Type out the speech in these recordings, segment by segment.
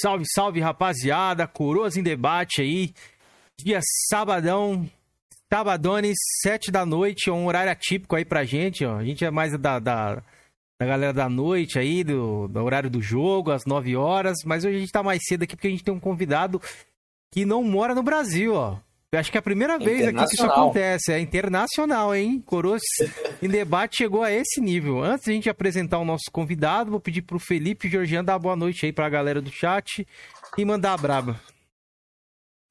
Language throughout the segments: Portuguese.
Salve, salve, rapaziada. Coroas em debate aí. Dia sabadão, sabadones, sete da noite, é um horário atípico aí pra gente, ó. A gente é mais da, da, da galera da noite aí, do, do horário do jogo, às nove horas. Mas hoje a gente tá mais cedo aqui porque a gente tem um convidado que não mora no Brasil, ó. Eu acho que é a primeira vez aqui que isso acontece. É internacional, hein? Coroas em debate chegou a esse nível. Antes de a gente apresentar o nosso convidado, vou pedir pro Felipe e Georgiano dar boa noite aí pra galera do chat e mandar a braba.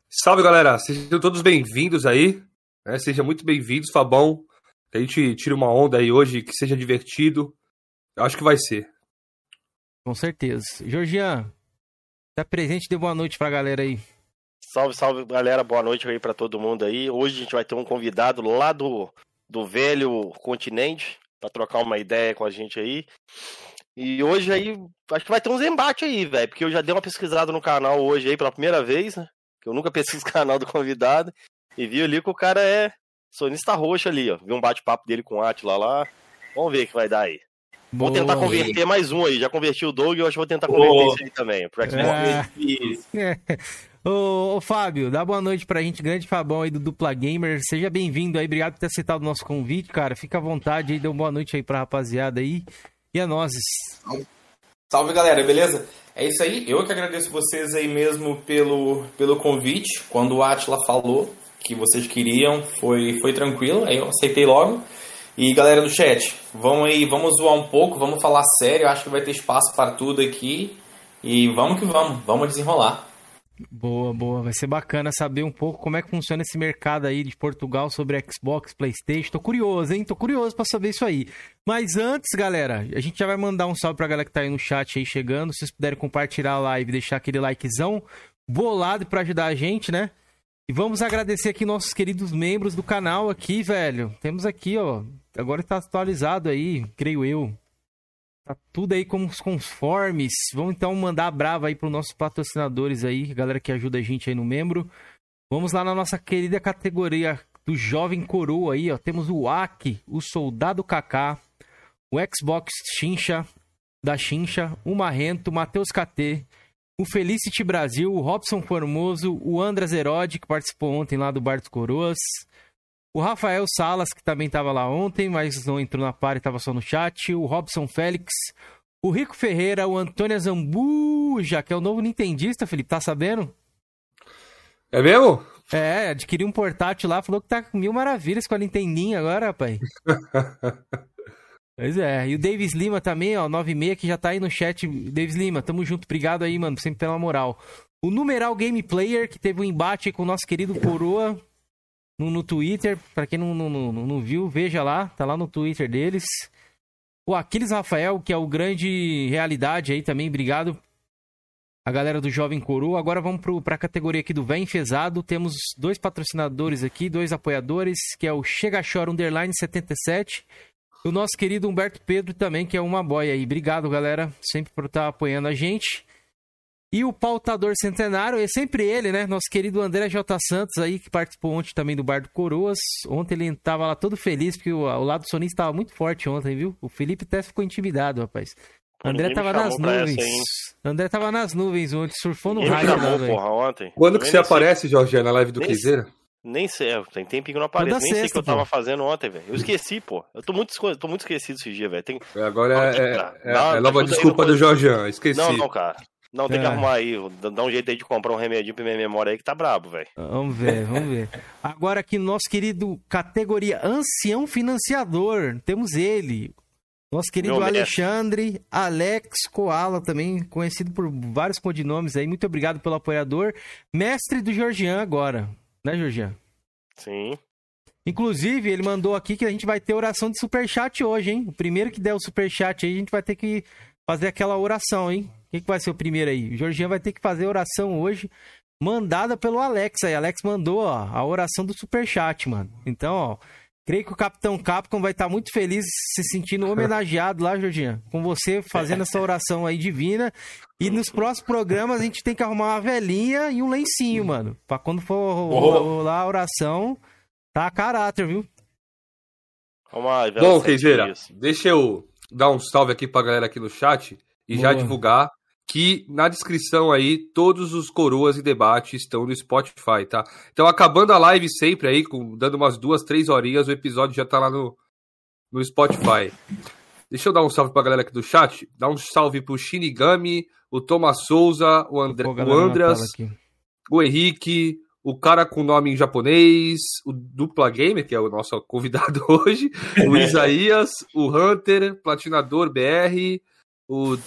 Salve, galera. Sejam todos bem-vindos aí. Né? Sejam muito bem-vindos, Fabão. Que a gente tire uma onda aí hoje, que seja divertido. Eu acho que vai ser. Com certeza. Georgian, tá presente, dê boa noite pra galera aí. Salve, salve, galera. Boa noite aí para todo mundo aí. Hoje a gente vai ter um convidado lá do, do velho continente para trocar uma ideia com a gente aí. E hoje aí, acho que vai ter uns embates aí, velho, porque eu já dei uma pesquisada no canal hoje aí pela primeira vez, né? Que eu nunca pesquiso o canal do convidado e vi ali que o cara é sonista roxo ali, ó. Vi um bate-papo dele com o Atila lá. Vamos ver o que vai dar aí. Boa. Vou tentar converter mais um aí. Já converti o Doug e hoje vou tentar converter Boa. esse aí também. Pro Xbox. É. Ô, ô, Fábio, dá boa noite pra gente, grande Fabão aí do Dupla Gamer. Seja bem-vindo aí, obrigado por ter aceitado o nosso convite, cara. Fica à vontade aí, dê uma boa noite aí pra rapaziada aí. E a nós. Salve, galera, beleza? É isso aí, eu que agradeço vocês aí mesmo pelo, pelo convite. Quando o Atila falou que vocês queriam, foi, foi tranquilo, aí eu aceitei logo. E galera do chat, vamos aí, vamos zoar um pouco, vamos falar sério, acho que vai ter espaço para tudo aqui. E vamos que vamos, vamos desenrolar. Boa, boa. Vai ser bacana saber um pouco como é que funciona esse mercado aí de Portugal sobre Xbox, PlayStation. Tô curioso, hein? Tô curioso para saber isso aí. Mas antes, galera, a gente já vai mandar um salve pra galera que tá aí no chat aí chegando. Se vocês puderem compartilhar a live, deixar aquele likezão bolado para ajudar a gente, né? E vamos agradecer aqui nossos queridos membros do canal aqui, velho. Temos aqui, ó. Agora tá atualizado aí, creio eu. Tá tudo aí com os conformes. Vamos então mandar a brava aí pros nossos patrocinadores aí, galera que ajuda a gente aí no membro. Vamos lá na nossa querida categoria do Jovem Coroa aí, ó. Temos o AK, o Soldado Kaká, o Xbox Chincha, da Chincha, o Marrento, o Matheus KT, o Felicity Brasil, o Robson Formoso, o Andras Herode, que participou ontem lá do Bar dos Coroas, o Rafael Salas, que também estava lá ontem, mas não entrou na par e estava só no chat. O Robson Félix. O Rico Ferreira, o Antônio Zambuja, que é o novo Nintendista, Felipe, tá sabendo? É mesmo? É, adquiriu um portátil lá, falou que tá com mil maravilhas com a Nintendinho agora, rapaz. pois é, e o Davis Lima também, ó, 96, que já tá aí no chat. Davis Lima, tamo junto, obrigado aí, mano, sempre pela moral. O Numeral Game Player, que teve um embate com o nosso querido Coroa, no, no Twitter. Para quem não, não, não, não, viu, veja lá, tá lá no Twitter deles. O Aquiles Rafael, que é o grande realidade aí também, obrigado. A galera do Jovem Coroa. Agora vamos para a categoria aqui do Vem Enfesado. Temos dois patrocinadores aqui, dois apoiadores, que é o Chega Chora Underline 77. E o nosso querido Humberto Pedro também, que é uma boia aí. Obrigado, galera, sempre por estar apoiando a gente. E o pautador centenário é sempre ele, né? Nosso querido André J. Santos aí, que participou ontem também do Bar do Coroas. Ontem ele tava lá todo feliz, porque o, o lado sonista estava muito forte ontem, viu? O Felipe até ficou intimidado, rapaz. O André tava nas nuvens. Essa, André tava nas nuvens ontem, surfou no raio. Chamou, porra, ontem. Quando que você aparece, Jorge, na live do Quiseira? Nem sei, é, tem tempo que não aparece. Nem sexta, sei o que eu tava pô. fazendo ontem, velho. Eu esqueci, pô. Eu tô muito, tô muito esquecido esse dia, velho. Tem... Agora é, é, é, é nova desculpa do Jorgean, esqueci. Não, não, cara. Não, tem é. que arrumar aí, dar um jeito aí de comprar um remedinho pra minha memória aí que tá brabo, velho. Vamos ver, vamos ver. Agora aqui, nosso querido categoria Ancião Financiador, temos ele. Nosso querido Meu Alexandre mestre. Alex Koala, também conhecido por vários codinomes aí. Muito obrigado pelo apoiador. Mestre do Georgian agora, né, Georgian? Sim. Inclusive, ele mandou aqui que a gente vai ter oração de superchat hoje, hein? O primeiro que der o superchat aí, a gente vai ter que fazer aquela oração, hein? Quem que vai ser o primeiro aí? O Jorginho vai ter que fazer a oração hoje, mandada pelo Alex aí. Alex mandou, ó, a oração do Superchat, mano. Então, ó, creio que o Capitão Capcom vai estar tá muito feliz se sentindo homenageado lá, Jorginho, com você fazendo essa oração aí divina. E nos próximos programas a gente tem que arrumar uma velhinha e um lencinho, mano. Pra quando for rolar a oração, tá a caráter, viu? Vamos lá, Bom, Queijeira, deixa eu dar um salve aqui pra galera aqui no chat e Boa. já divulgar que na descrição aí todos os coroas e debate estão no Spotify, tá? Então acabando a live sempre aí, com, dando umas duas, três horinhas, o episódio já tá lá no, no Spotify. Deixa eu dar um salve pra galera aqui do chat. Dá um salve pro Shinigami, o Thomas Souza, o, André, Pô, o Andras, o Henrique, o cara com nome em japonês, o Dupla Gamer, que é o nosso convidado hoje, o Isaías, o Hunter, Platinador BR, o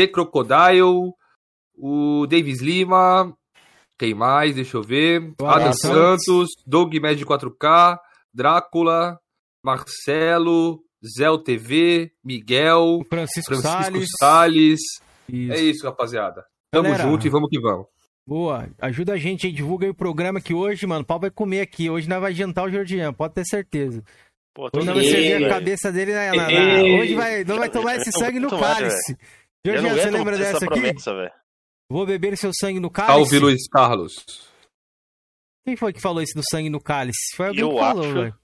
The Crocodile, o Davis Lima, quem mais? Deixa eu ver. O Adam Adam Santos, Doug Med 4K, Drácula, Marcelo, Zé TV, Miguel, O Francisco, Francisco Salles. Isso. É isso, rapaziada. Tamo Galera. junto e vamos que vamos. Boa, ajuda a gente aí, divulga aí o programa que hoje, mano, o pau vai comer aqui. Hoje nós vai jantar o Georgiano, pode ter certeza. Pô, Hoje nós vai servir a velho. cabeça dele na, na- na-. Hoje vai, não vai tomar esse sangue no cálice. Eu não Georgiano, você lembra mais essa dessa aqui? promessa, velho. Vou beber seu sangue no cálice. Salve, Luiz Carlos. Quem foi que falou isso do sangue no cálice? Foi alguém Eu que falou, acho. velho.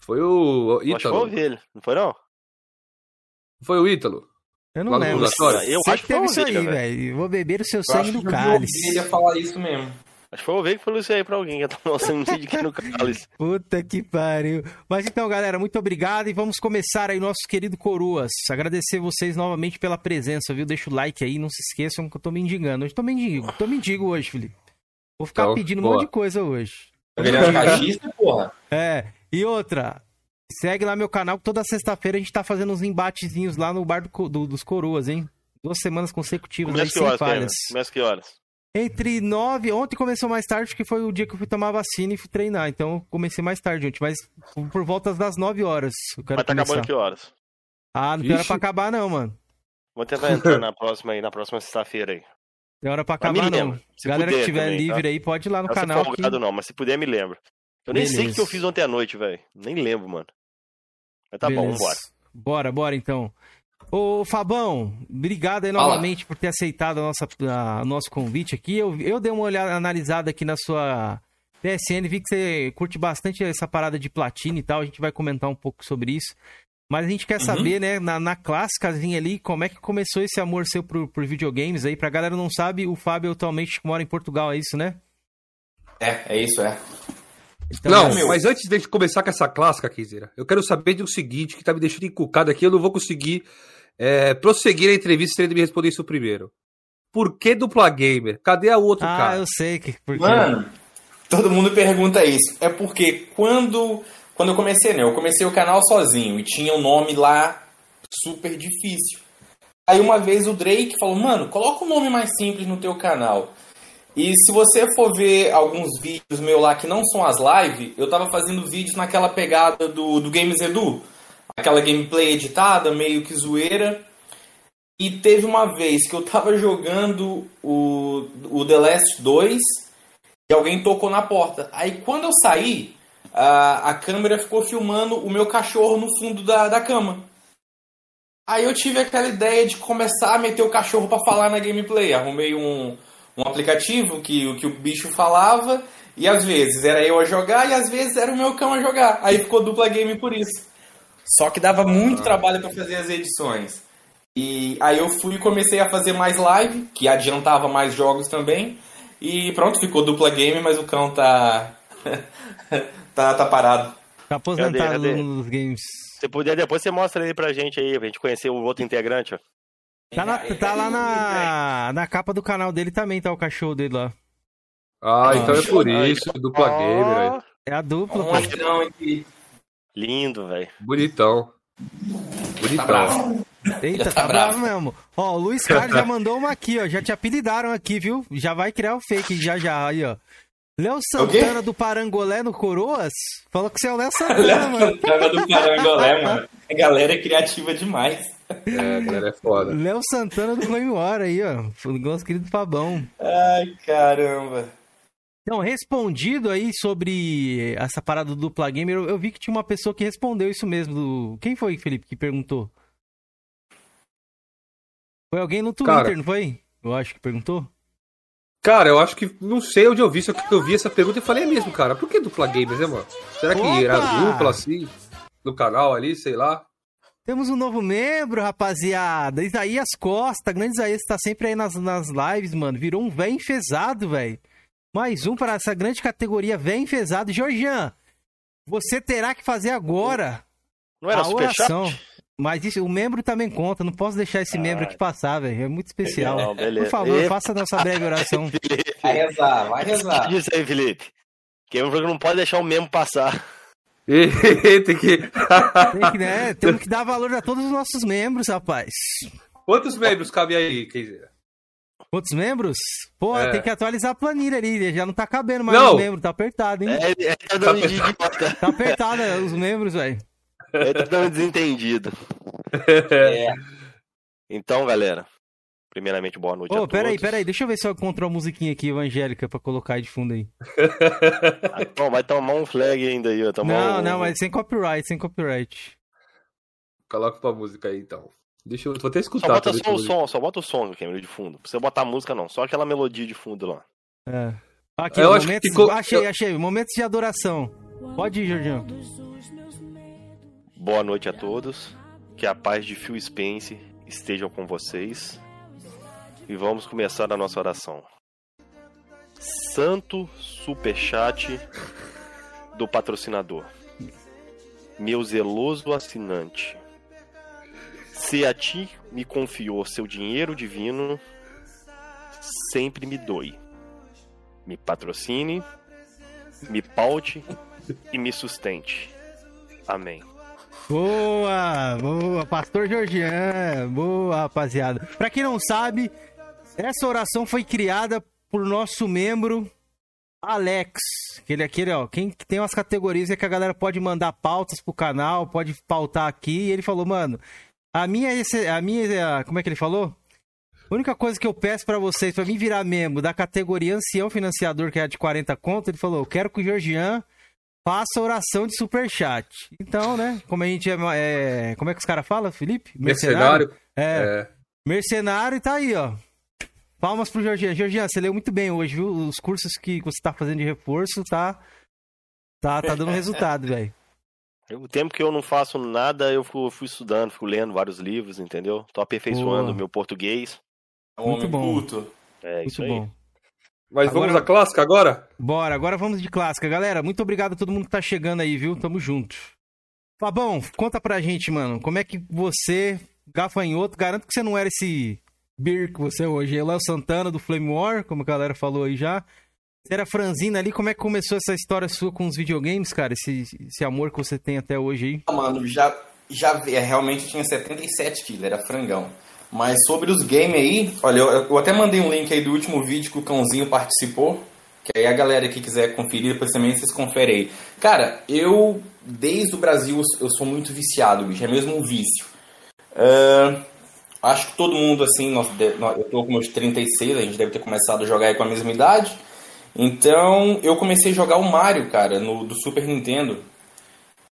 Foi o Acho que foi Ítalo. ovelha, não foi não? Foi o Ítalo. Eu não Lá lembro. Eu Sei acho que que foi teve isso aí, velho. Vou beber o seu Eu sangue acho no eu cálice. Ele ia falar isso mesmo. Acho que foi ovelha que falou isso aí pra alguém. que tá mostrando não sei de quem no cálice. Puta que pariu. Mas então, galera, muito obrigado e vamos começar aí nosso querido Coroas. Agradecer vocês novamente pela presença, viu? Deixa o like aí, não se esqueçam que eu tô mendigando. Hoje tô mendigo, tô mendigo hoje, Felipe. Vou ficar Então, pedindo um boa. monte de coisa hoje. Virando porra. É, e outra, segue lá meu canal que toda sexta-feira a gente tá fazendo uns embatezinhos lá no bar do do- dos Coroas, hein? Duas semanas consecutivas aí, Começa que sem horas, falhas. Começa que horas? Entre nove, ontem começou mais tarde, que foi o dia que eu fui tomar vacina e fui treinar. Então eu comecei mais tarde, gente, mas por volta das 9 horas. Eu quero Mas tá começar. acabando que horas? Ah, não tem hora pra acabar, não, mano. Vou tentar entrar na próxima aí, na próxima sexta-feira aí. Tem hora pra Mas me acabar, não. lembra, se Galera que puder tiver também, tá? livre aí, pode ir lá no Não ser canal. Que... folgado não, mas se puder me lembra. Eu nem sei o Beleza. que eu fiz ontem à noite, velho. Nem lembro, mano. Mas tá bom, Beleza. vambora. Bora, bora então. Ô, Fabão, obrigado aí novamente por ter aceitado a nossa, a- o nosso convite aqui. Eu, eu dei uma olhada, analisada aqui na sua PSN, vi que você curte bastante essa parada de platina e tal. A gente vai comentar um pouco sobre isso. Mas a gente quer Uhum. saber, né, na, na clássicazinha ali, como é que começou esse amor seu por, por videogames aí. Pra galera não sabe, o Fábio atualmente mora em Portugal, é isso, né? É, é isso, é. Então, não, é meu. mas antes de começar com essa clássica, Kizeira, eu quero saber do seguinte, que tá me deixando encucado aqui, eu não vou conseguir é, prosseguir a entrevista se ele me responder isso primeiro. Por que dupla gamer? Cadê a outro Ah, cara? eu sei que. Porque... Mano, todo mundo pergunta isso. É porque quando, quando eu comecei, né? Eu comecei o canal sozinho e tinha um nome lá super difícil. Aí uma vez o Drake falou, mano, coloca um nome mais simples no teu canal. E se você for ver alguns vídeos meu lá que não são as lives, eu tava fazendo vídeos naquela pegada do, do Games Edu. Aquela gameplay editada, meio que zoeira. E teve uma vez que eu tava jogando o, o The Last 2 e alguém tocou na porta. Aí quando eu saí, a, a câmera ficou filmando o meu cachorro no fundo da, da cama. Aí eu tive aquela ideia de começar a meter o cachorro pra falar na gameplay. Arrumei um, um aplicativo que, que o bicho falava e às vezes era eu a jogar e às vezes era o meu cão a jogar. Aí ficou dupla game por isso. Só que dava muito trabalho pra fazer as edições. E aí eu fui e comecei a fazer mais live, que adiantava mais jogos também. E pronto, ficou dupla game, mas o cão tá. tá, tá parado. Tá aposentado Cadê, cadê? nos games. Se puder, depois você mostra ele pra gente aí, pra gente conhecer o outro integrante, ó. Tá, na- tá lá na, na capa do canal dele também, tá o cachorro dele lá. Ah, então é por Aí. isso, dupla gamer aí. É a dupla, Um pô. astrão aqui. Lindo, velho. Bonitão. Tá Bonitão. bravo. Eita, tá tá bravo bravo. mesmo. Ó, o Luiz Carlos já mandou uma aqui, ó. Já te apelidaram aqui, viu? Já vai criar o fake já já aí, ó. Léo Santana do Parangolé no Coroas falou que você é o Léo Santana, Léo mano. Santana do Carangolé, mano. A galera é criativa demais. É, galera, é foda. Léo Santana do Flame War aí, ó. O nosso querido Fabão. Ai, caramba. Então, respondido aí sobre essa parada do dupla gamer, eu, eu vi que tinha uma pessoa que respondeu isso mesmo. do- Quem foi, Felipe, que perguntou? Foi alguém no Twitter, Cara. não foi? Eu acho que perguntou. Cara, eu acho que. Não sei onde eu vi, só que eu vi essa pergunta e falei, mesmo, cara. Por que dupla gamers, né, mano? Será que Opa! era dupla assim? No canal ali, sei lá. Temos um novo membro, rapaziada. Isaías Costa. Grande Isaías tá sempre aí nas, nas lives, mano. Virou um véio enfesado, velho. Mais um para essa grande categoria véio enfesado. Georgian, você terá que fazer agora Não era a oração. Mas isso, o membro também conta. Não posso deixar esse membro aqui passar, velho. É muito especial. Não, beleza. Por favor, E- faça a nossa breve oração. Felipe, Vai rezar, vai rezar. diz aí, Felipe. Que não pode deixar o mesmo passar. Tem que. Tem que, né? Temos que dar valor a todos os nossos membros, rapaz. Quantos membros cabe aí? Quantos membros? Pô, É. tem que atualizar a planilha ali. Já não tá cabendo mais Não. os membros. Tá apertado, hein? É, é tá dando de idiota. Tá apertado é, os membros, velho. É tá dando desentendido. É, Então, galera. Primeiramente, boa noite a Ô, todos. peraí, peraí. Deixa eu ver se eu encontro uma musiquinha aqui evangélica pra colocar aí de fundo aí. Ah, Bom, vai tomar um flag ainda aí. Vai tomar Não, um... não, mas sem copyright, sem copyright. Coloca pra música aí, então. Deixa eu. Vou até escutar. Só bota só o som, só bota o som, Cameron, de fundo. Não precisa botar música, não. Só aquela melodia de fundo lá. É. Aqui, Eu acho que momentos... ficou- Achei, achei. Momentos de adoração. Pode ir, Jorginho. Boa noite a todos. Que a paz de Phil Spence estejam com vocês. E vamos começar a nossa oração. Santo Superchat do patrocinador. Meu zeloso assinante. Se a ti me confiou seu dinheiro divino, sempre me doe. Me patrocine, me paute e me sustente. Amém. Boa, boa. Pastor Georgian. Boa, rapaziada. Pra quem não sabe, essa oração foi criada por nosso membro Alex. Aquele, aquele, ó. Quem tem umas categorias é que a galera pode mandar pautas pro canal, pode pautar aqui. E ele falou, mano, a minha, a minha, como é que ele falou? A única coisa que eu peço pra vocês, pra mim virar membro da categoria ancião financiador, que é a de 40 conto, ele falou, eu quero que o Georgian faça oração de superchat. Então, né, como a gente é, é- como é que os caras falam, Felipe? Mercenário. É, É. mercenário e tá aí, ó. Palmas pro Georgian. Georgian, você leu muito bem hoje, viu? Os cursos que você tá fazendo de reforço, tá tá, tá dando resultado, velho. O tempo que eu não faço nada, eu fico- fui estudando, fico lendo vários livros, entendeu? Tô aperfeiçoando o meu português. é um Muito homem bom. culto. É isso Muito aí. bom. Mas Agora- vamos à clássica agora? Bora, agora vamos de clássica. Galera, muito obrigado a todo mundo que tá chegando aí, viu? Tamo junto. Fabão, conta pra gente, mano. Como é que você, gafanhoto, garanto que você não era esse beer que você é hoje. É o Léo Santana do Flame War, como a galera falou aí já. Era franzina ali, como é que começou essa história sua com os videogames, cara? Esse, esse amor que você tem até hoje aí. Ah, Mano, já, já é, realmente tinha 77 quilos, era frangão. Mas sobre os games aí, olha, eu, eu até mandei um link aí do último vídeo que o Cãozinho participou. Que aí a galera que quiser conferir, depois também vocês conferem aí. Cara, eu, desde o Brasil, eu sou muito viciado, bicho. É mesmo um vício. Ah, acho que todo mundo, assim, nós- eu tô com meus 36, a gente deve ter começado a jogar aí com a mesma idade. Então, eu comecei a jogar o Mario, cara, no, do Super Nintendo.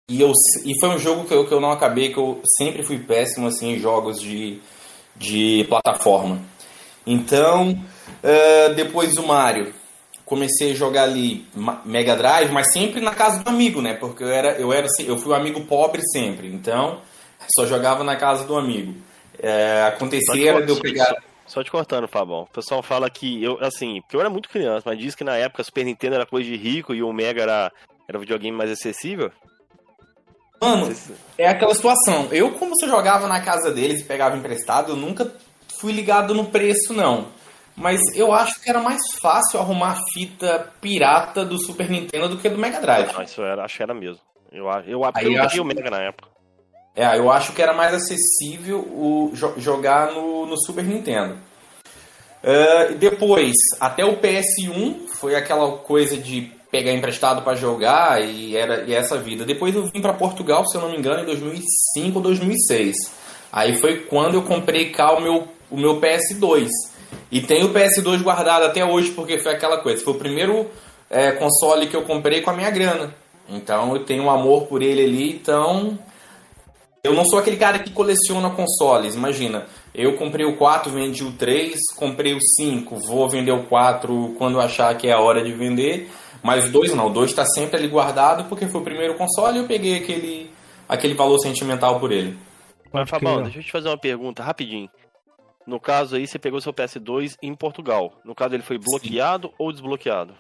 E, eu, e foi um jogo que eu, que eu não acabei, que eu sempre fui péssimo assim, em jogos de, de plataforma. Então, eh, depois do Mario, comecei a jogar ali Mega Drive, mas sempre na casa do amigo, né? Porque eu era, eu era, eu fui um amigo pobre sempre, então só jogava na casa do amigo. Eh, acontecia de eu pegar. Só te cortando, Fabão. O pessoal fala que eu, assim, porque eu era muito criança, mas diz que na época o Super Nintendo era coisa de rico e o Mega era, era videogame mais acessível. Mano, é aquela situação. Eu, como você jogava na casa deles e pegava emprestado, eu nunca fui ligado no preço, não. Mas eu acho que era mais fácil arrumar fita pirata do Super Nintendo do que do Mega Drive. Não, isso era, acho que era mesmo. Eu, eu, eu eu acho o Mega na época. É, eu acho que era mais acessível o, jo- jogar no, no Super Nintendo. Ah, depois, até o PS1 foi aquela coisa de pegar emprestado para jogar e era e essa vida. Depois eu vim para Portugal, se eu não me engano, em 2005 ou 2006. Aí foi quando eu comprei cá o meu, o meu PS2. E tenho o PS2 guardado até hoje porque foi aquela coisa. Foi o primeiro é, console que eu comprei com a minha grana. Então eu tenho um amor por ele ali, então eu não sou aquele cara que coleciona consoles, imagina. Eu comprei o 4, vendi o 3, comprei o 5, vou vender o 4 quando achar que é a hora de vender. Mas o 2 não, o 2 está sempre ali guardado porque foi o primeiro console e eu peguei aquele, aquele valor sentimental por ele. Mas, Fabão, deixa eu te fazer uma pergunta rapidinho. No caso aí, você pegou seu PS2 em Portugal. No caso, ele foi bloqueado Sim. ou desbloqueado?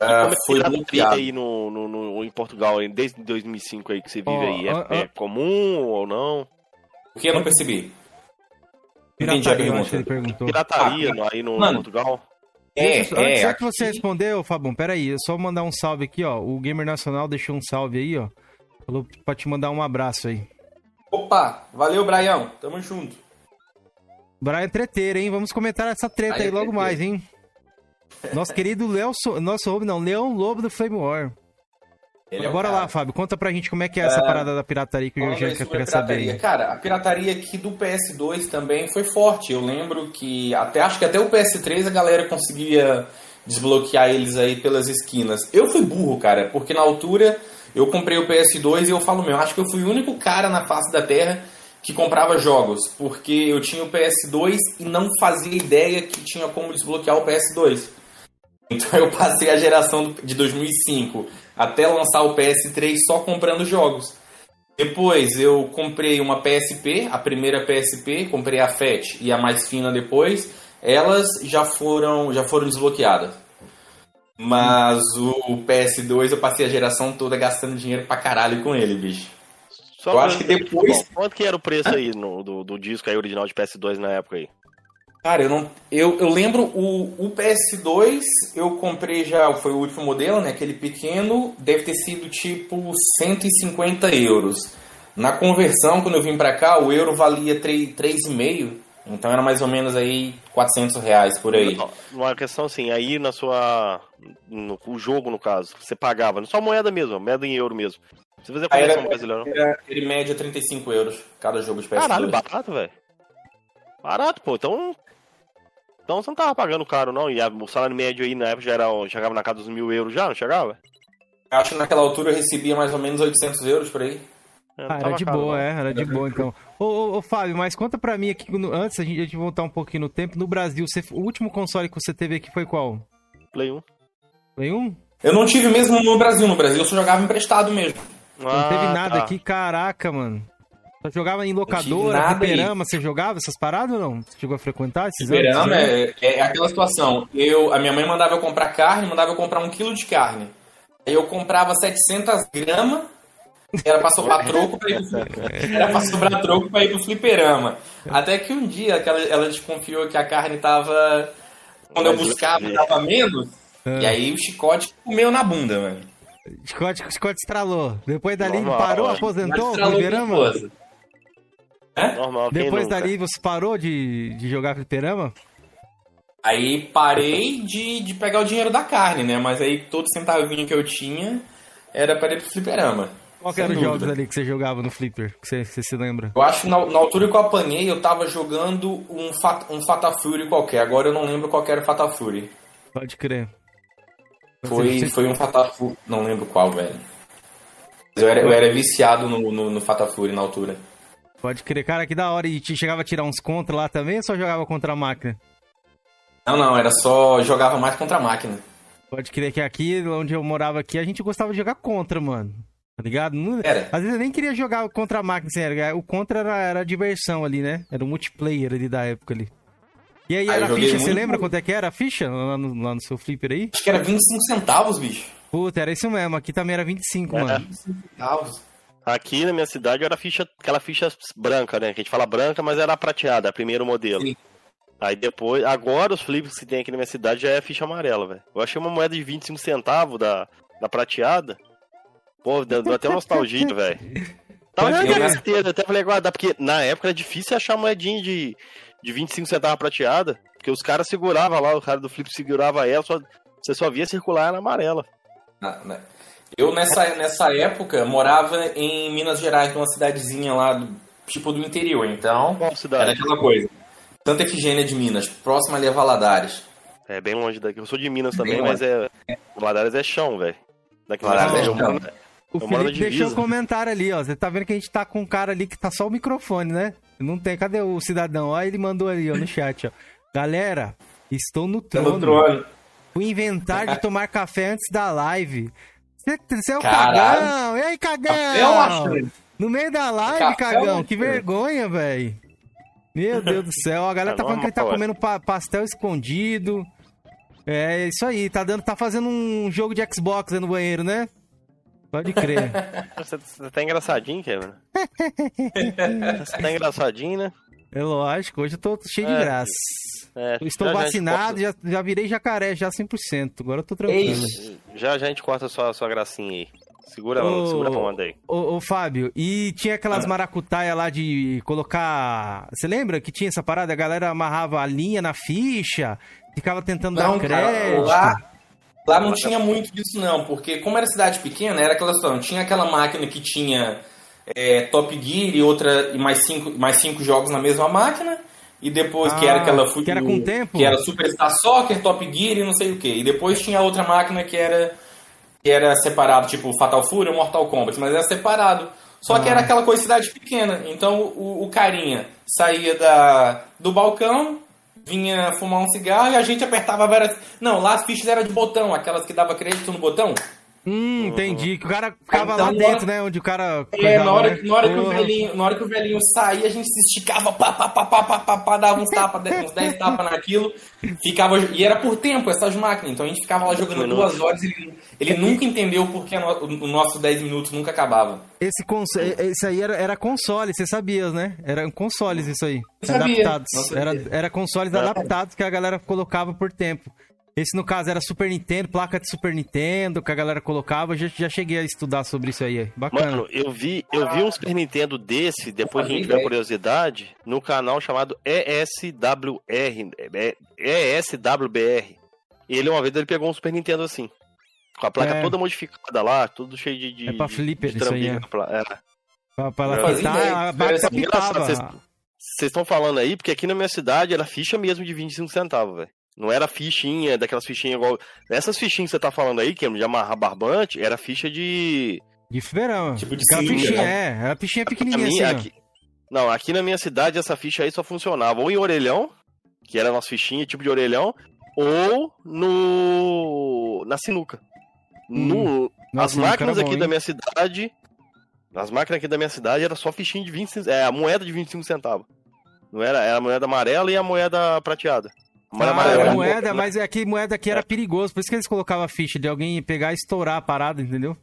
Uh, foi bloqueado. aí no, no, no, em Portugal, desde 2005 aí que você vive oh, aí? É, oh, é, comum ou não? O que eu não percebi? Entendi a pergunta. Pirataria ah, aí no Mano, Portugal? É, Antes, é, antes que você respondeu, Fabão, peraí, só mandar um salve aqui, ó. O Gamer Nacional deixou um salve aí, ó. Falou pra te mandar um abraço aí. Opa, valeu, Braião. Tamo junto. Brian é treteiro, hein? Vamos comentar essa treta Brian aí logo mais, hein? Nosso querido Léo, so... nosso não, Leão Lobo do Flame War. Ele é Bora lá, Fábio, conta pra gente como é que é essa é... parada da pirataria que o Jorge quer saber. Cara, a pirataria aqui do PS2 também foi forte. Eu lembro que até acho que até o PS3 a galera conseguia desbloquear eles aí pelas esquinas. Eu fui burro, cara, porque na altura eu comprei o PS2 e eu falo, meu, acho que eu fui o único cara na face da Terra que comprava jogos, porque eu tinha o PS2 e não fazia ideia que tinha como desbloquear o PS2. Então eu passei a geração de 2005 até lançar o PS3 só comprando jogos. Depois eu comprei uma PSP, a primeira PSP, comprei a FAT e a mais fina depois. Elas já foram já foram desbloqueadas. Mas o PS2 eu passei a geração toda gastando dinheiro pra caralho com ele, bicho. Só eu acho que depois. Quanto que era o preço aí no, do, do disco aí original de PS2 na época aí? Cara, eu não. Eu, eu lembro o, o PS2, eu comprei já, foi o último modelo, né? Aquele pequeno, deve ter sido tipo 150 euros. Na conversão, quando eu vim pra cá, o euro valia 3,5. Então era mais ou menos aí 400 reais por aí. Uma questão assim, aí na sua. No, o jogo, no caso, você pagava, só moeda mesmo, moeda em euro mesmo. Você fazia conversão brasileira? Era, ele média 35 euros cada jogo de PS2. Caralho, barato, velho. Barato, pô. Então então você não tava pagando caro, não. E a, o salário médio aí na época já era, chegava na casa dos mil euros já, não chegava? Acho que naquela altura eu recebia mais ou menos 800 euros por aí. É, ah, era de caro, boa, não. é, era de boa então. Ô, ô, ô, Fábio, mas conta pra mim aqui, antes a gente, a gente voltar um pouquinho no tempo, no Brasil, você, o último console que você teve aqui foi qual? Play 1. Play 1? Eu não tive mesmo no Brasil, no Brasil eu só jogava emprestado mesmo. Ah, não teve nada tá. aqui, caraca, mano. Você jogava em locadora, fliperama, você jogava essas paradas ou não? Você chegou a frequentar esses Fliperama é, é, aquela situação. Eu, a minha mãe mandava eu comprar carne, mandava eu comprar um quilo de carne. Aí eu comprava 700 gramas, era pra sobrar troco pra ir pro, era pra sobrar troco pra ir pro fliperama. Até que um dia ela, ela desconfiou que a carne tava... Quando eu buscava, tava menos. E aí o chicote comeu na bunda, mano. Chicote, chicote estralou. Depois dali Normal, parou, aposentou, fliperama? É? Normal, Depois dali você parou de, de jogar fliperama? Aí parei de, de pegar o dinheiro da carne, né? Mas aí todo centavinho que eu tinha era para ir pro fliperama. Qual que eram os jogos ali que você jogava no Flipper? Que você, você se lembra? Eu acho que na, na, altura que eu apanhei, eu tava jogando um, Fat, um Fata Fury qualquer. Agora eu não lembro qual era o Fata Fury. Pode crer. Foi, você... foi um Fata Fury. Não lembro qual, velho. Eu era, eu era viciado no, no, no Fata Fury na altura. Pode crer. Cara, que da hora. E chegava a tirar uns contra lá também ou só jogava contra a máquina? Não, não. Era só... Jogava mais contra a máquina. Pode crer que aqui, onde eu morava aqui, a gente gostava de jogar contra, mano. Tá ligado? Não... Era. Às vezes eu nem queria jogar contra a máquina, assim, o contra era, era diversão ali, né? Era o multiplayer ali da época ali. E aí, aí era a ficha, muito... você lembra quanto é que era a ficha lá no, lá no seu flipper aí? Acho que era 25 centavos, bicho. Puta, era isso mesmo. Aqui também era 25, é. mano. 25 centavos. Aqui na minha cidade era ficha, aquela ficha branca, né? Que a gente fala branca, mas era prateada, primeiro modelo. Sim. Aí depois, agora os flips que tem aqui na minha cidade já é ficha amarela, velho. Eu achei uma moeda de 25 centavos da, da prateada. Pô, deu, deu até nostalgia, velho. Tava na minha certeza, até falei guardar, porque na época era difícil achar moedinha de, de 25 centavos prateada. Porque os caras seguravam lá, o cara do flip segurava ela, só, você só via circular ela amarela. Ah, né? Eu, nessa, nessa época, morava em Minas Gerais, numa cidadezinha lá, do, tipo do interior. Então, Qual cidade? era aquela coisa. Santa Efigênia de Minas, próxima ali a Valadares. É bem longe daqui. Eu sou de Minas também, mas é. Valadares é chão, velho. Daqui Valadares é chão. Moro, o Felipe deixou um comentário ali, ó. Você tá vendo que a gente tá com um cara ali que tá só o microfone, né? Não tem. Cadê o cidadão? Ó, ele mandou ali, ó, no chat, ó. Galera, estou no trono. no trono. O inventar de tomar café antes da live. Você é o Caralho. cagão! E aí, cagão? Eu acho. No meio da live, Café cagão. Que vergonha, velho. Meu Deus do céu. A galera tá Tá falando que ele tá comendo pa- pastel escondido. É isso aí. Tá, dando, tá fazendo um jogo de Xbox aí no banheiro, né? Pode crer. Você, você tá engraçadinho, Kevin. você tá engraçadinho, né? É lógico. Hoje eu tô cheio de É, graça. É, estou já, a vacinado, já, já virei jacaré, já 100%. Agora eu tô tranquilo. corta- Já já a gente corta a sua, sua gracinha aí. Segura, Ô. segura a onda aí. Ô, ô, Fábio, e tinha aquelas Ah. maracutaia lá de colocar. Você lembra que tinha essa parada? A galera amarrava a linha na ficha, ficava tentando Não, dar cara, crédito. lá, lá não tinha muito disso não, porque como era cidade pequena, era aquela situação, tinha aquela máquina que tinha é, Top Gear e outra e mais cinco, mais cinco jogos na mesma máquina, e depois que Ah, era aquela que era com tempo? que era Superstar Soccer, Top Gear e não sei o que. E depois tinha outra máquina que era que era separado, tipo Fatal Fury ou Mortal Kombat, mas era separado. Só que Ah. era aquela coisa cidade pequena. Então o, o carinha saía da, do balcão, vinha fumar um cigarro e a gente apertava várias. Não, lá as fichas eram de botão, aquelas que dava crédito no botão. Hum, entendi. Que o cara ficava Então, lá dentro, hora- né? Onde o cara. É, na hora, né? na, hora que o velhinho, na hora que o velhinho saía, a gente se esticava, pá, pá, pá, pá, pá, pá, pá, dava uns tapas, uns 10 tapas naquilo, ficava, e era por tempo essas máquinas, então a gente ficava lá jogando Minutos. duas horas e ele, ele nunca entendeu porque no- o nosso 10 minutos nunca acabava. Esse, cons... esse aí era, era console, você sabia, né? Eram consoles isso aí. Adaptados. Era, era consoles É. adaptados que a galera colocava por tempo. Esse, no caso, era Super Nintendo, placa de Super Nintendo que a galera colocava. Eu já, já cheguei a estudar sobre isso aí. Bacana. Mano, eu vi, eu vi um Super Nintendo desse, depois que a gente tiver curiosidade, no canal chamado ESWR. é, ESWBR. Ele uma vez ele pegou um Super Nintendo assim. Com a placa É. toda modificada lá, tudo cheio de. de É pra de- flipper de isso aí, é. é. pra, pra ela eu fazia pitar, ideia, a pitava. vocês- Vocês estão falando aí, porque aqui na minha cidade era ficha mesmo de 25 centavos, velho. Não era fichinha, daquelas fichinhas igual. Essas fichinhas que você tá falando aí, que é de amarrar barbante, era ficha de. De fliperama. Tipo de Aquela cilindro, fichinha, né? é. Era fichinha A pequenininha minha, assim, aqui... Não, aqui na minha cidade essa ficha aí só funcionava ou em orelhão, que era nossa fichinha, tipo de orelhão, ou no. na sinuca. No... Hum. Nossa, As sinuca máquinas era aqui bom, da hein? minha cidade. As máquinas aqui da minha cidade era só fichinha de 25 É, a moeda de 25 centavos. Não era, era a moeda amarela e a moeda prateada. A moeda Ah, amarela era era moeda, mas é que moeda aqui era É. perigoso, por isso que eles colocavam a ficha de alguém pegar e estourar a parada, entendeu?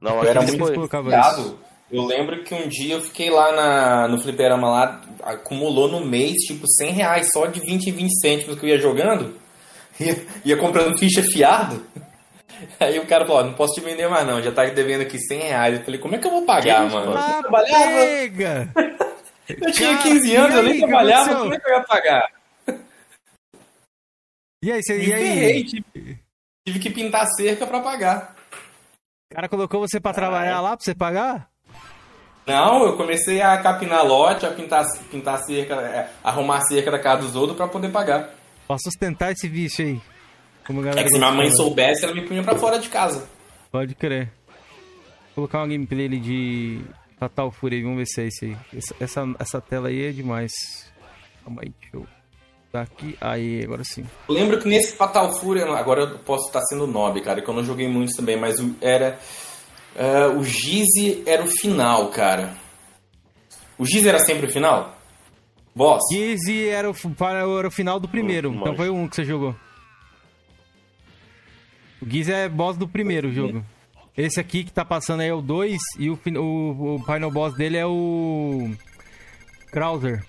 Não, era isso. Cuidado. Eu lembro que um dia eu fiquei lá na, no fliperama lá, acumulou no mês, tipo, 100 reais só de 20 em 20 cêntimos que eu ia jogando. Ia, ia comprando ficha fiado. Aí o cara falou, não posso te vender mais não, já tá devendo aqui 100 reais. Eu falei, como é que eu vou pagar, Que mano? Eu trabalhava, eu tinha Cara, 15 e anos, eu nem trabalhava, como é que eu ia pagar? E aí, você, Me e aí? ferrei, tive, tive que pintar cerca pra pagar. O cara colocou você pra trabalhar lá pra você pagar? Não, eu comecei a capinar lote, a pintar, pintar cerca, é, arrumar cerca da casa dos outros pra poder pagar. Pra sustentar esse vício aí. É que se minha mãe soubesse, ela me punha pra fora de casa. Pode crer. Vou colocar uma gameplay ali de Fatal Fury aí, vamos ver se é esse aí. Essa, essa, essa tela aí é demais. Calma aí, deixa eu... Tá aqui, aí, agora sim. Lembro que nesse Fatal Fury, agora eu posso estar sendo nobre, cara, que eu não joguei muito também, mas o- era. é, o Gizzy era o final, cara. O Gizzy era sempre o final? Boss? Gizzy era o, era o final do primeiro, então foi o um que você jogou. O Gizzy é boss do primeiro jogo. Esse aqui que tá passando aí é o 2 e o, o, o final boss dele é o. Krauser.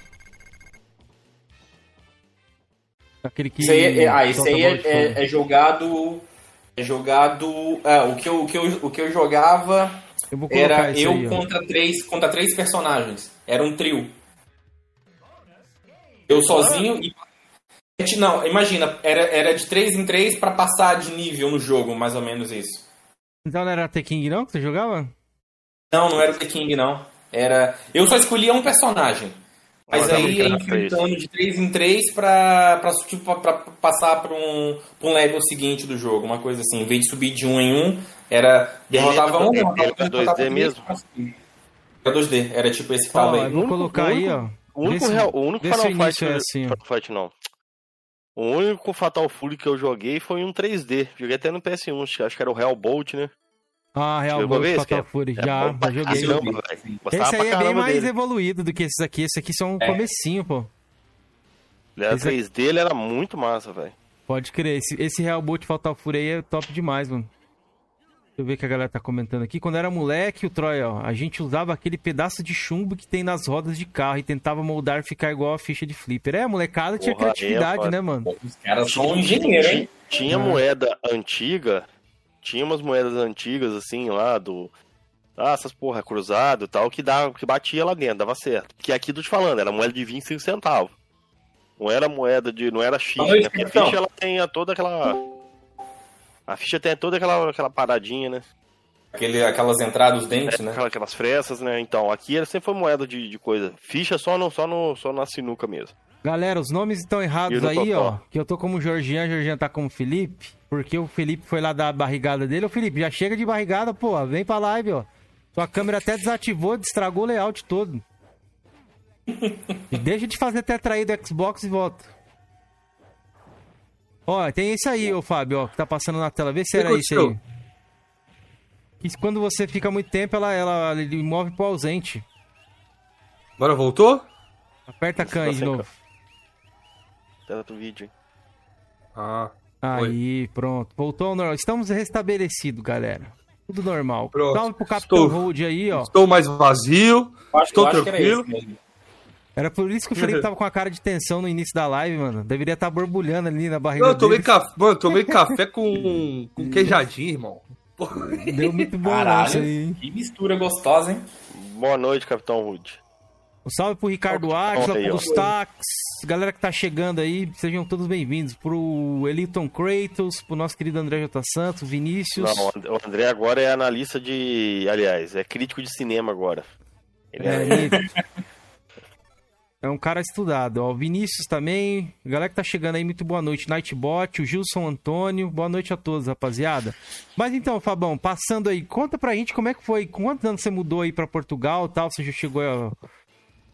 Aquele que. Isso aí, é, ah, esse solta aí é, é- é jogado. É jogado. é, o, que eu, o, que eu, o que eu jogava Eu era eu aí, ó. contra três, contra três personagens. Era um trio. Eu sozinho e. Não, imagina, era, era de 3 em 3 pra passar de nível no jogo, mais ou menos isso. Então não era The King não que você jogava? Não, não era o The King, não. Era. Eu só escolhia um personagem. Mas aí ia muito enfrentando de 3 em 3 pra, pra, tipo, pra, pra passar pra um, pra um level seguinte do jogo. Uma coisa assim. Em vez de subir de 1 em 1, era. Derrotava um, Ele- derrotava ele um, era derrotava 2D três, mesmo? Era 2D, era tipo esse eu aí. vou colocar o aí, único- ó. O único, real, o único Final Fight, é assim, Fight não. O único Fatal Fury que eu joguei foi um 3D. Joguei até no PS1, acho que- era o Hellbolt, né? Ah, Real esse, Fatal? Fury. É Já, bom já joguei. caramba, Esse aí é bem mais dele. evoluído do que esses aqui. Esse aqui são um É. comecinho, pô. Ele era Esse é- 3D, ele era muito massa, velho. Pode crer. Esse, esse Real Bolt Fatal Fury aí é top demais, mano. Deixa eu ver o que a galera tá comentando aqui. Quando era moleque, o Troy, ó, a gente usava aquele pedaço de chumbo que tem nas rodas de carro e tentava moldar ficar igual a ficha de flipper. É, a molecada tinha Porra, criatividade, é, né, mano? Os caras são engenheiros, hein? Tinha Ah. moeda antiga, tinha umas moedas antigas, assim, lá do. Ah, essas porra, cruzado e tal, que, dava, que batia lá dentro, dava certo. Que aqui tô te falando, era moeda de 25 centavos. Não era moeda de. Não era né? Porque a ficha ela tem toda aquela. A ficha tem toda aquela, aquela paradinha, né? Aquele, aquelas entradas, os dentes, né? Aquela- Aquelas frestas, né? Então, aqui era sempre foi moeda de, de coisa. Ficha só, no, só, no, só na sinuca mesmo. Galera, os nomes estão errados aí, Totó? ó. Que eu tô como Georgian, a Georgian tá como Felipe. Porque o Felipe foi lá dar a barrigada dele. Ô, Felipe, já chega de barrigada, pô. Vem pra live, ó. Sua câmera até desativou, estragou o layout todo. E deixa de fazer tetraí do Xbox e volta. Ó, tem esse aí, ô Fábio, ó, que tá passando na tela. Vê se era esse aí. Que quando você fica muito tempo, ela, ela ele move pro ausente. Agora voltou? Aperta a can aí de Tá Tanto vídeo? Ah, Aí, pronto. Voltou ao normal. Estamos restabelecidos, galera. Tudo normal. Pronto. Salve pro Capitão Estou- Hold aí, ó. estou mais vazio. Acho, Estou tranquilo. Era por isso que o Felipe tava com a cara de tensão no início da live, mano. Deveria estar borbulhando ali na barriga Não, eu tomei café, mano, eu tomei café com, com queijadinho, irmão. Deu muito bom Caralho. isso aí. Que mistura gostosa, hein? Boa noite, Capitão Rude. Um salve pro Ricardo Atila, pro. Gustax, galera que tá chegando aí, sejam todos bem-vindos. Pro Eliton Kratos, pro nosso querido André J. Santos, Vinícius. Não, o André agora é analista de. Aliás, é crítico de cinema agora. Ele É, é, é um cara estudado. Ó, o Vinícius também. Galera que tá chegando aí, muito boa noite. Nightbot, o Gilson Antônio. Boa noite a todos, rapaziada. Mas então, Fabão, passando aí, conta pra gente como é que foi. Quantos anos você mudou aí pra Portugal e tal? Você já chegou a,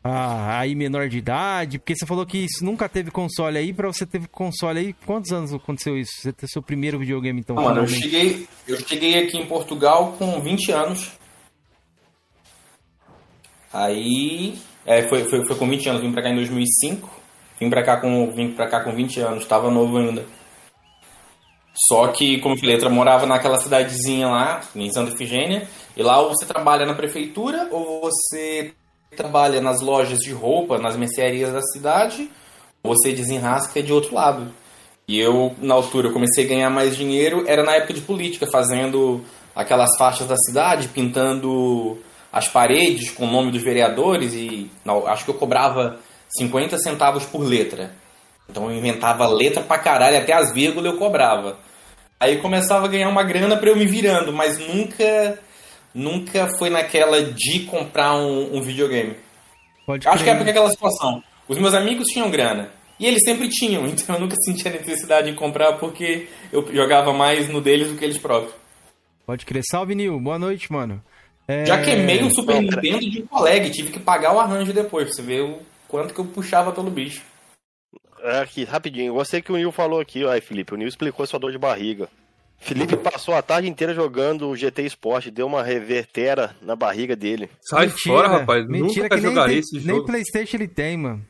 a- aí menor de idade? Porque você falou que isso nunca teve console aí. Pra você ter console aí, quantos anos aconteceu isso? Você ter seu primeiro videogame, então? Mano, eu cheguei, eu cheguei aqui em Portugal com 20 anos. Aí. É, foi, foi, foi com 20 anos, vim pra cá em 2005. Vim pra cá com, vim pra cá com 20 anos, tava novo ainda. Só que, como eu falei, eu morava naquela cidadezinha lá, em Santa Efigênia, e lá ou você trabalha na prefeitura, ou você trabalha nas lojas de roupa, nas mercearias da cidade, você desenrasca de outro lado. E eu, na altura, eu comecei a ganhar mais dinheiro, era na época de política, fazendo aquelas faixas da cidade, pintando as paredes com o nome dos vereadores, e não, acho que eu cobrava 50 centavos por letra. Então eu inventava letra pra caralho, até as vírgulas eu cobrava. Aí começava a ganhar uma grana pra eu me virando, mas nunca nunca foi naquela de comprar um, um videogame. Pode Acho que é porque aquela situação. Os meus amigos tinham grana. E eles sempre tinham, então eu nunca senti a necessidade de comprar porque eu jogava mais no deles do que eles próprios. Pode crer. Salve, Nil. Boa noite, mano. É, Já queimei um Super não, pera- Nintendo de um colega e tive que pagar o arranjo depois, pra você ver o quanto que eu puxava pelo bicho. é aqui, rapidinho. Eu gostei que o Nil falou aqui, ó, Felipe. O Nil explicou sua dor de barriga. Felipe passou a tarde inteira jogando o GT Sport, deu uma revertera na barriga dele. Sai Mentira, fora, rapaz. Mentira Nunca que nem, tem- esse nem jogo. Playstation ele tem, mano.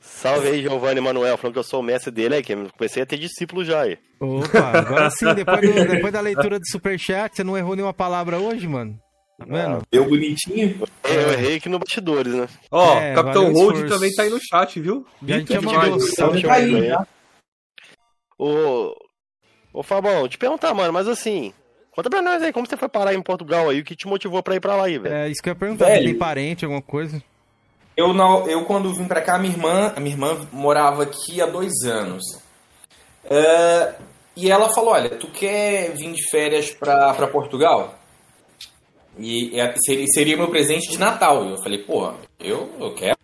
Salve aí, Giovanni Manuel, falando que eu sou o mestre dele aí, que eu comecei a ter discípulo já aí. Opa, agora sim, depois, do- depois da leitura do Superchat, você não errou nenhuma palavra hoje, mano? Tá vendo? Deu bonitinho. Eu errei aqui no bastidores, né? Ó, É, Capitão o esforço. também tá aí no chat, viu? Já Tá aí, Giovanni. tá? Ô, ô Fabão, te perguntar, mano, mas assim, conta pra nós aí, como você foi parar em Portugal aí, o que te motivou pra ir pra lá aí, velho? É isso que eu ia perguntar, Velho. tem parente, alguma coisa? Eu, não, eu quando vim pra cá, minha irmã, a minha irmã morava aqui há dois anos. É, e ela falou, olha, tu quer vir de férias pra, pra Portugal? E seria, seria meu presente de Natal. E eu falei, porra, eu, eu quero.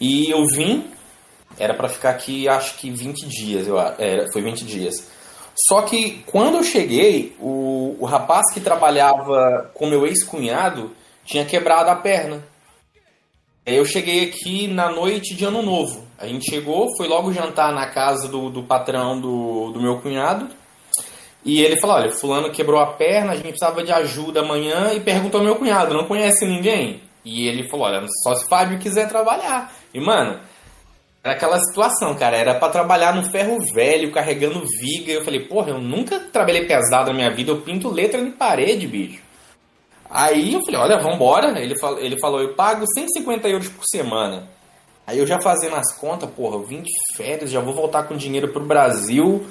E eu vim, era pra ficar aqui acho que 20 dias, eu acho. Era, foi 20 dias. Só que quando eu cheguei, o, o rapaz que trabalhava com meu ex-cunhado tinha quebrado a perna. Aí Eu cheguei aqui na noite de ano novo. A gente chegou, foi logo jantar na casa do, do patrão do, do meu cunhado. E ele falou: olha, fulano quebrou a perna, a gente precisava de ajuda amanhã e perguntou ao meu cunhado, não conhece ninguém? E ele falou: olha, só se Fábio quiser trabalhar. E, mano, era aquela situação, cara. Era para trabalhar no ferro velho, carregando viga. Eu falei, porra, eu nunca trabalhei pesado na minha vida, eu pinto letra de parede, bicho. Aí eu falei, olha, vambora. Ele, falou, ele falou, eu pago 150 euros por semana. Aí eu já fazendo as contas, porra, eu vim de férias, já vou voltar com dinheiro pro Brasil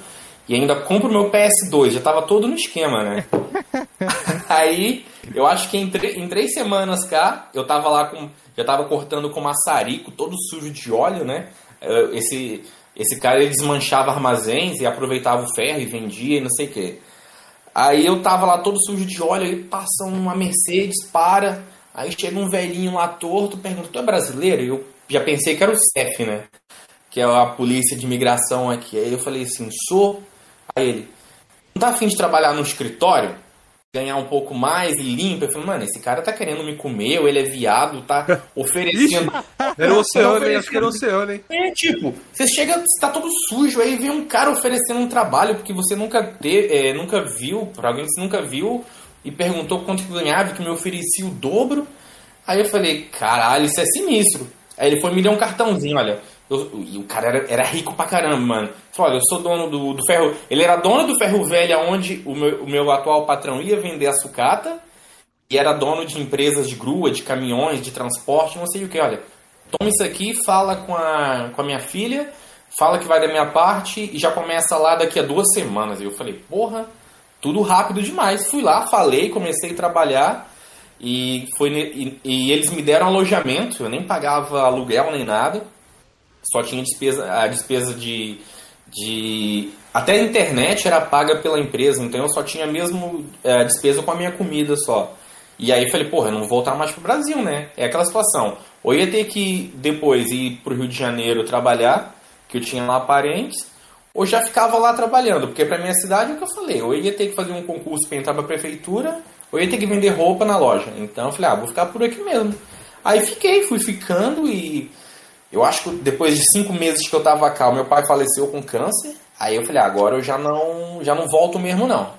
e ainda compro meu PS2, já tava todo no esquema, né? Aí, eu acho que em, em, três semanas cá, eu tava lá com. Já tava cortando com maçarico, todo sujo de óleo, né? Esse, esse cara ele desmanchava armazéns e aproveitava o ferro e vendia e não sei o quê. Aí eu tava lá todo sujo de óleo, aí passa uma Mercedes, para. Aí chega um velhinho lá torto, pergunta: Tu é brasileiro? Eu já pensei que era o CEF, né? Que é a polícia de imigração aqui. Aí eu falei assim: Sou. Aí ele: Não tá afim de trabalhar no escritório? Ganhar um pouco mais e limpa. Eu falei, mano, esse cara tá querendo me comer, ou ele é viado, tá oferecendo. era o oceano? Acho que era o oceano, hein? É, tipo, você chega, você tá todo sujo, aí vem um cara oferecendo um trabalho porque você nunca teve, é, nunca viu, pra alguém que você nunca viu, e perguntou quanto que ganhava, que me oferecia o dobro. Aí eu falei, caralho, isso é sinistro. Aí ele foi me deu um cartãozinho, olha. Eu, e o cara era, era, rico pra caramba, mano. Falou, olha, eu sou dono do, do ferro. Ele era dono do ferro velho, onde o meu, o meu atual patrão ia vender a sucata. E era dono de empresas de grua, de caminhões, de transporte, não sei o que. Olha, toma isso aqui, fala com a, com a minha filha, fala que vai da minha parte e já começa lá daqui a duas semanas. E eu falei, porra, tudo rápido demais. Fui lá, falei, comecei a trabalhar. E, foi, e, e eles me deram alojamento, eu nem pagava aluguel nem nada só tinha despesa, a despesa de, de. Até a internet era paga pela empresa, então eu só tinha mesmo a é, despesa com a minha comida só. E aí falei, porra, eu não vou voltar mais pro Brasil, né? É aquela situação. Ou ia ter que depois ir pro Rio de Janeiro trabalhar, que eu tinha lá parentes, ou já ficava lá trabalhando, porque pra minha cidade é o que eu falei, ou ia ter que fazer um concurso para entrar pra prefeitura, ou ia ter que vender roupa na loja. Então eu falei, ah, vou ficar por aqui mesmo. Aí fiquei, fui ficando e eu acho que depois de cinco meses que eu tava cá, meu pai faleceu com câncer. Aí eu falei, ah, agora eu já não, já não volto mesmo não.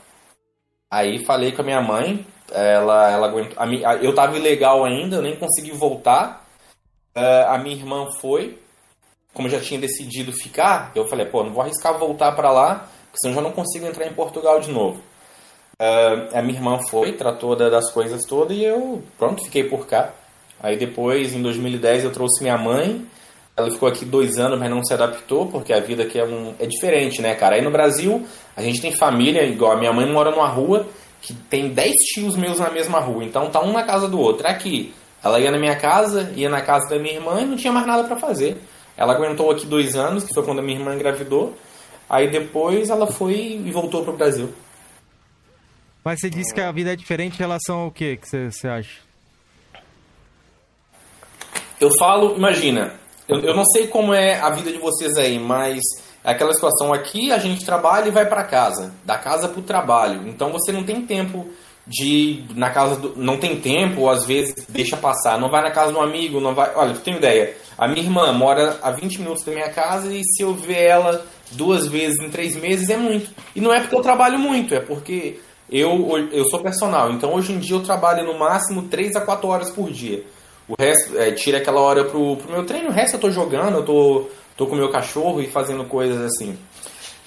Aí falei com a minha mãe, ela, ela aguentou. A, eu tava ilegal ainda, eu nem consegui voltar. Uh, a minha irmã foi, como já tinha decidido ficar, eu falei, pô, não vou arriscar voltar para lá, porque senão eu já não consigo entrar em Portugal de novo. Uh, a minha irmã foi, tratou das coisas todas e eu, pronto, fiquei por cá. Aí depois, em 2010, eu trouxe minha mãe ela ficou aqui dois anos, mas não se adaptou, porque a vida aqui é, um, é diferente, né, cara? Aí no Brasil, a gente tem família, igual a minha mãe mora numa rua que tem dez tios meus na mesma rua, então tá um na casa do outro. Aqui, ela ia na minha casa, ia na casa da minha irmã e não tinha mais nada para fazer. Ela aguentou aqui dois anos, que foi quando a minha irmã engravidou. Aí depois ela foi e voltou pro Brasil. Mas você disse que a vida é diferente em relação ao que que você, você acha? Eu falo, imagina, eu, eu não sei como é a vida de vocês aí, mas é aquela situação aqui, a gente trabalha e vai para casa, da casa para o trabalho. Então você não tem tempo de na casa do, não tem tempo, ou às vezes deixa passar, não vai na casa um amigo, não vai. Olha, tu tem ideia. A minha irmã mora a 20 minutos da minha casa e se eu ver ela duas vezes em três meses é muito. E não é porque eu trabalho muito, é porque eu, eu sou personal. Então hoje em dia eu trabalho no máximo 3 a 4 horas por dia. O resto, é, tira aquela hora pro, pro meu treino, o resto eu tô jogando, eu tô, tô com o meu cachorro e fazendo coisas assim.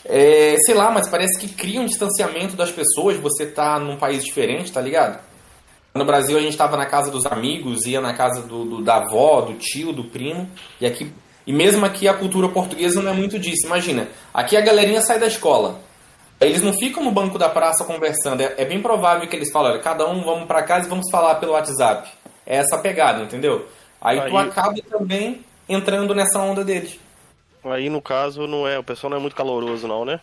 É, sei lá, mas parece que cria um distanciamento das pessoas, você tá num país diferente, tá ligado? No Brasil a gente tava na casa dos amigos, ia na casa do, do, da avó, do tio, do primo, e aqui. E mesmo aqui a cultura portuguesa não é muito disso. Imagina, aqui a galerinha sai da escola. Eles não ficam no banco da praça conversando. É, é bem provável que eles falem, olha, cada um vamos para casa e vamos falar pelo WhatsApp é essa pegada, entendeu? Aí, aí, tu acaba também entrando nessa onda deles. Aí, no caso, não é, o pessoal não é muito caloroso, não, né?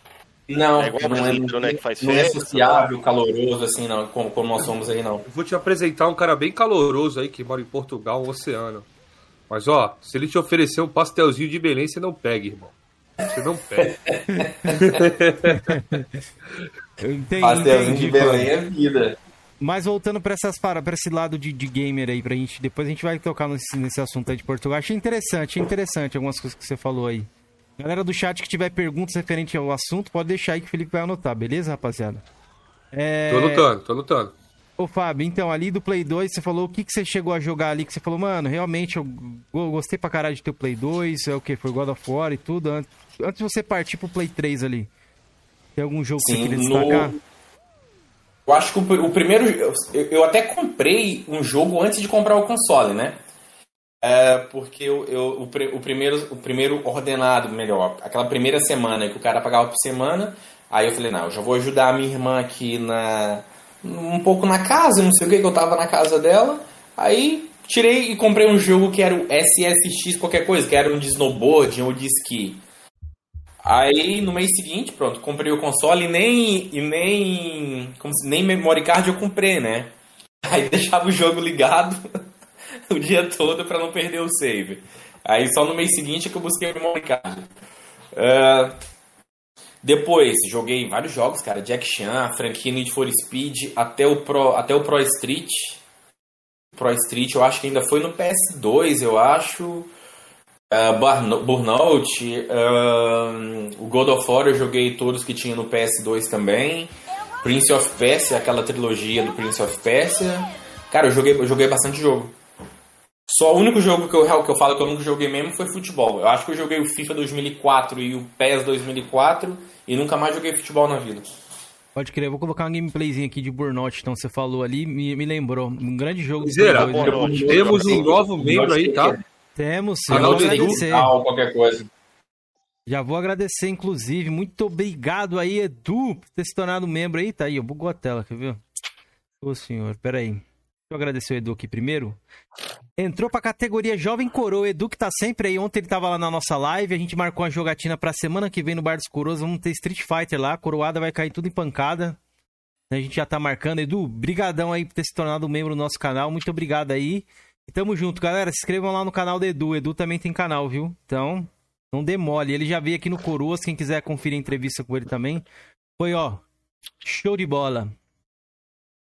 Não, é igual não, é, né, que faz não é festa, é sociável, caloroso, assim, não, como, como nós somos aí, não. vou te apresentar um cara bem caloroso aí, que mora em Portugal, um oceano. Mas, ó, se ele te oferecer um pastelzinho de Belém, você não pega, irmão. Você não pega. pastelzinho de Belém é vida. Mas voltando para essas para esse lado de, de, gamer aí pra gente, depois a gente vai tocar nesse, nesse assunto aí de Portugal. Achei interessante, interessante algumas coisas que você falou aí. Galera do chat que tiver perguntas referente ao assunto, pode deixar aí que o Felipe vai anotar, beleza, rapaziada? É... Tô anotando, tô anotando. Ô, Fábio, então, ali do Play 2, você falou o que, que você chegou a jogar ali, que você falou, mano, realmente eu gostei pra caralho de ter o Play 2, é o que? Foi God of War e tudo, antes, antes de você partir pro Play 3 ali. Tem algum jogo Sim, que você queria destacar? No... Eu acho que o, o primeiro. Eu, eu, até comprei um jogo antes de comprar o console, né? É, porque eu, eu, o, o, primeiro, o primeiro ordenado, melhor, aquela primeira semana que o cara pagava por semana, aí eu falei, não, eu já vou ajudar a minha irmã aqui na um pouco na casa, não sei o que, que eu tava na casa dela. Aí tirei e comprei um jogo que era o SSX qualquer coisa, que era um de snowboard ou de. Aí no mês seguinte, pronto, comprei o console e nem e nem como se, nem memory card eu comprei, né? Aí deixava o jogo ligado o dia todo para não perder o save. Aí só no mês seguinte é que eu busquei o memory card. Uh, depois, joguei vários jogos, cara. Jack Chan, a franquia Need for Speed, até o Pro, até o Pro Street. Pro Street, eu acho que ainda foi no PS2, eu acho. Uh, Burnout, uh, o God of War eu joguei todos que tinha no PS2 também. Prince of Persia, aquela trilogia do Prince of Persia. Cara, eu joguei, eu joguei bastante jogo. Só o único jogo que eu, que eu falo que eu nunca joguei mesmo foi futebol. Eu acho que eu joguei o FIFA 2004 e o PES 2004 e nunca mais joguei futebol na vida. Pode crer, vou colocar um gameplayzinho aqui de Burnout, então você falou ali, me, me lembrou. Um grande jogo. Zera, temos um novo membro aí, tá? Temos, sim. Canal de agradecer. qualquer coisa. Já vou agradecer, inclusive. Muito obrigado aí, Edu, por ter se tornado membro aí. Tá aí, eu bugou a tela, quer ver? Ô senhor, peraí. Deixa eu agradecer o Edu aqui primeiro. Entrou pra categoria Jovem Coroa. Edu que tá sempre aí. Ontem ele tava lá na nossa live. A gente marcou uma jogatina pra semana que vem no Bar dos Coroas. Vamos ter Street Fighter lá. A coroada vai cair tudo em pancada. A gente já tá marcando. Edu, brigadão aí por ter se tornado membro do nosso canal. Muito obrigado aí. Tamo junto, galera. Se inscrevam lá no canal do Edu. Edu também tem canal, viu? Então, não demole. Ele já veio aqui no Coroas. Quem quiser conferir a entrevista com ele também. Foi, ó, show de bola.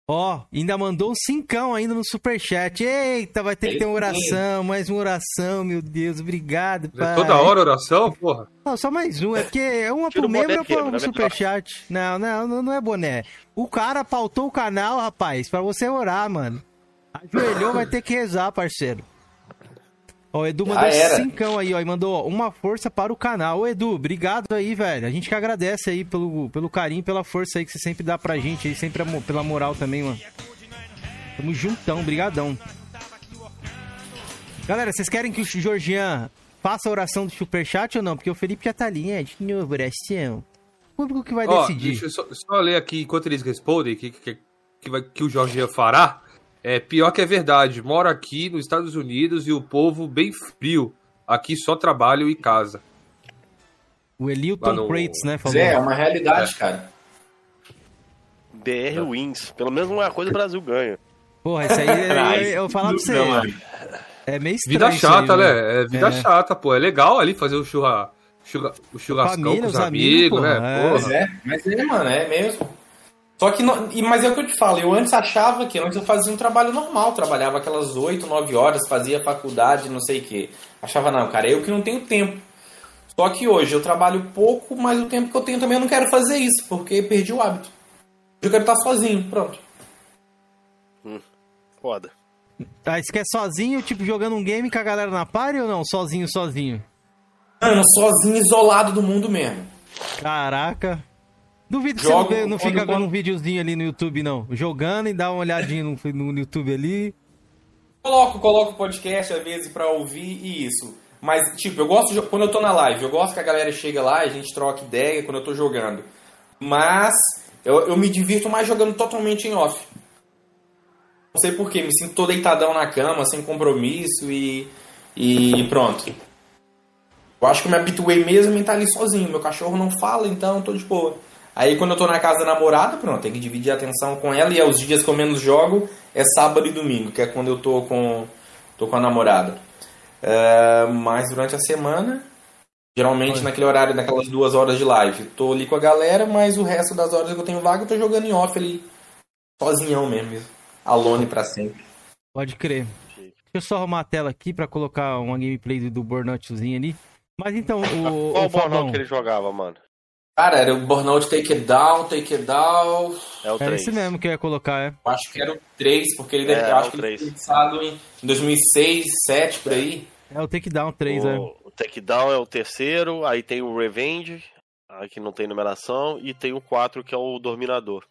Ó, ainda mandou um cincão ainda no superchat. Eita, vai ter que ter uma oração, mais uma oração, meu Deus. Obrigado, pai. É toda hora oração, porra? Não, só mais um. É porque é uma Tira pro membro ou pro um superchat. Não, não, não é boné. O cara pautou o canal, rapaz, pra você orar, mano. Ajoelhou, vai ter que rezar, parceiro. Ó, o Edu mandou cincão aí, ó, e mandou uma força para o canal. Ô, Edu, obrigado aí, velho. A gente que agradece aí pelo, pelo carinho, pela força aí que você sempre dá pra gente aí, sempre pela moral também, mano. Tamo juntão, brigadão. Galera, vocês querem que o Georgian faça a oração do superchat ou não? Porque o Felipe já tá ali, né? De novo, oração. O público que vai ó, decidir. Deixa eu só, só, ler aqui enquanto eles respondem que, que, que, vai, que o Georgian fará. É pior que é verdade. Moro aqui nos Estados Unidos e o povo bem frio. Aqui só trabalho e casa. O Elilton no... Crates, né? Falou. É, é uma realidade, cara. BR Wins. Pelo menos uma coisa o Brasil ganha. Porra, isso aí é, eu, eu falar pra você. é meio estranho. Vida chata, aí, né? É vida é. chata, pô. É legal ali fazer o churra, churra, o churrascão Família, com os, amigos, amigos né? Porra. É. Mas é, mano, é mesmo. Só que, mas é o que eu te falo, eu antes achava que antes eu fazia um trabalho normal, trabalhava aquelas 8, 9 horas, fazia faculdade, não sei o que. Achava, não, cara, eu que não tenho tempo. Só que hoje eu trabalho pouco, mas o tempo que eu tenho também eu não quero fazer isso, porque perdi o hábito. Eu quero estar sozinho, pronto. Hum, foda. Tá, você quer sozinho, tipo, jogando um game com a galera na party ou não? Sozinho, sozinho? Mano, sozinho, isolado do mundo mesmo. Caraca. Duvido que Jogo, você não, não fica vendo um videozinho ali no YouTube, não. Jogando e dá uma olhadinha no, no YouTube ali. Coloco, coloco podcast às vezes pra ouvir e isso. Mas, tipo, eu gosto de, quando eu tô na live, eu gosto que a galera chega lá e a gente troca ideia quando eu tô jogando. Mas eu, eu me divirto mais jogando totalmente em off. Não sei porquê, me sinto todo deitadão na cama, sem compromisso e, e pronto. Eu acho que eu me habituei mesmo em estar ali sozinho. Meu cachorro não fala, então tô de boa. Aí quando eu tô na casa da namorada, pronto, tem que dividir a atenção com ela. E é os dias que eu menos jogo é sábado e domingo, que é quando eu tô com, tô com a namorada. Uh, mas durante a semana, geralmente Oi. naquele horário, naquelas duas horas de live, tô ali com a galera, mas o resto das horas que eu tenho vaga, eu tô jogando em off ali, sozinhão mesmo, alone para sempre. Pode crer. Deixa eu só arrumar a tela aqui para colocar uma gameplay do Burnoutzinho ali. Mas então, o, Qual o o burnout que ele jogava, mano? Cara, era o Burnout Take It Down, Take It Down. É o é 3. esse mesmo que eu ia colocar, é. Eu Acho que era o 3, porque ele É, deve, é eu acho o que ele 3. foi lançado em 2006, 2007, por aí. É o Takedown 3, é. O, o Takedown é o terceiro, aí tem o Revenge, aí que não tem numeração, e tem o 4 que é o Dominador.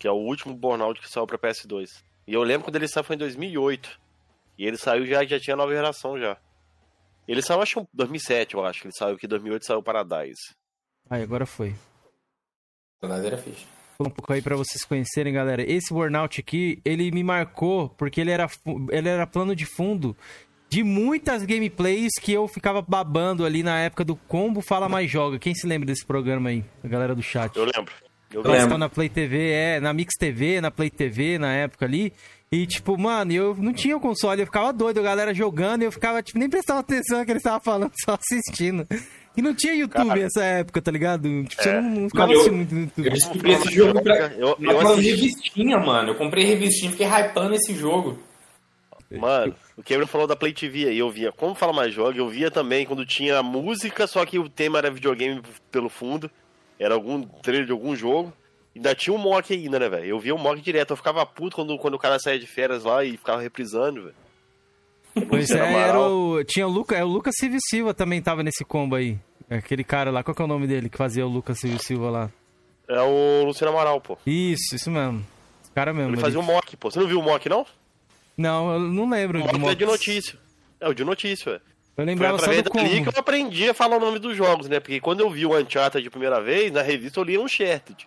Que é o último Burnout que saiu pra PS2. E eu lembro quando ele saiu foi em 2008. E ele saiu já já tinha nova geração já. Ele saiu acho em 2007, eu acho que ele saiu que em 2008 saiu o Paradise. Aí, agora foi. Era fixe. um pouco aí pra vocês conhecerem, galera. Esse Burnout aqui, ele me marcou porque ele era, ele era plano de fundo de muitas gameplays que eu ficava babando ali na época do Combo Fala Mais Joga. Quem se lembra desse programa aí? A galera do chat. Eu lembro. Eu lembro. Na Play TV, é, na Mix TV, na Play TV na época ali. E, tipo, mano, eu não tinha o console, eu ficava doido, a galera jogando, e eu ficava, tipo, nem prestava atenção no que eles estavam falando, só assistindo. E não tinha YouTube Cara. nessa época, tá ligado? Tipo, você não, não ficava assistindo muito no YouTube. Eu descobri esse jogo pra. Eu, Eu eu assisti. revistinha, mano. Eu comprei revistinha, fiquei hypando esse jogo. Mano, o Cameron falou da Play TV aí, eu via. Como fala mais joga, eu via também quando tinha música, só que o tema era videogame pelo fundo. Era algum trailer de algum jogo. Ainda tinha um mock ainda, né, velho? Eu via o mock direto, eu ficava puto quando, quando o cara saía de férias lá e ficava reprisando, velho. Pois é, era o, tinha o Lucas, é, o Lucas Silva Silva também tava nesse combo aí. Aquele cara lá, qual que é o nome dele que fazia o Lucas Silva Silva lá? É o Luciano Amaral, pô. Isso, isso mesmo. Esse cara mesmo. Ele ali. fazia um mock, pô. Você não viu o mock, não? Não, eu não lembro O do mock é mock. de notícia. É o de notícia, velho. Eu Foi lembrava só através do dali que eu aprendi a falar o nome dos jogos, né? Porque quando eu vi o Uncharted de primeira vez, na revista eu li Uncharted.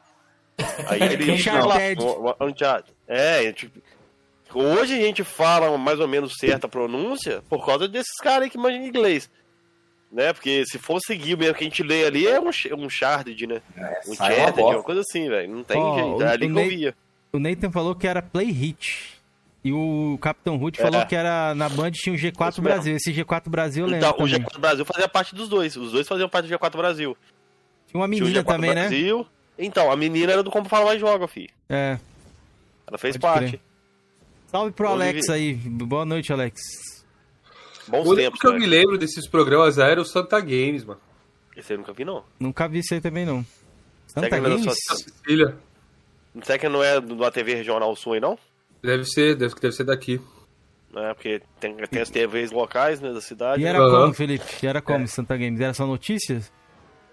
Aí ele Uncharted. lá, o- o- Uncharted. É, tipo, hoje a gente fala mais ou menos certa pronúncia por causa desses caras aí que manjam inglês. Né? Porque se for seguir o mesmo que a gente lê ali, é um, um Uncharted, né? Um sai uma bosta. uma coisa assim, velho. Não tem Ó, jeito. o- É ali que eu via. O Nathan falou que era Play Hit. E o Capitão Hood É. falou que era na Band tinha o G4 Isso mesmo. Brasil. Esse G4 Brasil eu lembro Então, o também. G4 Brasil fazia parte dos dois. Os dois faziam parte do G4 Brasil. Tinha uma Tinha o menina G4 também, né? Brasil. Então, a menina era do Como Fala Mais Joga, filho. É. Ela fez Pode parte. crer. Salve pro Hoje Alex vi- aí. Boa noite, Alex. Bons O único tempos, que eu velho. me lembro desses programas era o Santa Games, mano. Esse eu nunca vi, não. Nunca vi isso aí também, não. Será Santa que não é Games? sua- A Cecília. Será que não é da TV Regional Sul aí, não? Deve ser, deve, deve ser daqui. É, porque tem, tem as TVs locais, né, da cidade. E era Aham. como, Felipe? E era como, Santa Games? Era só notícias?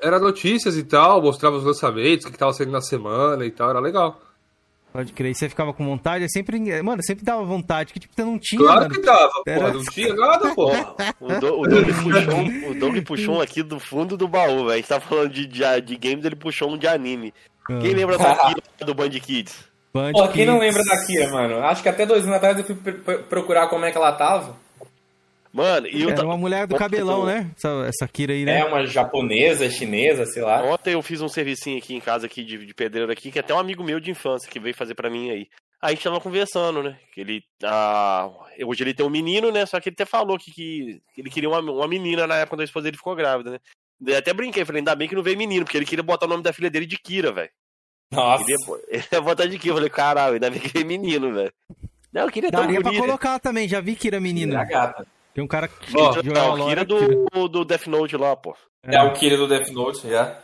Era notícias e tal, mostrava os lançamentos, o que que tava saindo na semana e tal, era legal. Pode crer. E você ficava com vontade? É sempre... Mano, sempre dava vontade, que tipo, você não tinha, Claro mano. que dava, Era- porra, não tinha nada, porra. O, Do- o Doug puxou, um- o Doug puxou um aqui do fundo do baú, velho. A gente tá falando de, de, de games, ele puxou um de anime. Ah, Quem lembra daquilo do Band Kids? Band Pô, quem não Kids. lembra da Kira, mano? Acho que até dois anos atrás eu fui pr- pr- procurar como é que ela tava. Mano, e eu Era uma mulher do Ontem cabelão, eu- né? Essa, essa Kira aí, né? É uma japonesa, chinesa, sei lá. Ontem eu fiz um servicinho aqui em casa aqui de, de pedreiro aqui, que até um amigo meu de infância que veio fazer pra mim aí. Aí a gente tava conversando, né? Que ele. Ah, hoje ele tem um menino, né? Só que ele até falou que, que ele queria uma, uma menina na época quando a esposa dele ficou grávida, né? Daí até brinquei, falei, ainda bem que não veio menino, porque ele queria botar o nome da filha dele de Kira, velho. Nossa. Ele ia- Ele ia botar de Kira. Eu falei, caralho, ainda bem que veio menino, velho. Não, eu queria tão Daria pra bonito. colocar também, já vi Kira É a menina. gata. Tem um cara que Ó, Não, o Kira era Kira. do, do Death Note lá, pô. É, o Kira do Death Note, já.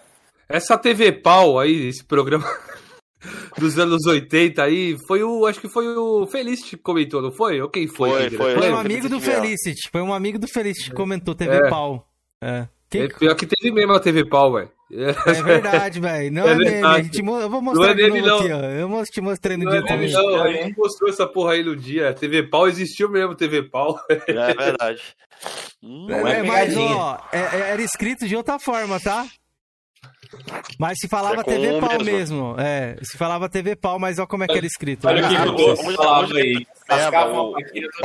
Essa TV pau aí, esse programa dos anos 80 aí, foi o. Acho que foi o Feliz que comentou, não foi? Ou quem foi? Foi, foi. Foi um amigo do Felicity Felicity. Foi um amigo do Felicity que comentou, TV É. pau. É. Quem- É pior que teve mesmo a TV pau, velho. É verdade, velho. Não É é, meme. A gente mo- eu vou Não mostrar é de meme, novo não. aqui, ó. Eu mos- te mostrei no Não, dia é também. meme, não, a gente mostrou essa porra aí no dia. TV pau existiu mesmo, TV pau. É verdade. Hum, Não é É, mas, ó, é- é- era escrito de outra forma, tá? Mas se falava É TV um pau mesmo. mesmo. É, se falava TV pau, mas olha como é que era escrito. Olha o que hoje- aí. É, Cascavam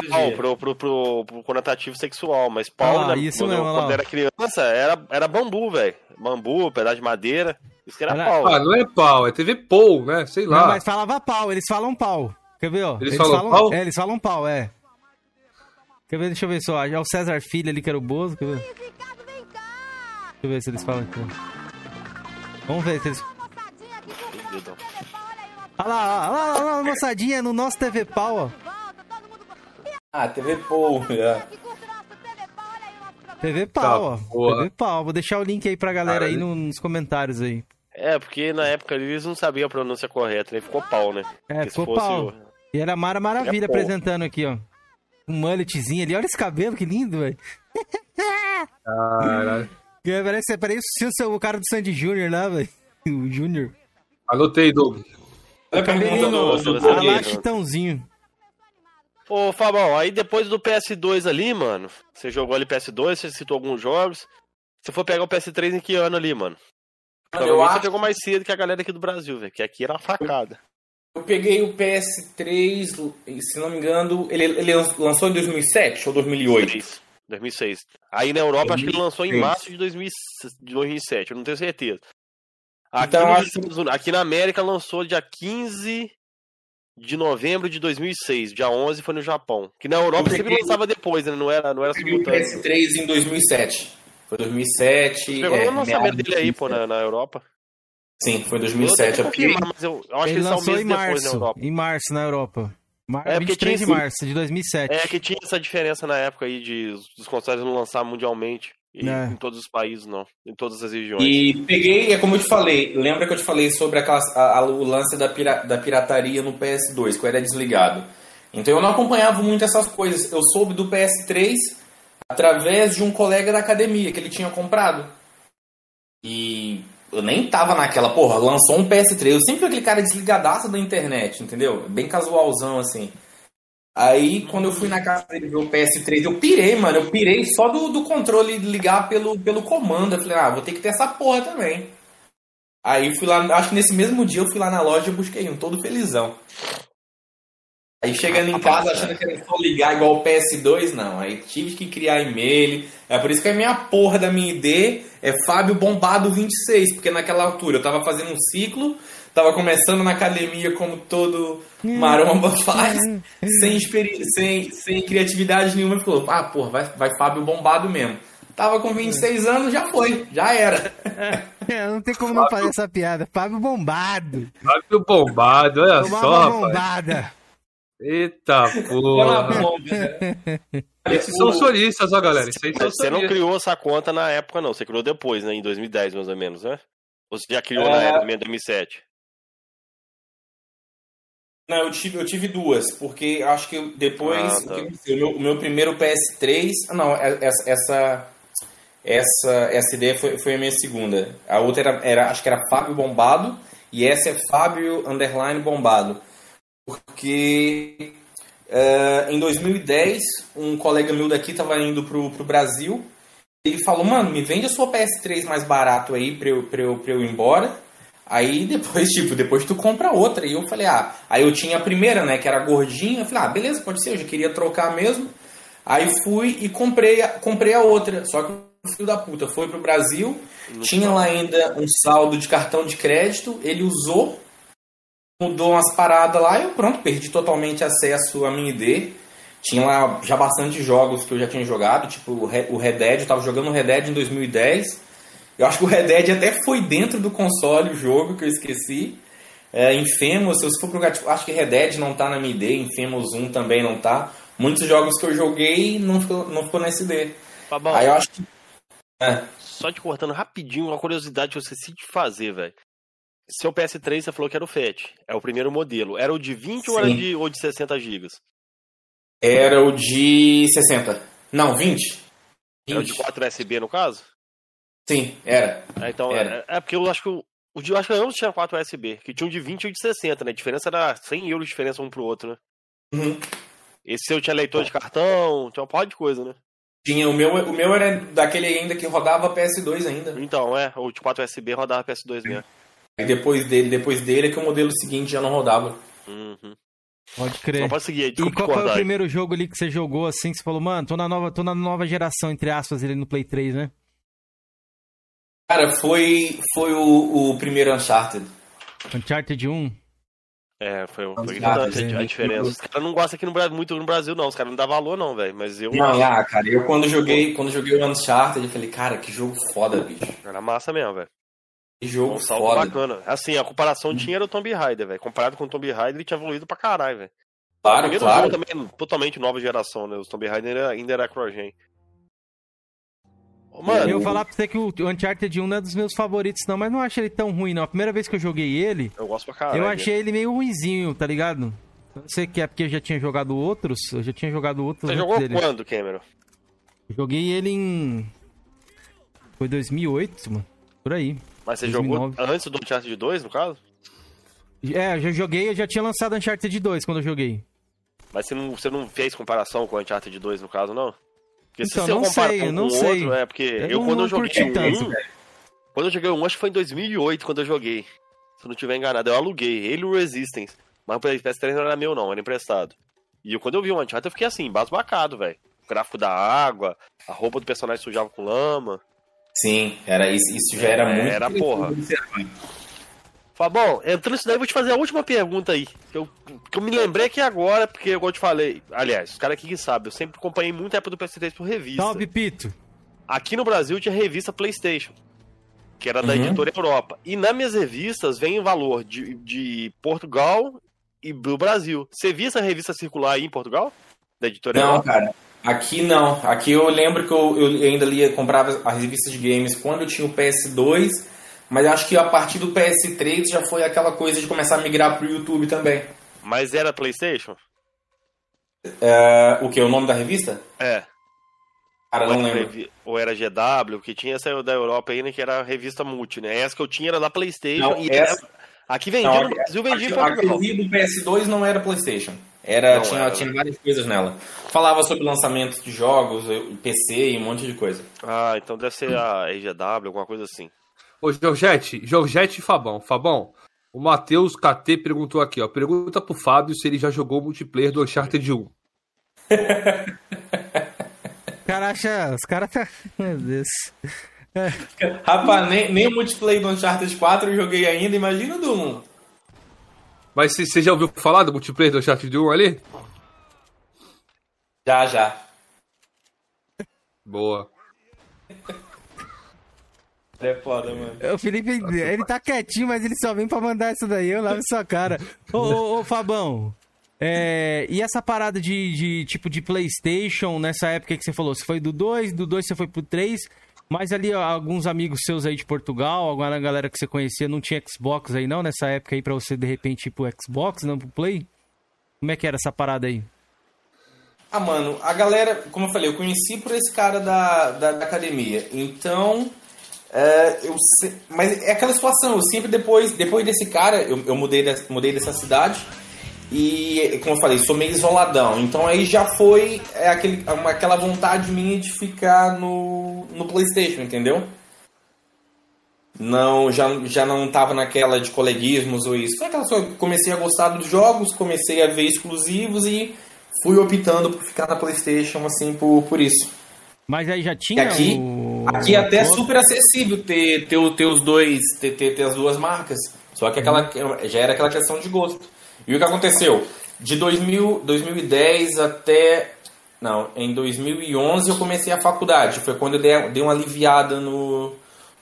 Pau pro, pro, pro, pro conotativo sexual, mas pau, Ah, né, isso quando, mesmo, eu- quando era criança, era, era bambu, velho. Bambu, pedaço de madeira. Isso que era Era- pau. Ah, não é pau, é TV pou, né? Sei lá. Não, mas falava pau, eles falam pau. Quer ver, ó? Eles falam pau? É, eles falam pau, é. Quer ver? Deixa eu ver só. É o César Filho ali que era o Bozo. Quer ver? Deixa eu ver se eles falam aqui. Vamos ver se eles. Olha lá, olha lá, olha lá, moçadinha, no nosso TV pau, ó. Ah, TV Pou. já. TV pau, ó. porra. TV pau. Vou deixar o link aí pra galera aí Caralho. no- nos comentários aí. É, porque na época eles não sabiam a pronúncia correta, né? Ficou pau, né? É, Porque ficou fosse pau. o- E era Mara Maravilha É pau. apresentando aqui, ó. Um mulletzinho ali. Olha esse cabelo, que lindo, velho. Caralho. Que Parece, parece o seu- o cara do Sandy Júnior lá, velho. O Júnior. Anotei, Doug. Ah Sabia, lá? Chitãozinho. Ô, Fabão, aí depois do PS2 ali, mano, você jogou ali PS2, você citou alguns jogos. Se for pegar o PS3 em que ano ali, mano? Mano, eu Provavelmente você acho pegou mais cedo que a galera aqui do Brasil, velho, que aqui era uma facada. Eu peguei o PS3, se não me engano, ele, ele lançou em 2007 ou 2008? 2006. 2006. Aí na Europa, acho que ele lançou em 2006. março de 2000 de 2007, eu não tenho certeza. Aqui, Então, acho que- Estados Unidos- aqui na América lançou dia 15 de novembro de 2006, dia 11 foi no Japão. Que na Europa Eu sempre lançava depois, né? Não era, não era Eu peguei o simultâneo. PS3 em 2007. Foi 2007. Pegou é, o lançamento dele aí, pô, na, na Europa. Sim, foi Eu vou 2007. ter Eu que confirmar, mas eu, eu acho que Ele ele saiu um lançou mês em depois na março. Europa. Em março, na Europa. Mar... É, porque 23 de tinha esse- março de 2007. É que tinha essa diferença na época aí de os consoles não lançar mundialmente. E É. Em todos os países, não. Em todas as regiões. E peguei, é como eu te falei, lembra que eu te falei sobre aquela, a- a- o lance da, pira- da pirataria no PS2, que eu era desligado. Então eu não acompanhava muito essas coisas. Eu soube do PS3 através de um colega da academia que ele tinha comprado. E eu nem tava naquela, porra, lançou um PS3. Eu sempre fui aquele cara desligadaço da internet, entendeu? Bem casualzão assim. Aí, quando eu fui na casa dele ver o PS3, eu pirei, mano. Eu pirei só do, do controle ligar pelo, pelo comando. Eu falei, ah, vou ter que ter essa porra também. Aí fui lá, acho que nesse mesmo dia eu fui lá na loja e busquei um, todo felizão. Aí chegando em casa, achando que era só ligar igual o PS2, não. Aí tive que criar e-mail. É por isso que a minha porra da minha ID é Fábio Bombado 26, porque naquela altura eu tava fazendo um ciclo, tava começando na academia como todo maromba faz, sem, experi sem, sem criatividade nenhuma, e falou, ah, porra, vai, vai Fábio Bombado mesmo. Tava com 26 anos, já foi, já era. É, não tem como não fazer essa piada. Fábio bombado. Fábio bombado, olha Tomar só, uma rapaz. Eita porra. né? Esses são solistas, ó, galera. Esses são você não criou essa conta na época, não. Você criou depois, né? Em 2010, mais ou menos, né? Ou você já criou É. na época, em 2007? Não, eu tive, eu tive duas, porque acho que depois Ah, o que tá. o, meu, o meu primeiro PS3. ah, Não, é- essa, essa, essa, essa ideia foi, foi a minha segunda. A outra era, era, acho que era Fábio Bombado, e essa é Fábio Underline Bombado. Porque eh, em 2010, um colega meu daqui estava indo pro, pro Brasil. Ele falou, mano, me vende a sua PS3 mais barato aí pra eu, pra eu, pra eu ir embora. Aí depois, tipo, depois tu compra outra. E eu falei, ah, aí eu tinha a primeira, né, que era gordinha. Eu falei, ah, beleza, pode ser, eu já queria trocar mesmo. Aí fui e comprei, a- comprei a outra. Só que o filho da puta foi pro Brasil, tinha lá ainda um saldo de cartão de crédito, ele usou, mudou umas paradas lá e eu pronto, perdi totalmente acesso à minha ID. Tinha lá já bastante jogos que eu já tinha jogado, tipo o Re- o Red Dead, eu tava jogando o Red Dead em 2010. Eu acho que o Red Dead até foi dentro do console o jogo, que eu esqueci. É, Infamous, se eu for procurar, tipo, acho que Red Dead não tá na minha ID, Infamous 1 também não tá. Muitos jogos que eu joguei não ficou, não ficou na SD. Fabão, Aí eu acho que. É. só te cortando rapidinho, uma curiosidade que você se de fazer, velho. Seu PS3 você falou que era o FAT. É o primeiro modelo. Era o de 20 ou era de, ou de 60 GB? Era o de 60. Não, 20. Era o de 4 USB no caso? Sim, era. É, então, Era. é, é porque eu acho que o, o de, eu acho que ambos tinham 4 USB, que tinha um de 20 e um de 60, né? A diferença era 100 euros de diferença um pro outro, né? Uhum. Esse seu tinha leitor de cartão, tinha uma porra de coisa, né? Tinha, o, meu, o meu era daquele ainda que rodava PS2 ainda. Então, é, o de 4 USB rodava PS2 mesmo. Aí depois dele, depois dele é que o modelo seguinte já não rodava. Uhum. Pode crer. Não pode seguir, E qual foi o primeiro jogo ali que você jogou assim, que você falou, mano, tô na nova, tô na nova geração, entre aspas, ali no Play 3, né? Cara, foi, foi o, o primeiro Uncharted. Uncharted 1. É, foi, foi a, a gente. diferença. Os caras não gostam aqui no, muito no Brasil, não. Os caras não dão valor, não, velho. Mas eu Não, ah, cara, eu quando joguei, quando joguei o Uncharted, eu falei, cara, que jogo foda, bicho. era massa mesmo, velho. Que jogo Um salto foda. bacana. Assim, a comparação tinha era o Tomb Raider, velho. Comparado com o Tomb Raider, ele tinha evoluído pra caralho, velho. Claro, Primeiro claro. jogo também, totalmente nova geração, né? Os Tomb Raider ainda, era crogen. Mano, Eu vou falar pra você que o Uncharted 1 não é dos meus favoritos, não, mas não acho ele tão ruim, não. A primeira vez que eu joguei ele, eu gosto pra caralho. eu achei ele meio ruinzinho, tá ligado? Não sei que é porque eu já tinha jogado outros, eu já tinha jogado outros Você jogou dele. quando, Cameron? Joguei ele em. Foi 2008, mano. Por aí. Mas você 2009. jogou antes do Uncharted 2, no caso? É, eu já joguei, eu já tinha lançado Uncharted 2 quando eu joguei. Mas você não, você não fez comparação com o Uncharted 2, no caso, não? Porque Então, você não sei, com eu não o sei. outro, é porque Eu eu, não- quando não eu joguei o tanto. 1, quando eu joguei 1, acho que foi em 2008 quando eu joguei. Se eu não tiver enganado, eu aluguei ele e o Resistance. Mas o PS3 não era meu não, era emprestado. E eu, quando eu vi o Uncharted, eu fiquei assim, basbacado, velho. O gráfico da água, a roupa do personagem sujava com lama. Sim, era isso, isso já era É, muito. era, porra. Fabão, entrando nisso daí, eu vou te fazer a última pergunta aí. Que eu, que eu me lembrei aqui agora, porque eu te falei. Aliás, os caras aqui que sabem, eu sempre acompanhei muito a época do PS3 por revista. Salve, Pito. Aqui no Brasil tinha revista PlayStation, que era da Uhum. editora Europa. E nas minhas revistas vem o valor de, de Portugal e do Brasil. Você via essa revista circular aí em Portugal? Da editora Não, Europa? cara. Aqui não. Aqui eu lembro que eu, eu ainda lia, comprava as revistas de games quando eu tinha o PS2, mas acho que a partir do PS3 já foi aquela coisa de começar a migrar pro YouTube também. Mas era PlayStation? É, o que? O nome da revista? É. Cara, ou, não lembro. ou era GW, que tinha essa da Europa ainda, que era a revista multi, né? Essa que eu tinha era da PlayStation. Não, e essa- era- Aqui vendia Não, no Brasil, vendia em Aqui, aqui Portugal. vi do PS2 não era PlayStation. Era, Não tinha, era, tinha várias coisas nela. Falava sobre lançamento de jogos, PC e um monte de coisa. Ah, então deve ser a EGW, alguma coisa assim. Ô, Georgette, Georgette e Fabão. Fabão, o Matheus KT perguntou aqui, ó. Pergunta pro Fábio se ele já jogou o multiplayer do Uncharted 1. O cara acha. Os caras tá. Meu Deus. Rapaz, nem, nem o multiplayer do Uncharted 4 eu joguei ainda, imagina o do 1. Mas você já ouviu falar do multiplayer do Uncharted 1 ali? Já, já. Boa. É foda, mano. O Felipe, ele tá quietinho, mas ele só vem pra mandar isso daí, eu lavo sua cara. Ô, ô, ô Fabão, é, e essa parada de, de tipo de Playstation, nessa época que você falou, você foi do 2, do 2 você foi pro 3, mas ali ó, alguns amigos seus aí de Portugal, alguma galera que você conhecia, não tinha Xbox aí não, nessa época aí pra você de repente ir pro Xbox, não pro Play? Como é que era essa parada aí? Ah, mano, a galera, como eu falei, eu conheci por esse cara da, da, da academia. Então, é, eu se- mas é aquela situação, eu sempre depois, depois desse cara, eu, eu mudei, des- mudei dessa cidade e, como eu falei, sou meio isoladão. Então aí já foi é, aquele, aquela vontade minha de ficar no, no Playstation, entendeu? Não, já, já não tava naquela de coleguismos ou isso. Foi aquela só, comecei a gostar dos jogos, comecei a ver exclusivos e fui optando por ficar na PlayStation assim por, por isso. Mas aí já E tinha aqui, o... aqui até é o- super acessível ter, ter, ter os dois, ter, ter, ter as duas marcas. Só que aquela, já era aquela questão de gosto. E o que aconteceu? De 2000, 2010 até. Não, em 2011 eu comecei a faculdade. Foi quando eu dei, dei uma aliviada no,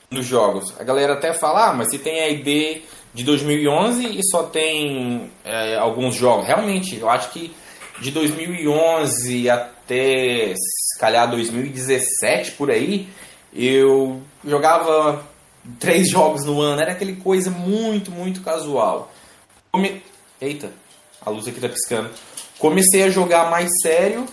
nos jogos. A galera até fala, ah, mas se tem a ID de 2011 e só tem é, alguns jogos. Realmente, eu acho que de 2011 até, se calhar, 2017, por aí, eu jogava três jogos no ano. Era aquele coisa muito, muito casual. Eita, a luz aqui tá piscando. Comecei a jogar mais sério.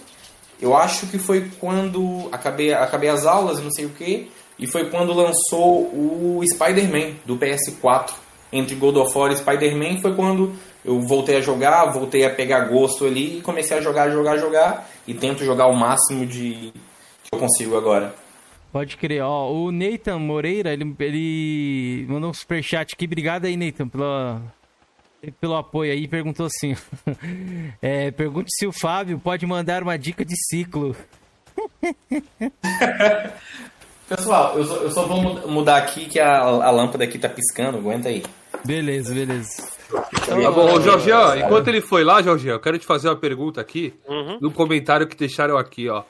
Eu acho que foi quando acabei, acabei as aulas, não sei o que, e foi quando lançou o Spider-Man do PS4. Entre God of War e Spider-Man foi quando eu voltei a jogar, voltei a pegar gosto ali e comecei a jogar, jogar, jogar. E tento jogar o máximo de que eu consigo agora. Pode crer, ó, o Nathan Moreira, ele, ele mandou um superchat aqui, obrigado aí, Nathan, pela, pelo apoio aí, perguntou assim, é, pergunte se o Fábio pode mandar uma dica de ciclo. Pessoal, eu só, eu só vou mu- mudar aqui que a, a lâmpada aqui tá piscando, aguenta aí. Beleza, beleza. Tá bom, ô Jorgian, enquanto ele foi lá, Jorgian, eu quero te fazer uma pergunta aqui, Uhum. no comentário que deixaram aqui, ó.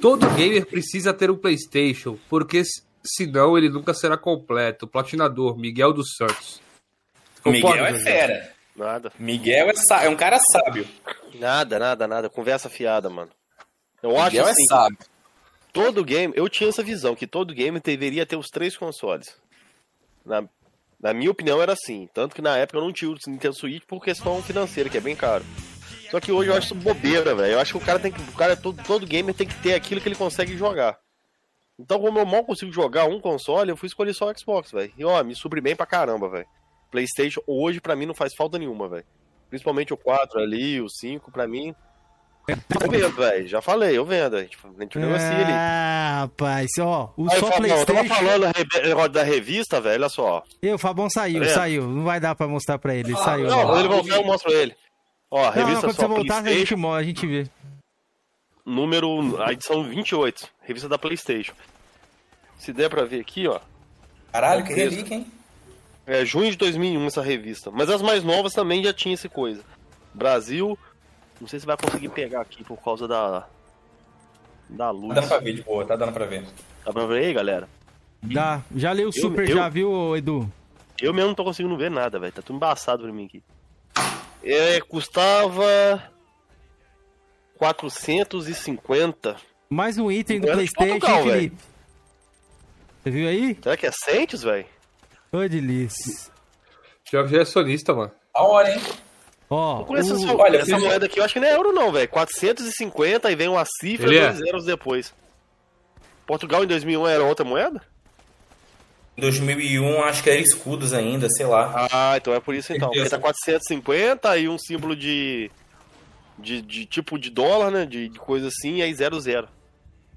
Todo gamer precisa ter um Playstation, porque senão ele nunca será completo. Platinador, Miguel dos Santos. Miguel é fera. Nada. Miguel é, sá- é um cara sábio. Nada, nada, nada. Conversa fiada, mano. Eu acho Miguel assim, é sábio. todo game, eu tinha essa visão, que todo game deveria ter os três consoles. Na, na minha opinião era assim. Tanto que na época eu não tinha o Nintendo Switch por questão financeira, que é bem caro. Só que hoje eu acho isso bobeira, velho. Eu acho que o cara tem que. O cara, todo, todo gamer tem que ter aquilo que ele consegue jogar. Então, como eu mal consigo jogar um console, eu fui escolher só o Xbox, velho. E ó, me supri bem pra caramba, velho. PlayStation hoje pra mim não faz falta nenhuma, velho. Principalmente o 4 ali, o 5, pra mim. Eu vendo, velho. Já falei, eu vendo. A gente, a gente negocia ali. Ah, rapaz, ó, o Aí, só Fabão, eu tava Playstation... falando da revista, velho, olha só. E o Fabão saiu, Tá saiu. Não vai dar pra mostrar pra ele, ele saiu. Não, né? quando ele voltar eu mostro ele. Ó, a Não, não, revista quando só você voltar, a gente, PlayStation, a gente vê. número, a edição 28, revista da PlayStation. Se der pra ver aqui, ó, Caralho, que Beleza. relíquia, hein? É junho de 2001 essa revista. Mas as mais novas também já tinha essa coisa. Brasil, não sei se vai conseguir pegar aqui por causa da da Tá luz. dando pra ver de boa, tá dando pra ver. Dá pra ver aí, galera? Dá. Já leu o Super, eu- já viu, Edu? Eu mesmo não tô conseguindo ver nada, velho. Tá tudo embaçado pra mim aqui. É, custava 450. Mais um item do Playstation, Portugal, Felipe? Você viu aí? Será que é Centes, velho? Ô, delícia. Já, já é sonista, mano. Da hora, hein? Ó, Com essa, o- olha, essa moeda aqui, eu acho que não é euro não, velho. 450 e vem uma cifra e é. dois zeros depois. Portugal em 2001 era outra moeda? Em 2001, acho que era escudos ainda, sei lá. Ah, então é por isso então. Porque tá 450 e um símbolo de, de, de tipo de dólar, né? De, de coisa assim, e aí 00.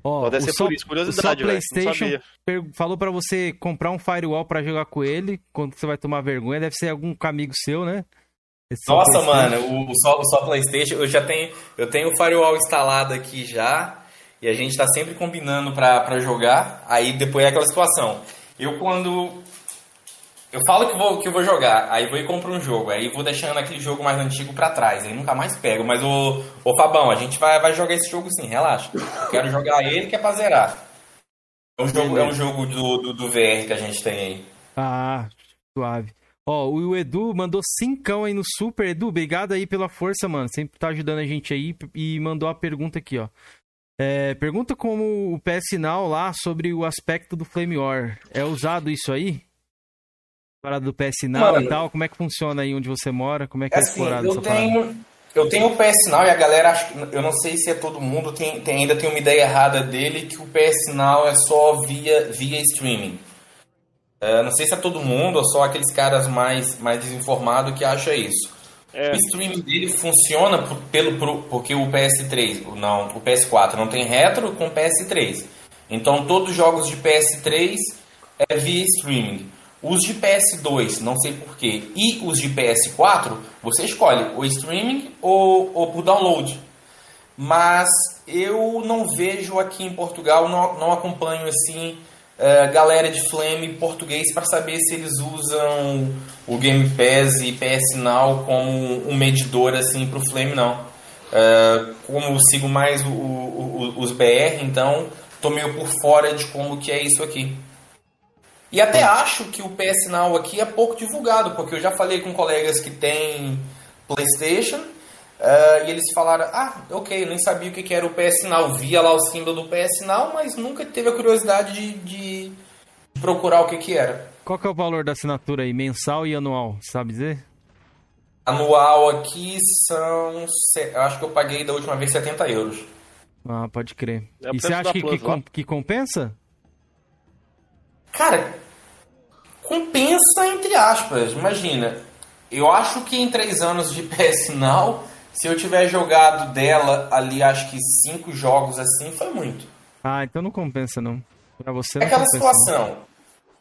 Ó, o ser só- por isso, o só curiosidade, velho. PlayStation falou pra você comprar um firewall pra jogar com ele, quando você vai tomar vergonha, deve ser algum amigo seu, né? Esse Nossa, mano, o, o só, o só PlayStation, eu já tenho, eu tenho o firewall instalado aqui já, e a gente tá sempre combinando pra jogar. Aí depois é aquela situação. Eu quando eu falo que vou que eu vou jogar, aí vou e compro um jogo, aí vou deixando aquele jogo mais antigo pra trás, aí nunca mais pego. Mas o ô Fabão, a gente vai, vai jogar esse jogo sim, relaxa. Eu quero jogar ele que é pra zerar. É um jogo, é um jogo do, do, do VR que a gente tem aí. Ah, suave. Ó, o Edu mandou cincão aí no Super. Edu, obrigado aí pela força, mano. Sempre tá ajudando a gente aí e mandou a pergunta aqui, ó. É, pergunta como o PS Now lá sobre o aspecto do Flame War. É usado isso aí? Parada do PS Now Mano. e tal? Como é que funciona aí onde você mora? Como é que é Assim, explorado eu essa parada? tenho, eu tenho o PS Now e a galera, acha, eu não sei se é todo mundo, tem, tem- ainda tem uma ideia errada dele que o PS Now é só via, via streaming. É, não sei se é todo mundo ou só aqueles caras mais, mais desinformados que acham isso. É. O streaming dele funciona por- pelo, pro- porque o PS3, o- não, o PS4 não tem retro com o PS3. Então todos os jogos de PS3 é via streaming. Os de PS2, não sei porquê, e os de PS4, você escolhe o streaming ou, ou por download. Mas eu não vejo aqui em Portugal, não, não acompanho assim eh, galera de Flame português para saber se eles usam o Game Pass e PS Now como um medidor assim para o Flame não. Eh, como eu sigo mais o- o- o- os BR, então tô meio por fora de como que é isso aqui. E até acho que o PS Now aqui é pouco divulgado, porque eu já falei com colegas que têm PlayStation eh, e eles falaram: Ah, ok, eu nem sabia o que era o PS Now. Via lá o símbolo do PS Now, mas nunca teve a curiosidade de, de procurar o que que era. Qual que é o valor da assinatura aí? Mensal e anual? Sabe dizer? Anual aqui são. acho que eu paguei da última vez 70 euros. Ah, pode crer. É e você acha que, que, Plus lá. com- que compensa? Cara, compensa entre aspas. Imagina, eu acho que em três anos de PS Now, se eu tiver jogado dela ali, acho que cinco jogos assim, foi muito. Ah, então não compensa não. Pra você É não aquela compensa. não. situação.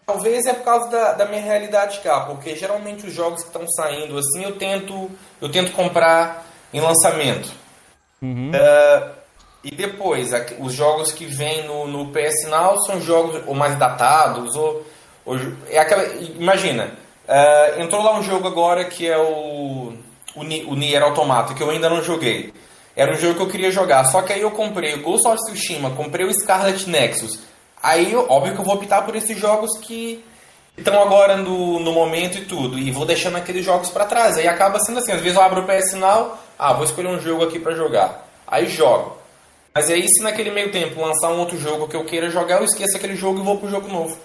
Talvez é por causa da, da minha realidade cá, porque geralmente os jogos que estão saindo assim, eu tento, eu tento comprar em lançamento. Uhum. É, e depois, os jogos que vêm no, no PS Now são jogos ou mais datados, ou, ou é aquela, imagina, é, entrou lá um jogo agora que é o, o, o Nier Automata, que eu ainda não joguei. Era um jogo que eu queria jogar, só que aí eu comprei o Ghost of Tsushima, comprei o Scarlet Nexus. Aí, óbvio que eu vou optar por esses jogos que estão agora no, no momento e tudo, e vou deixando aqueles jogos pra trás. Aí acaba sendo assim, às vezes eu abro o PS Now, ah, vou escolher um jogo aqui pra jogar. Aí jogo. Mas aí, se naquele meio tempo lançar um outro jogo que eu queira jogar, eu esqueço aquele jogo e vou pro jogo novo.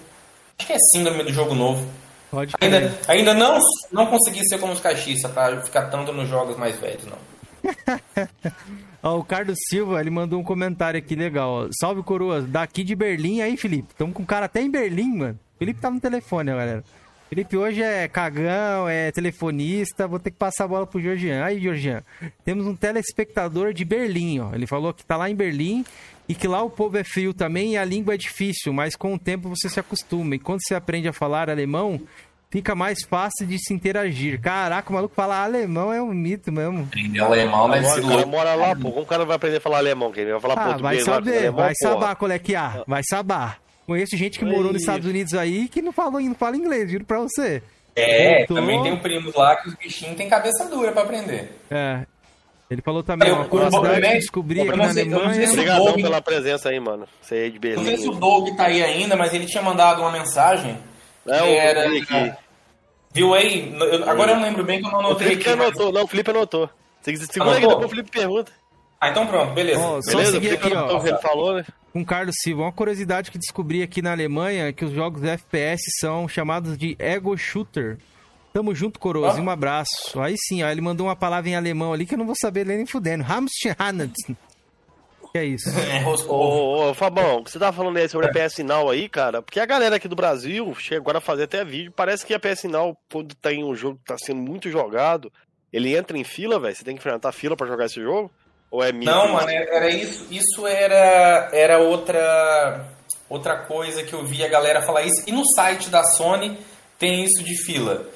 Acho que é síndrome do jogo novo. Pode Ainda, ainda não, não consegui ser como os caixistas pra ficar tanto nos jogos mais velhos, não. Ó, o Carlos Silva, ele mandou um comentário aqui legal. ó. Salve, coroas. Daqui de Berlim aí, Felipe. Estamos com um cara até em Berlim, mano. Felipe tá no telefone, ó, galera. Felipe hoje é cagão, é telefonista. Vou ter que passar a bola pro Georgian. Aí, Georgian. Temos um telespectador de Berlim, ó. Ele falou que tá lá em Berlim e que lá o povo é frio também e a língua é difícil, mas com o tempo você se acostuma. E quando você aprende a falar alemão, fica mais fácil de se interagir. Caraca, o maluco falar alemão é um mito mesmo. Aprender alemão deve Agora ser o cara louco. mora lá, pô. Como o cara vai aprender a falar alemão? Quem vai falar Ah, vai português lá, saber, alemão, vai porra. saber qual é que é. Vai saber. Conheço gente que morou nos. Estados Unidos aí que não, falou, não fala inglês, juro pra você. É, Voltou. também tem um primos lá que os bichinhos têm cabeça dura pra aprender. É. Ele falou também Eu- eu descobri eu aqui não na Alemanha. Doug. pela presença aí, mano. Você aí de Não sei se o. Doug tá aí ainda, mas ele tinha mandado uma mensagem. É, que o era. Felipe. Viu aí? Eu- agora eu não lembro bem que eu não O anotei Felipe que aqui. mas- anotou. Não, o Felipe anotou. Você segura aí depois o Felipe pergunta. Ah, então pronto, beleza. Ó, só Beleza? O seguir Felipe aqui, ó. o ele falou, né? Com o Carlos Silva, uma curiosidade que descobri aqui na Alemanha é que os jogos FPS são chamados de Ego Shooter. Tamo junto, Coroas, e um abraço. Aí sim, ó, ele mandou uma palavra em alemão ali que eu não vou saber ler nem fudendo. Hamsterhanetz. Que é isso? É, roscou. Ô, ô, Fabão, o que você tava falando aí sobre a PS Now aí, cara? Porque a galera aqui do Brasil chega agora a fazer até vídeo. Parece que a PS Now, quando tem um jogo que tá sendo muito jogado, ele entra em fila, velho. Você tem que enfrentar fila pra jogar esse jogo? Ou é mito? Não, mano, era isso. Isso era, era outra, outra coisa que eu vi a galera falar isso. E no site da Sony tem isso de fila.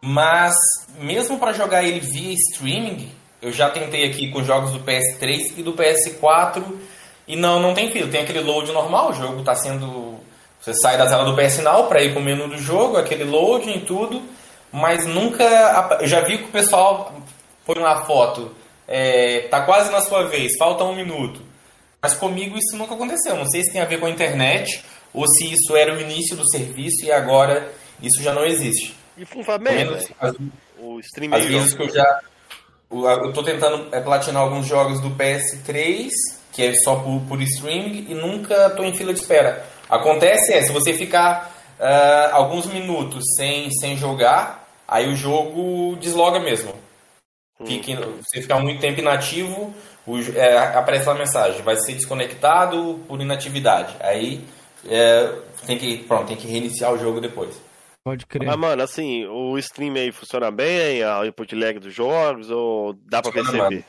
Mas, mesmo para jogar ele via streaming, eu já tentei aqui com jogos do PS3 e do PS4 e não, não tem fila. Tem aquele load normal, o jogo tá sendo. Você sai da tela do PS Now para ir pro menu do jogo, aquele loading e tudo, mas nunca. Eu já vi que o pessoal põe lá a foto, é, tá quase na sua vez, falta um minuto. Mas comigo isso nunca aconteceu. Não sei se tem a ver com a internet ou se isso era o início do serviço e agora isso já não existe. E bem, menos as, O stream as aí, vezes que eu já. Eu tô tentando é, platinar alguns jogos do PS3, que é só por, por streaming, e nunca tô em fila de espera. Acontece é, se você ficar ah, alguns minutos sem, sem jogar, aí o jogo desloga mesmo. Fique, você ficar muito tempo inativo, é, aparece a mensagem, vai ser desconectado por inatividade. Aí é, tem que pronto, tem que reiniciar o jogo depois. Pode crer. Mas, mano, assim, o stream aí funciona bem, a input lag dos jogos, ou dá pra Funciona, perceber? mano.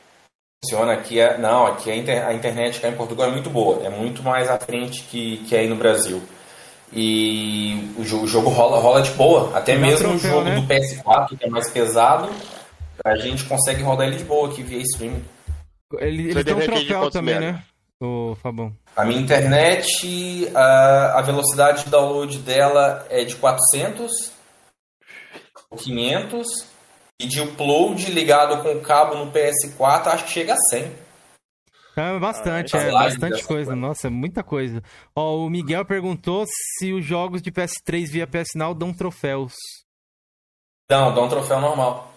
Funciona aqui é não, aqui a, inter- a internet cá em Portugal é muito boa, é muito mais à frente que, que aí no Brasil. E o jogo, o jogo rola, rola de boa, até mesmo o jogo né? do PS4 que é mais pesado, a gente consegue rodar ele de boa aqui via streaming. Ele, ele tem um troféu também, né? Ô, Fabão. A minha internet, a, a velocidade de download dela é de 400 ou 500 e de upload ligado com o cabo no PS4 acho que chega a 100. É bastante, Ah, é lives bastante coisa. coisa. Nossa, é muita coisa. Ó, o Miguel perguntou se os jogos de PS3 via PS Now dão troféus. Não, dá um troféu normal.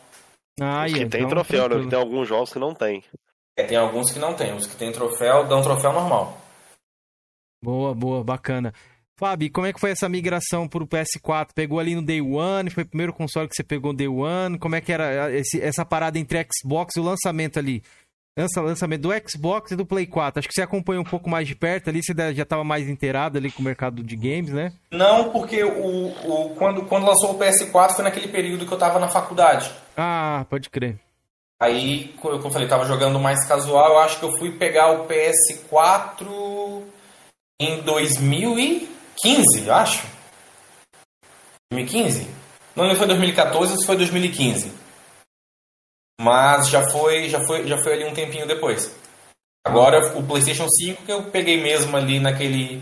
Ah, Os que tem então, troféu, né? Tem alguns jogos que não tem. É, tem alguns que não tem. Os que tem troféu, dão troféu normal. Boa, boa, bacana. Fábio, como é que foi essa migração pro PS4? Pegou ali no Day One? Foi o primeiro console que você pegou no Day One? Como é que era esse- essa parada entre Xbox e o lançamento ali? Lança, lançamento do Xbox e do Play 4. Acho que você acompanha um pouco mais de perto ali, você já estava mais inteirado ali com o mercado de games, né? Não, porque o, o, quando, quando lançou o PS4 foi naquele período que eu tava na faculdade. Ah, pode crer. Aí, como eu falei, tava jogando mais casual. Eu acho que eu fui pegar o PS4 em 2015, eu acho. 2015? Não se foi 2014 ou se foi 2015. Mas já foi, já foi, já foi ali um tempinho depois. Agora o PlayStation 5 que eu peguei mesmo ali naquele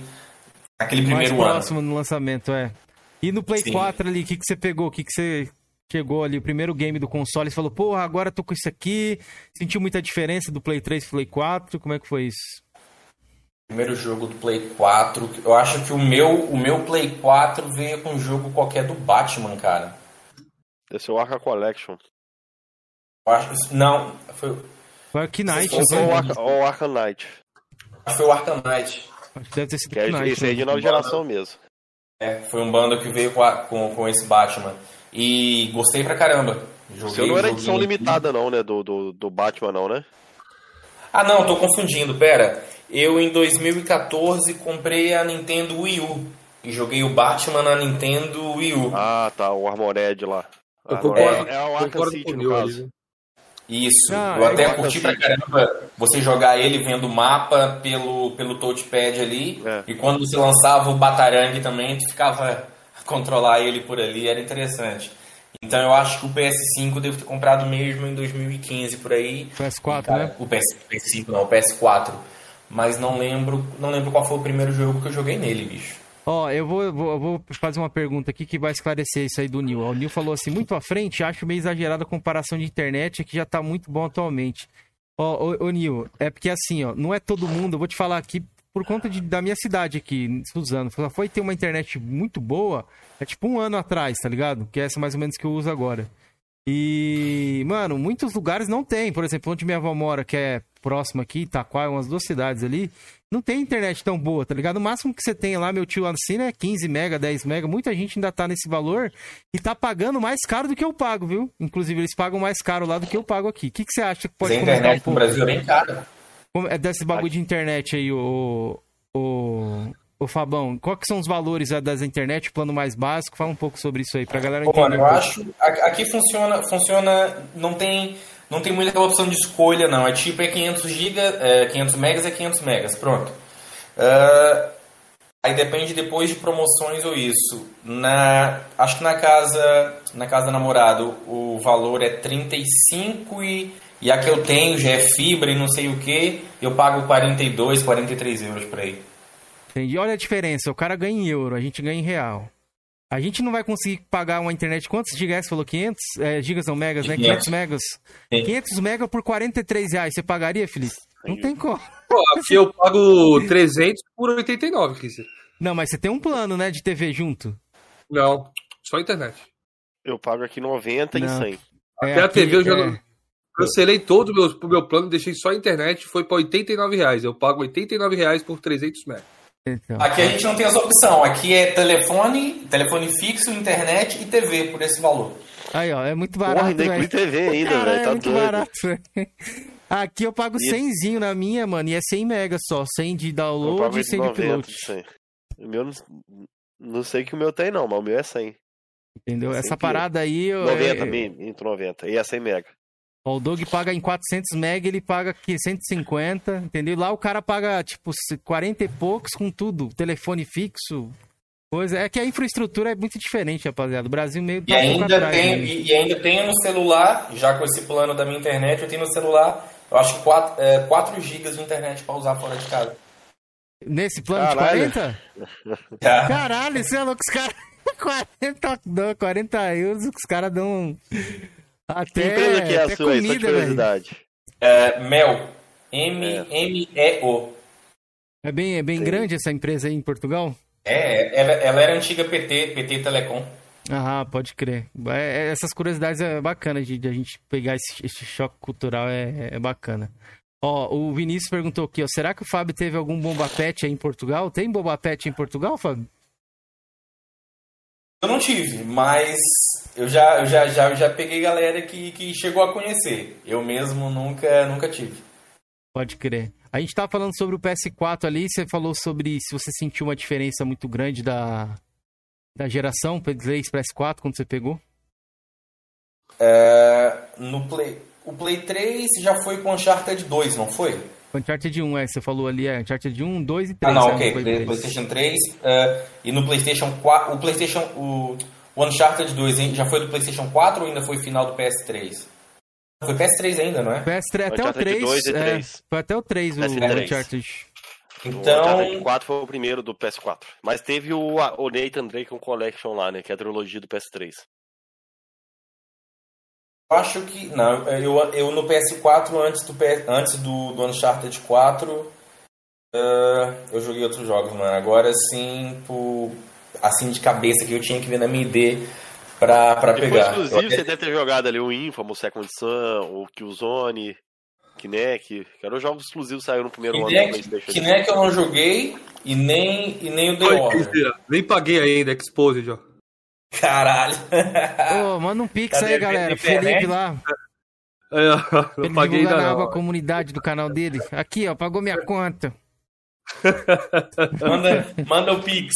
naquele mais primeiro ano. próximo no lançamento, é. E no Play Sim. 4 ali, o que, que você pegou? O que, que você chegou ali, o primeiro game do console, você falou, porra, agora tô com isso aqui. Sentiu muita diferença do Play 3 pro Play 4? Como é que foi isso? Primeiro jogo do Play 4. Eu acho que o meu, o meu Play 4 veio com um jogo qualquer do Batman, cara. Esse é o Arca Collection. Eu acho, não, foi, Foi o Knight, Ou- não Ou foi? o o Arca Knight. foi o Arkham Knight. Acho que deve ter sido Que é, Knight, esse aí é de né? nova geração mesmo. É, foi um bando que veio com, a- com, com esse Batman. E gostei pra caramba. Joguei seu não era edição limitada, não, né? Do, do, do Batman, não, né? Ah, não, tô confundindo, pera. Eu em 2014 comprei a Nintendo Wii U. E joguei o Batman na Nintendo Wii U. Ah, tá, o Armored lá. Eu Ah, concordo- é, é o Arkham City, no caso. Isso. Ah, eu é até igual curti pra caramba você jogar ele vendo o mapa pelo, pelo touchpad ali. É. E quando você lançava o Batarangue também, tu ficava a controlar ele por ali, era interessante. Então eu acho que o PS5 eu devo ter comprado mesmo em 2015 por aí. PS4, E, cara, né? O PS, PS5 não, o PS4. Mas não lembro, não lembro qual foi o primeiro jogo que eu joguei nele, bicho. Ó, eu vou, vou, vou fazer uma pergunta aqui que vai esclarecer isso aí do Nil. O Nil falou assim, muito à frente, acho meio exagerada a comparação de internet, que já tá muito bom atualmente. Ó, ô, Nil, é porque assim, ó, não é todo mundo, eu vou te falar aqui por conta de- da minha cidade aqui, Suzano. Foi ter uma internet muito boa, é tipo um ano atrás, tá ligado? Que é essa mais ou menos que eu uso agora. E, mano, muitos lugares não tem. Por exemplo, onde minha avó mora, que é próximo aqui, Itaquá, umas duas cidades ali, não tem internet tão boa, tá ligado? O máximo que você tem lá, meu tio assina é 15 mega, 10 mega. Muita gente ainda tá nesse valor e tá pagando mais caro do que eu pago, viu? Inclusive, eles pagam mais caro lá do que eu pago aqui. O que, que você acha que pode a comentar um internet no? Brasil é bem cara. Como é desse bagulho de internet aí, o, o, o Fabão? Qual que são os valores das internet, plano mais básico? Fala um pouco sobre isso aí, pra galera Pô, entender. mano, eu acho. Aqui funciona, funciona. Não tem, não tem muita opção de escolha, não. É tipo, é 500 GB, é, 500 megas é 500 megas, pronto. Ah, aí depende depois de promoções ou isso. Na, acho que na casa, na casa do namorado o valor é 35 e, e a que eu tenho já é fibra e não sei o que, eu pago 42, 43 euros por aí. Entendi. Olha a diferença. O cara ganha em euro, a gente ganha em real. A gente não vai conseguir pagar uma internet. Quantos gigas você falou? 500? É, gigas não, megas, né? 500 500. megas. Sim. 500 megas por 43 reais. Você pagaria, Felipe? Não tem como. Pô, aqui eu pago 300 por 89, Kisser. Não, mas você tem um plano, né, de TV junto. Não, só internet. Eu pago aqui 90 Não. e 100. É, Até a aqui, TV eu já é, não... Cancelei todo o meu, meu plano, deixei só a internet, foi pra 89 reais. Eu pago 89 reais por 300 metros. Então. Aqui a gente não tem essa opção. Aqui é telefone, telefone fixo, internet e TV por esse valor. Aí, ó, é muito Porra, barato, ainda inclui velho. TV ainda, velho. é Tá muito doido. barato, velho. Aqui eu pago E- 100zinho na minha, mano, e é 100 megas só. 100 de download e 100 de 90 upload. 100. O meu não, não sei que o meu tem, não, mas o meu é 100. Entendeu? 100 Essa que- parada aí... eu- 90, é- me- entre 90. E é 100 mega. Ó, O Doug paga em 400 mega, ele paga aqui 150, entendeu? Lá o cara paga, tipo, 40 e poucos com tudo. Telefone fixo, coisa. É que a infraestrutura é muito diferente, rapaziada. O Brasil meio E tá ainda, atrás tem, ainda. e, ainda tenho no celular, já com esse plano da minha internet, eu tenho no celular, eu acho que 4, é, 4 GB de internet pra usar fora de casa. Nesse plano Caralho. de 40? Tá? Caralho, você é louco, os caras... 40, não, 40 euros, os caras dão... Que Até, empresa que é até a sua aí? Só de comida, velho. curiosidade. É, Mel. M-M-E-O. É bem, é bem Sim. grande essa empresa aí em Portugal? É, ela, ela era antiga PT, PT Telecom. Ah, pode crer. É- é- essas curiosidades é bacana de, de a gente pegar esse, esse choque cultural, é, é bacana. Ó, o Vinícius perguntou aqui, ó, será que o Fábio teve algum bomba pet aí em Portugal? Tem bomba pet em Portugal, Fábio? Eu não tive, mas eu já, eu já, já, já peguei galera que, que chegou a conhecer. Eu mesmo nunca, nunca tive. Pode crer. A gente tava falando sobre o PS4 ali, você falou sobre se você sentiu uma diferença muito grande da, da geração Play 3 PS4 quando você pegou. É, no Play, o Play 3 já foi com Uncharted 2, não foi? Uncharted 1, é, você falou ali, é Uncharted 1, 2 e 3. Ah, não, é, ok. no Play Play- 3. PlayStation 3 é, e no PlayStation 4. O PlayStation. O, o Uncharted 2 hein, já foi do PlayStation 4 ou ainda foi final do PS3? Foi PS3 ainda, não é? PS3, até o Uncharted 3, 2 e é, 3. foi até o 3 o PS3. Uncharted. O Então. Uncharted 4 foi o primeiro do PS4. Mas teve o, o Nathan Drake Collection lá, né? Que é a trilogia do PS3. Eu acho que. Não, eu, eu no PS4, antes do, antes do, do Uncharted 4, eh, eu joguei outros jogos, mano. Agora sim, por, assim de cabeça que eu tinha que ver na minha ID pra, pra pegar. exclusivo, Eu- você deve ter jogado ali o Infamous, Second Sun, o Killzone. Kinect. Quero os jogos exclusivos saíram no primeiro Kinect, ano PlayStation. Kinect eu não joguei e nem, e nem o The Order. Nem paguei ainda, Exposed, ó. Caralho. Ô, manda um pix Cadê aí, a galera. Felipe lá. É, Pra não ele paguei ainda na não. comunidade do canal dele. Aqui, ó, pagou minha conta. Manda, manda o Pix.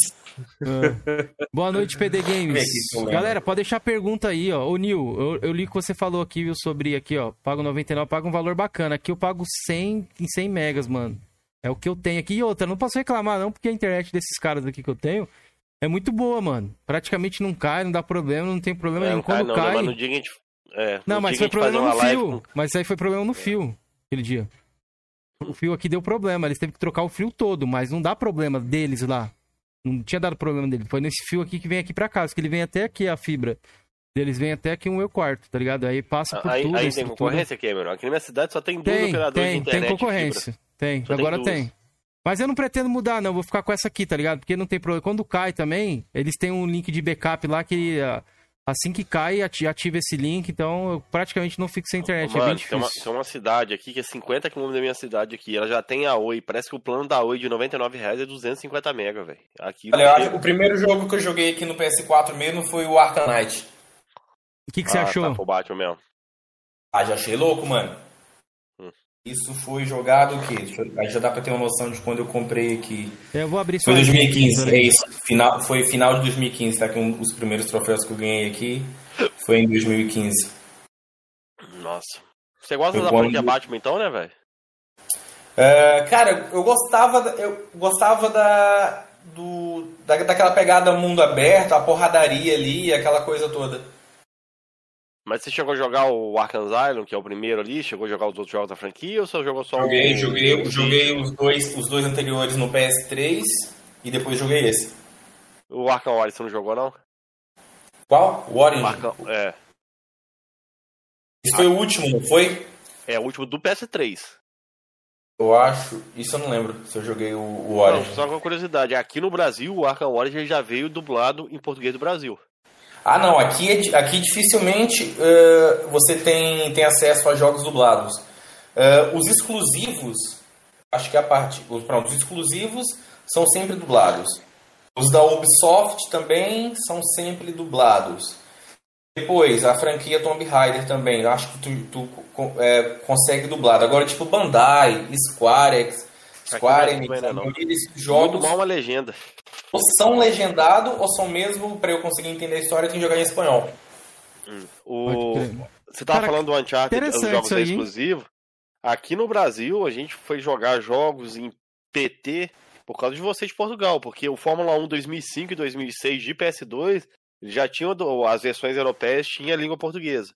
Boa noite, PD Games. Eu. Galera, pode deixar pergunta aí, ó. Ô, Nil, eu, eu li que você falou aqui, viu, sobre aqui, ó. Pago 99, pago um valor bacana. Aqui eu pago 100 em 100 megas, mano. É o que eu tenho aqui. E outra, não posso reclamar, não, porque a internet desses caras aqui que eu tenho é muito boa, mano. Praticamente não cai, não dá problema, não tem problema É, nenhum. não cai, Quando não, cai. Mas gente. É, Não, no mas dia foi problema no fio. com- Mas aí foi problema no fio, aquele dia. O fio aqui deu problema, eles teve que trocar o fio todo, mas não dá problema deles lá. Não tinha dado problema dele. Foi nesse fio aqui que vem aqui pra casa, que ele vem até aqui a fibra. Eles vêm até aqui no meu quarto, tá ligado? Aí passa por Aí, tudo. aí tem concorrência, Cameron? Aqui na minha cidade só tem Tem, operadoras de tem, internet. tem de concorrência. Tem, Só agora tem. Mas eu não pretendo mudar, não. Vou ficar com essa aqui, tá ligado? Porque não tem problema. Quando cai também, eles têm um link de backup lá que ah, assim que cai, ati- ativa esse link. Então eu praticamente não fico sem internet. é bem Mano, difícil. tem uma, tem uma cidade aqui que é 50 km da minha cidade aqui. Ela já tem a Oi. Parece que o plano da Oi de 99 reais é 250 mega, velho. Aqui Olha, eu acho que o primeiro jogo que eu joguei aqui no PS4 mesmo foi o Knight. O que, que você Ah, achou? Tá, foi o Batman mesmo. Ah, já achei louco, mano. Isso foi jogado o quê? Aí já dá pra ter uma noção de quando eu comprei aqui. Eu vou abrir só Foi aqui, 2015, peraí. é isso. Final, foi final de 2015, tá? Que um, os primeiros troféus que eu ganhei aqui foi em 2015. Nossa. Você gosta Eu da quando- franquia Batman então, né, velho? É, cara, eu gostava, da- eu gostava da, do, da, daquela pegada mundo aberto, a porradaria ali, aquela coisa toda. Mas você chegou a jogar o Arkham Asylum, que é o primeiro ali? Chegou a jogar os outros jogos da franquia ou só jogou só Joguei, o... joguei, joguei os dois, os dois anteriores no PS3 e depois joguei esse. O Arkham Origins você não jogou, não? Qual? O Origin. O Arkham... É. Esse foi o último, não foi? É o último do PS3. Eu acho. Isso eu não lembro se eu joguei o, o Não, Origin. só uma curiosidade. Aqui no Brasil, o Arkham Origins já veio dublado em português do Brasil. Ah, não. Aqui, é aqui dificilmente eh, você tem, tem acesso a jogos dublados. Eh, os exclusivos, acho que é a parte. Os, pronto, os exclusivos são sempre dublados. Os da Ubisoft também são sempre dublados. Depois, a franquia Tomb Raider também. Acho que tu, tu é, consegue dublado. Agora, tipo, Bandai, Squarex, Square Enix, desses Muito jogos mal uma legenda. Ou são legendados ou são mesmo, pra eu conseguir entender a história, tem que jogar em espanhol. O... Pode crer. Você tava Cara, falando do Uncharted, os jogos aí, hein? exclusivos. Aqui no Brasil, a gente foi jogar jogos em PT por causa de vocês de Portugal, porque o Fórmula 1 2005 e 2006 de PS2 eles já tinham do- as versões europeias tinha língua portuguesa.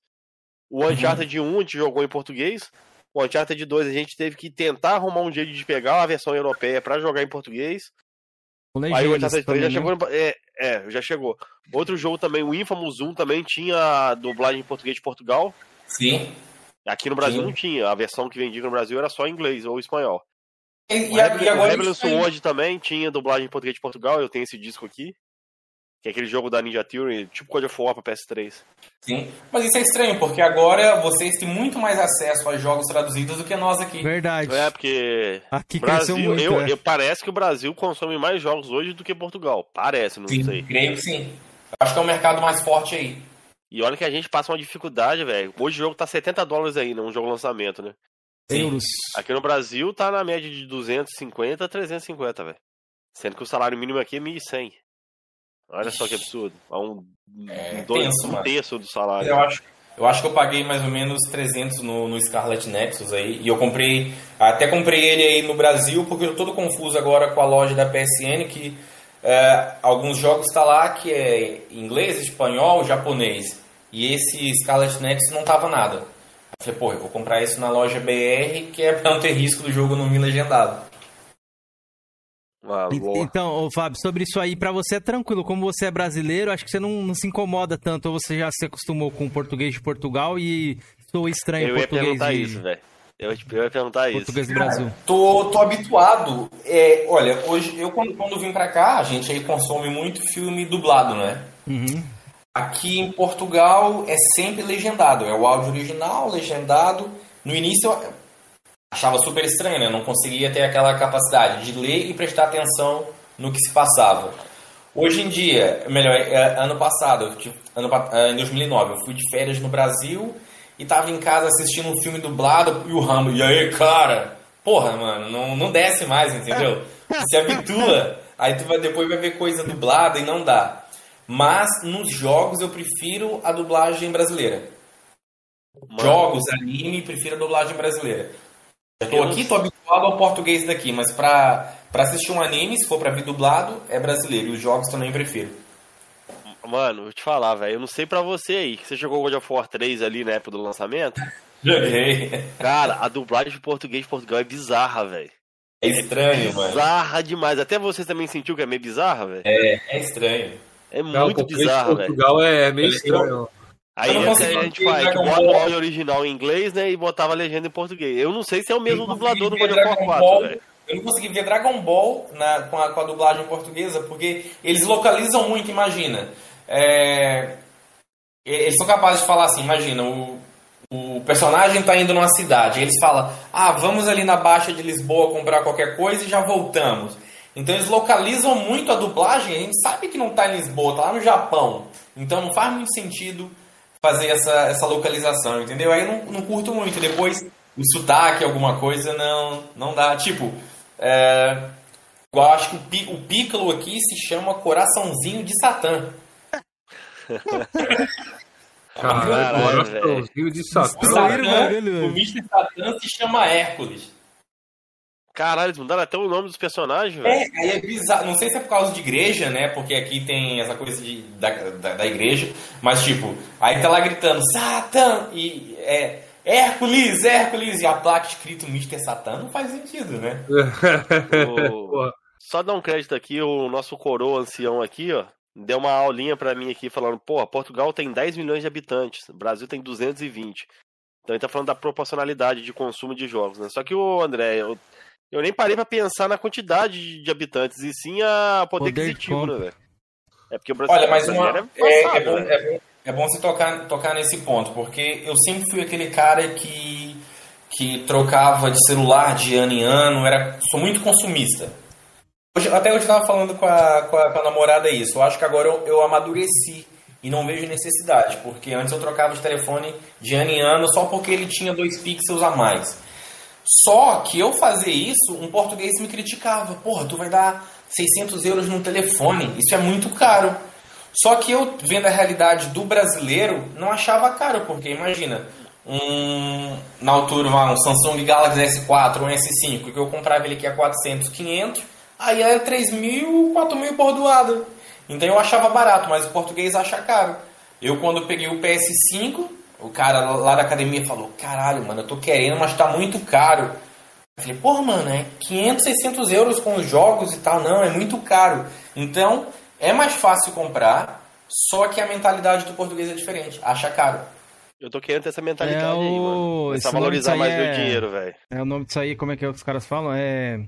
O Uhum. Uncharted 1 a gente jogou em português. O Uncharted 2 a gente teve que tentar arrumar um jeito de pegar a versão europeia pra jogar em português. Com Aí o legendas Uncharted 3 já também, né? chegou. É, é, já chegou. Outro jogo também, o Infamous 1 também tinha dublagem em português de Portugal. Sim. Aqui no Brasil Sim. não tinha. A versão que vendia no Brasil era só inglês ou espanhol. E, O e, Rebel- e o agora Rebel isso aí. Sword também tinha dublagem em português de Portugal. Eu tenho esse disco aqui. Que é aquele jogo da Ninja Theory, tipo Code of War pra PS3. Sim. Mas isso é estranho, porque agora vocês têm muito mais acesso a jogos traduzidos do que nós aqui. Verdade. É, porque. Aqui cresceu Brasil, muito, eu, é. eu- parece que o Brasil consome mais jogos hoje do que Portugal. Parece, não Sim, sei. creio que sim. Acho que é o mercado mais forte aí. E olha que a gente passa uma dificuldade, velho. Hoje o jogo tá 70 dólares aí, né? Um jogo lançamento, né? Sim. Euros. Aqui no Brasil tá na média de 250 a 350, velho. Sendo que o salário mínimo aqui é 1.100. Olha só que absurdo. É um, É dois, tenso, um terço do salário. Eu acho, eu acho que eu paguei mais ou menos 300 no, no Scarlet Nexus aí. E eu comprei, até comprei ele aí no Brasil, porque eu tô todo confuso agora com a loja da PSN, que é, alguns jogos tá lá que é inglês, espanhol, japonês. E esse Scarlet Nexus não tava nada. Eu falei, pô, eu vou comprar isso na loja BR, que é pra não ter risco do jogo não vir legendado. Ah. Então, ô, Fábio, sobre isso aí, pra você é tranquilo. Como você é brasileiro, acho que você não, não se incomoda tanto. Ou você já se acostumou com o português de Portugal e sou estranho eu ia português perguntar de, isso, velho. Eu, eu ia perguntar isso. português do Brasil. Tô, tô habituado. É, olha, hoje eu quando, quando vim pra cá, a gente aí consome muito filme dublado, né? Uhum. Aqui em Portugal é sempre legendado. É o áudio original, legendado. No início, achava super estranho, né? Não conseguia ter aquela capacidade de ler e prestar atenção no que se passava. Hoje em dia, melhor, é, ano passado, ano, em 2009, eu fui de férias no Brasil e tava em casa assistindo um filme dublado e o Rambo, e aí, cara? Porra, mano, não, não desce mais, entendeu? Se habitua, aí tu vai, depois vai ver coisa dublada e não dá. Mas nos jogos eu prefiro a dublagem brasileira. Mano. Jogos, anime, prefiro a dublagem brasileira. Eu tô aqui, tô habituado ao português daqui, mas pra, pra assistir um anime, se for pra vir dublado, é brasileiro. E os jogos também prefiro. Mano, vou te falar, velho. Eu não sei pra você aí, que você jogou God of War 3 ali na época do lançamento. Joguei. Cara, a dublagem de português de Portugal é bizarra, velho. É estranho, é mano. Bizarra demais. Até você também sentiu que é meio bizarra, velho? É, é estranho. É não, muito bizarro, velho. Portugal é meio estranho. Aí a gente faz, bota o áudio original em inglês, né, e botava a legenda em português. Eu não sei se é o mesmo dublador do God of War 4, velho. Eu não consegui ver Dragon Ball na, com, a, com a dublagem portuguesa, porque eles localizam muito, imagina. É, eles são capazes de falar assim, imagina, o, o personagem está indo numa cidade, eles falam, ah, vamos ali na Baixa de Lisboa comprar qualquer coisa e já voltamos. Então eles localizam muito a dublagem, a gente sabe que não está em Lisboa, está lá no Japão. Então não faz muito sentido fazer essa, essa localização, entendeu? Aí não, não curto muito. Depois o sotaque, alguma coisa, não, não dá. Tipo, é, eu acho que o, o Piccolo aqui se chama Coraçãozinho de Satã. Caralho, coraçãozinho de Satã. Satã o Mr. Satã se chama Hércules. Caralho, eles mudaram até o nome dos personagens, velho. É, aí é bizarro. Não sei se é por causa de igreja, né? Porque aqui tem essa coisa de, da, da, da igreja. Mas, tipo, aí tá lá gritando, Satã! E é. Hércules, Hércules! E a placa escrito Mr. Satã não faz sentido, né? o... Só dar um crédito aqui, o nosso coroa ancião aqui, ó deu uma aulinha para mim aqui falando, pô, Portugal tem 10 milhões de habitantes, o Brasil tem 220. Então ele tá falando da proporcionalidade de consumo de jogos, né? Só que o André, eu, eu nem parei para pensar na quantidade de habitantes, e sim a poder, poder aquisitivo, né, velho? É porque o Brasil Olha, mas uma, é, passado, é, é, bom, né? é, bom, é bom você tocar, tocar nesse ponto, porque eu sempre fui aquele cara que, que trocava de celular de ano em ano, era, sou muito consumista. Hoje, até hoje eu estava falando com a, com a, com, a, namorada isso. Eu acho que agora eu, eu amadureci e não vejo necessidade, porque antes eu trocava de telefone de ano em ano só porque ele tinha dois pixels a mais. Só que eu fazer isso, um português me criticava. Porra, tu vai dar 600 euros num telefone, isso é muito caro. Só que eu, vendo a realidade do brasileiro, não achava caro, porque imagina, um, na altura um Samsung Galaxy S4, um S5, que eu comprava ele aqui a 400, 500, Aí é 3 mil, 4 mil por doada. Então eu achava barato, mas o português acha caro. Eu quando peguei o PS5, o cara lá da academia falou, caralho, mano, eu tô querendo, mas tá muito caro. Eu falei, porra, mano, é 500, 600 euros com os jogos e tal. Não, é muito caro. Então, é mais fácil comprar, só que a mentalidade do português é diferente. Acha caro. Eu tô querendo ter essa mentalidade é o... aí, mano. Começar valorizar mais é... meu dinheiro, velho. É o nome disso aí, como é que é que os caras falam? É...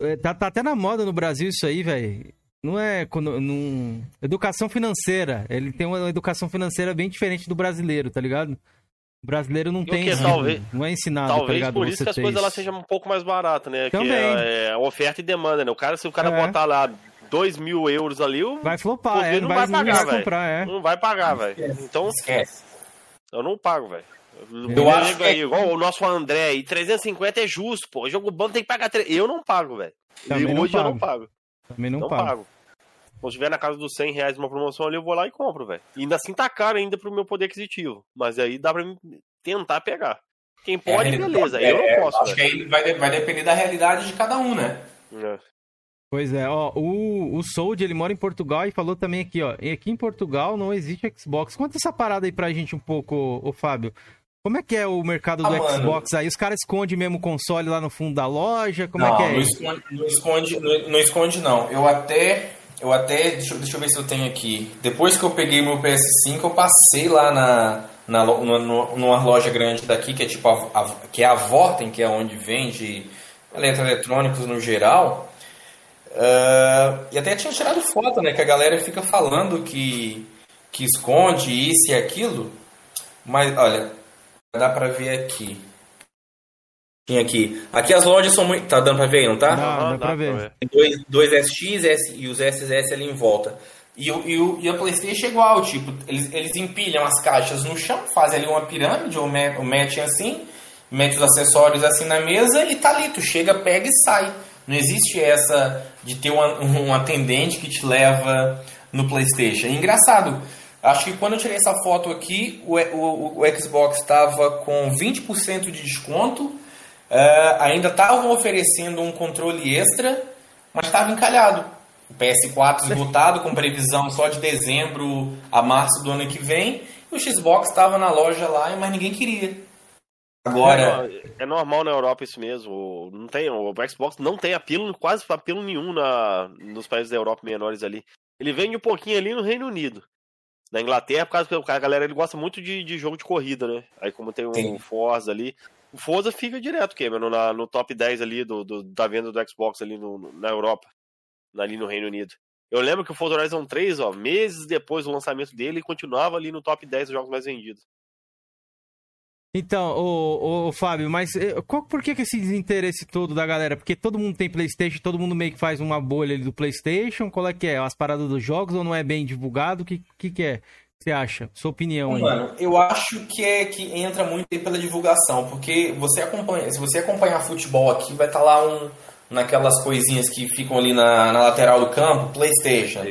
É, tá, tá até na moda no Brasil isso aí, velho. Não é. Não... Educação financeira. Ele tem uma educação financeira bem diferente do brasileiro, tá ligado? O brasileiro não e tem isso. Talvez, não é ensinado, tá talvez tá por isso que as coisas lá sejam um pouco mais baratas, né? Também. Que é, é, oferta e demanda, né? O cara, se o cara é. botar lá 2 mil euros ali, o vai flopar, é, não, vai, vai pagar, velho. É. Não vai pagar, velho. Então, esquece. Eu não pago, velho. Eu acho que... aí, igual o nosso André aí, 350 é justo, pô. O jogo bom tem que pagar. 3... Eu não pago, velho. E hoje eu não pago. Também não, não pago. pago. Se tiver na casa dos 100 reais uma promoção ali, eu vou lá e compro, velho. Ainda assim tá caro ainda pro meu poder aquisitivo. Mas aí dá pra tentar pegar. Quem pode, é, beleza. É, eu não posso. Acho véio. que aí vai, vai depender da realidade de cada um, né? É. Pois é, ó, o, o Sold, ele mora em Portugal e falou também aqui, ó, e aqui em Portugal não existe Xbox. Conta essa parada aí pra gente um pouco, ô Fábio. Como é que é o mercado do ah, Xbox aí? Os caras escondem mesmo o console lá no fundo da loja? Como não, é que é não Esconde, não, esconde, não, não esconde, não. Eu até. Eu até. Deixa, deixa eu ver se eu tenho aqui. Depois que eu peguei meu PS5, eu passei lá na, na, no, numa loja grande daqui, que é tipo a, a, que é a Vorten, que é onde vende eletroeletrônicos no geral. Uh, e até tinha tirado foto, né? Que a galera fica falando que, que esconde isso e aquilo. Mas olha, Dá pra ver aqui. Tinha aqui. Aqui as lojas são muito. Tá dando pra ver aí, não tá? Dá, dá pra ver. Tem dois, dois SX S, e os SSS ali em volta. E, o- e, o- e a PlayStation é igual, tipo, eles, eles empilham as caixas no chão, fazem ali uma pirâmide, ou met- ou metem assim, mete os acessórios assim na mesa e tá ali, tu chega, pega e sai. Não existe essa de ter uma, um atendente que te leva no PlayStation. É engraçado. Acho que quando eu tirei essa foto aqui, o, o, o Xbox estava com 20% de desconto. Eh, ainda estavam oferecendo um controle extra, mas estava encalhado. O PS4 esgotado, com previsão só de dezembro a março do ano que vem. E o Xbox estava na loja lá, mas ninguém queria. Agora, É normal na Europa isso mesmo. Não tem, o Xbox não tem apelo, quase apelo nenhum na, nos países da Europa menores ali. Ele vende um pouquinho ali no Reino Unido. Na Inglaterra, por causa que a galera ele gosta muito de, de jogo de corrida, né? Aí como tem o Sim. Forza ali. O Forza fica direto, Cameron, na, no top 10 ali do, do- da venda do Xbox ali no, no- na Europa. Ali no Reino Unido. Eu lembro que o Forza Horizon 3, ó, meses depois do lançamento dele, continuava ali no top 10 dos jogos mais vendidos. Então, ô, ô, Fábio, mas eh, qual, por que, que esse desinteresse todo da galera? Porque todo mundo tem Playstation, todo mundo meio que faz uma bolha ali do Playstation, qual é que é? As paradas dos jogos ou não é bem divulgado? O que, que, que é? Você acha? Sua opinião aí. Mano, eu acho que é que entra muito aí pela divulgação, porque você acompanha, se você acompanhar futebol aqui, vai estar lá um naquelas coisinhas que ficam ali na, na lateral do campo, PlayStation.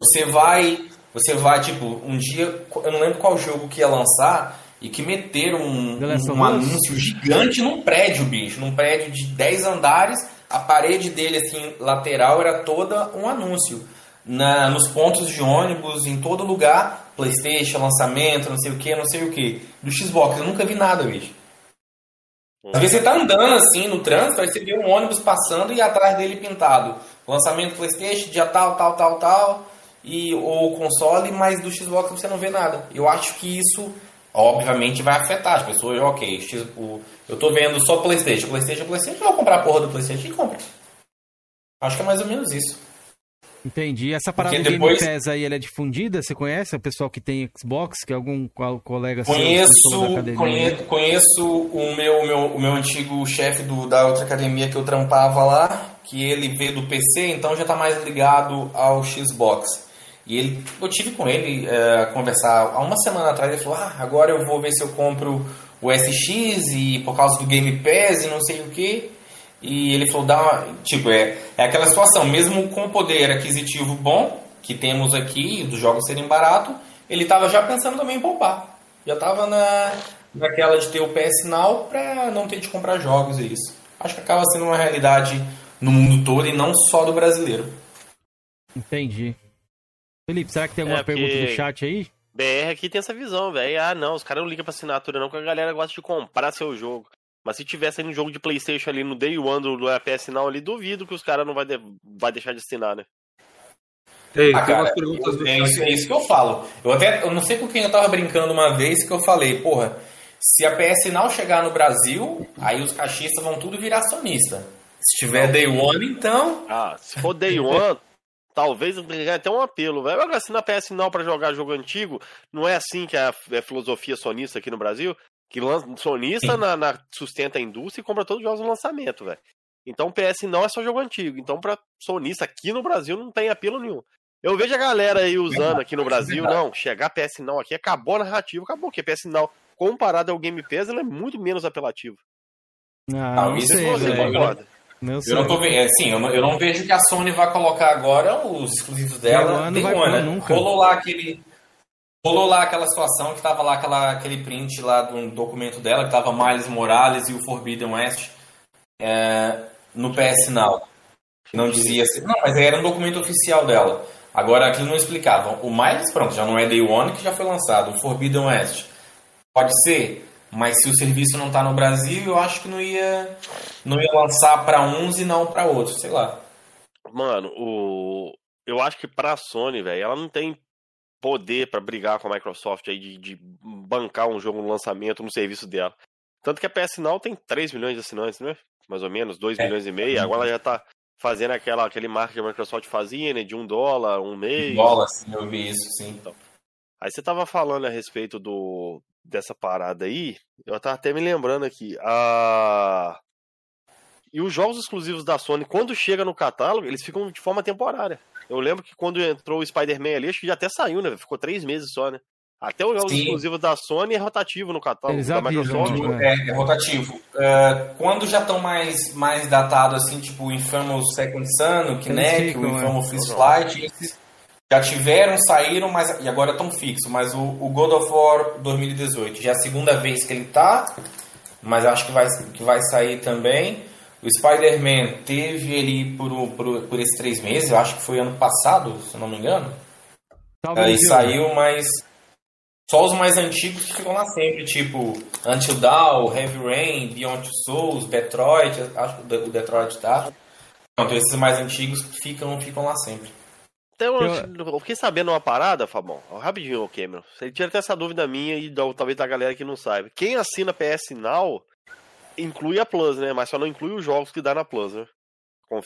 Você vai, você vai tipo, um dia, eu não lembro qual jogo que ia lançar e que meteram um, um Us? anúncio gigante num prédio, bicho, num prédio de 10 andares, a parede dele assim lateral era toda um anúncio. Na, nos pontos de ônibus, em todo lugar, Playstation, lançamento, não sei o que, não sei o que. Do Xbox, eu nunca vi nada, bicho. Às vezes você tá andando assim no trânsito, aí você vê um ônibus passando e atrás dele pintado. Lançamento Playstation, dia tal, tal, tal, tal, e, ou console, mas do Xbox você não vê nada. Eu acho que isso, obviamente, vai afetar as pessoas. Ok, eu tô vendo só Playstation, Playstation, Playstation, eu vou comprar a porra do Playstation e compra. Acho que é mais ou menos isso. Entendi. Essa parada Porque do depois- Game Pass aí, ela é difundida? Você conhece o pessoal que tem Xbox? Que algum co- colega seu Conheço, academia? conheço, conheço o meu, meu, o meu antigo chefe do- da outra academia que eu trampava lá, que ele veio do PC, então já está mais ligado ao Xbox. E ele, eu tive com ele a conversar há uma semana atrás, ele falou, ah, agora eu vou ver se eu compro o SX e por causa do Game Pass e não sei o que. E ele falou, dá uma, tipo, é, é aquela situação, mesmo com o poder aquisitivo bom que temos aqui, dos jogos serem baratos, ele estava já pensando também em poupar. Já estava na, naquela de ter o PS Now para não ter de comprar jogos e isso. Acho que acaba sendo uma realidade no mundo todo e não só do brasileiro. Entendi. Felipe, será que tem alguma É, porque- pergunta no chat aí? BR aqui tem essa visão, velho. Ah, não, os caras não ligam pra assinatura, não, porque a galera gosta de comprar seu jogo. Mas se tivesse aí um jogo de Playstation ali no Day One do, do PS Now ali, duvido que os caras não vai, de- vai deixar de assinar, né? Tem, Ah, tem cara, umas perguntas do é, isso, é isso que eu falo. Eu até eu não sei com quem eu tava brincando uma vez que eu falei, porra, se a PS Now chegar no Brasil, aí os caixistas vão tudo virar acionista. Se tiver Day One, então. Ah, se for Day One, talvez até um apelo, velho. Agora, assinar PS Now pra jogar jogo antigo, não é assim que é a, é a filosofia sonista aqui no Brasil? Que sonista Sim. na, na- sustenta a indústria e compra todos os jogos no lançamento, velho. Então PS Now é só jogo antigo. Então pra sonista aqui no Brasil não tem apelo nenhum. Eu vejo a galera aí usando aqui no Brasil, não, chegar PS Now aqui, acabou a narrativa, acabou, porque PS Now, comparado ao Game Pass, ele é muito menos apelativo. Ah, não isso sei, Se você concorda. Não. Eu não tô vendo. é, Sim, eu não, eu não vejo que a Sony vai colocar agora os exclusivos dela. Não Day vai pôr né? nunca. Rolou lá aquele. Rolou lá aquela situação que tava lá aquela, aquele print lá de um documento dela, que tava Miles Morales e o Forbidden West é, no PS Now. Não dizia assim. Não, mas era um documento oficial dela. Agora aquilo não explicava. O Miles, pronto, já não é Day One que já foi lançado. O Forbidden West. Pode ser, mas se o serviço não tá no Brasil, eu acho que não ia, não ia lançar para uns e não para outros, sei lá. Mano, o. Eu acho que pra Sony, velho, ela não tem poder pra brigar com a Microsoft aí de, de bancar um jogo no lançamento no serviço dela. Tanto que a PS Now tem 3 milhões de assinantes, né? Mais ou menos, 2 É. milhões e meio. Agora ela já tá fazendo aquela, aquele marketing que a Microsoft fazia, né? De um dólar, um mês. Bola, assim, eu vi isso, sim. Aí você tava falando a respeito do, dessa parada aí, eu tava até me lembrando aqui. A... E os jogos exclusivos da Sony, quando chega no catálogo, eles ficam de forma temporária. Eu lembro que quando entrou o Spider-Man ali, acho que já até saiu, né? Ficou três meses só, né? Até os jogos Sim. exclusivos da Sony é rotativo no catálogo Eles da avisam, Microsoft. né? É, é rotativo. É, quando já estão mais, mais datados, assim, tipo o Infamous Second Son, o Kinect, ficam, o é. Infamous First Flight, esses já tiveram, saíram, mas e agora estão fixos. Mas o, o God of War 2018 já é a segunda vez que ele tá, mas acho que vai, que vai sair também. O Spider-Man teve ele por, por, por esses três meses, eu acho que foi ano passado, se eu não me engano. Salve, Aí Gil. saiu, mas só os mais antigos que ficam lá sempre, tipo Until Dawn, Heavy Rain, Beyond Two Souls, Detroit, acho que o De- o Detroit tá. Pronto, esses mais antigos ficam, ficam lá sempre. Então, eu... eu fiquei sabendo uma parada, Fabão. Rapidinho, ô Cameron. Você tinha até essa dúvida minha e talvez da galera que não saiba. Quem assina PS Now inclui a Plus, né? Mas só não inclui os jogos que dá na Plus, né?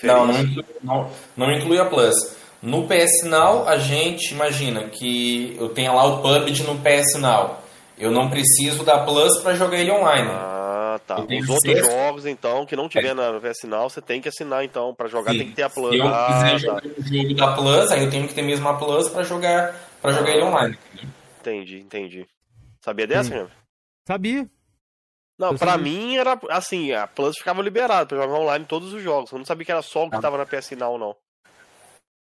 Não, não inclui, não, não inclui a Plus. No PS Now, a gente imagina que eu tenha lá o PUBG no PS Now. Eu não preciso da Plus para jogar ele online. Ah, tá. Eu tenho Os outros ser- jogos, então, que não tiver na PS Now, você tem que assinar, então. Pra jogar Sim. tem que ter a Plus. Se eu Ah, quiser tá. jogar o jogo da Plus, aí eu tenho que ter mesmo a Plus para jogar, pra jogar ele online. Entendi, entendi. Sabia dessa, mesmo? Sabia? Não, Eu pra sabia. mim era assim, a Plus ficava liberada pra jogar online todos os jogos. Eu não sabia que era só o que Ah. tava na PS Now, não.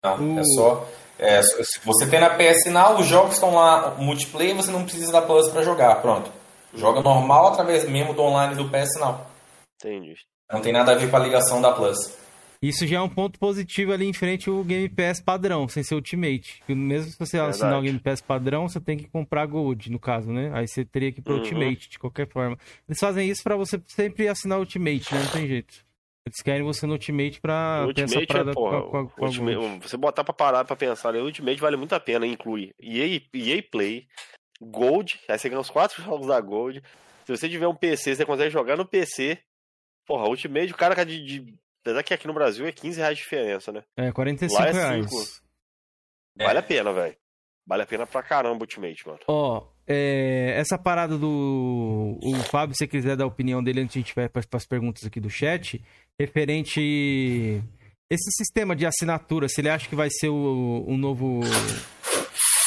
Não, é O- só. é, se você tem na PS Now, os jogos estão lá multiplayer, você não precisa da Plus para jogar. Pronto. Joga normal através mesmo do online do PS Now. Entendi. Não tem nada a ver com a ligação da Plus. Isso já é um ponto positivo ali em frente ao Game Pass padrão, sem ser Ultimate. Mesmo se você Verdade. assinar o Game Pass padrão, você tem que comprar Gold, no caso, né? Aí você teria que ir pro Uhum. Ultimate, de qualquer forma. Eles fazem isso pra você sempre assinar o Ultimate, né? Não tem jeito. Eles querem você no Ultimate pra Ultimate é, parada porra, com a, com a- Ultimate- você botar pra parar pra pensar, né? o Ultimate vale muito a pena, inclui EA, EA Play, Gold, aí você ganha os quatro jogos da Gold. Se você tiver um PC, você consegue jogar no PC. Porra, Ultimate, o cara é de, de. Apesar que aqui no Brasil é 15 reais de diferença, né? É, 45 Lá é reais. cinco. É. Vale a pena, velho. Vale a pena pra caramba o Ultimate, mano. Ó, é, essa parada do. O Fábio, se você quiser dar a opinião dele antes de a gente vai para as perguntas aqui do chat, referente. Esse sistema de assinatura, se ele acha que vai ser o, o novo.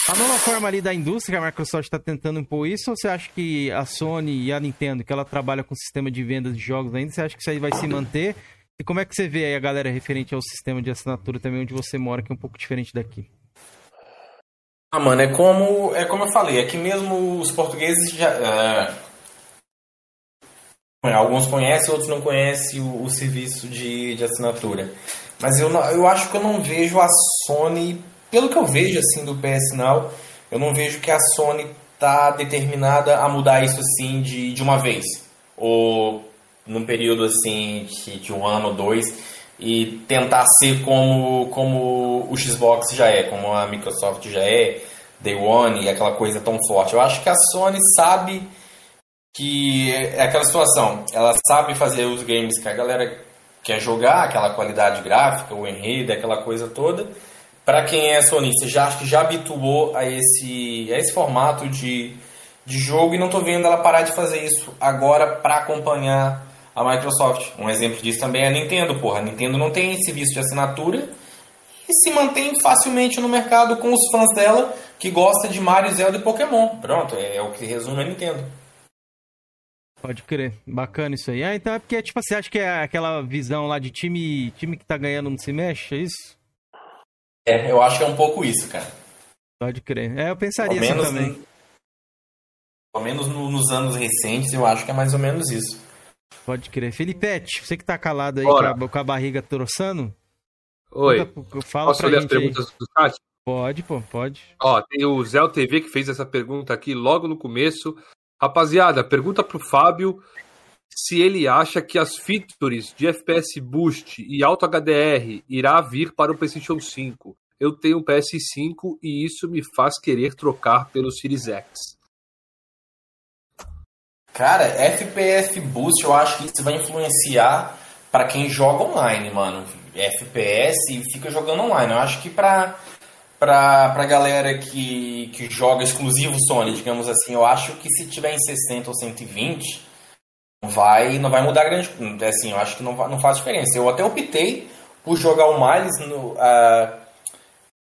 A nova forma ali da indústria, que a Microsoft está tentando impor isso, ou você acha que a Sony e a Nintendo, que ela trabalha com sistema de vendas de jogos ainda, você acha que isso aí vai se manter? E como é que você vê aí a galera referente ao sistema de assinatura também onde você mora, que é um pouco diferente daqui? Ah, mano, é como, é como eu falei, aqui mesmo os portugueses já. é, alguns conhecem, outros não conhecem o, o serviço de, de assinatura. Mas eu, eu acho que eu não vejo a Sony, pelo que eu vejo assim do PS Now, eu não vejo que a Sony tá determinada a mudar isso assim de, de uma vez. Ou num período assim de, de um ano ou dois e tentar ser como, como o Xbox já é, como a Microsoft já é, Day One e aquela coisa tão forte. Eu acho que a Sony sabe que é aquela situação, ela sabe fazer os games que a galera quer jogar, aquela qualidade gráfica, o enredo, aquela coisa toda. Para quem é sonista, já acho que já habituou a esse, a esse formato de, de jogo e não tô vendo ela parar de fazer isso agora para acompanhar a Microsoft. Um exemplo disso também é a Nintendo, porra. A Nintendo não tem serviço de assinatura e se mantém facilmente no mercado com os fãs dela que gostam de Mario, Zelda e Pokémon. Pronto, é, é o que resume a Nintendo. Pode crer. Bacana isso aí. Ah, então é porque, tipo, você acha que é aquela visão lá de time, time que tá ganhando não se mexe, é isso? É, eu acho que é um pouco isso, cara. Pode crer. É, eu pensaria Pelo assim menos, também. no- pelo menos no- nos anos recentes, eu acho que é mais ou menos isso. Pode crer. Felipete, você que tá calado aí com a, com a barriga troçando, Oi. conta- fala Posso ler as gente aí. perguntas do chat? Pode, pô, pode. Ó, tem o Zé TV que fez essa pergunta aqui logo no começo. Rapaziada, pergunta pro Fábio se ele acha que as features de FPS Boost e Auto HDR irá vir para o PlayStation 5. Eu tenho um PS5 e isso me faz querer trocar pelo Series X. Cara, FPS Boost, eu acho que isso vai influenciar pra quem joga online, mano. FPS e fica jogando online. Eu acho que pra, pra, pra galera que, que joga exclusivo Sony, digamos assim, eu acho que se tiver em 60 ou 120, vai, não vai mudar grande. Assim, eu acho que não, não faz diferença. Eu até optei por jogar o Miles no. Uh,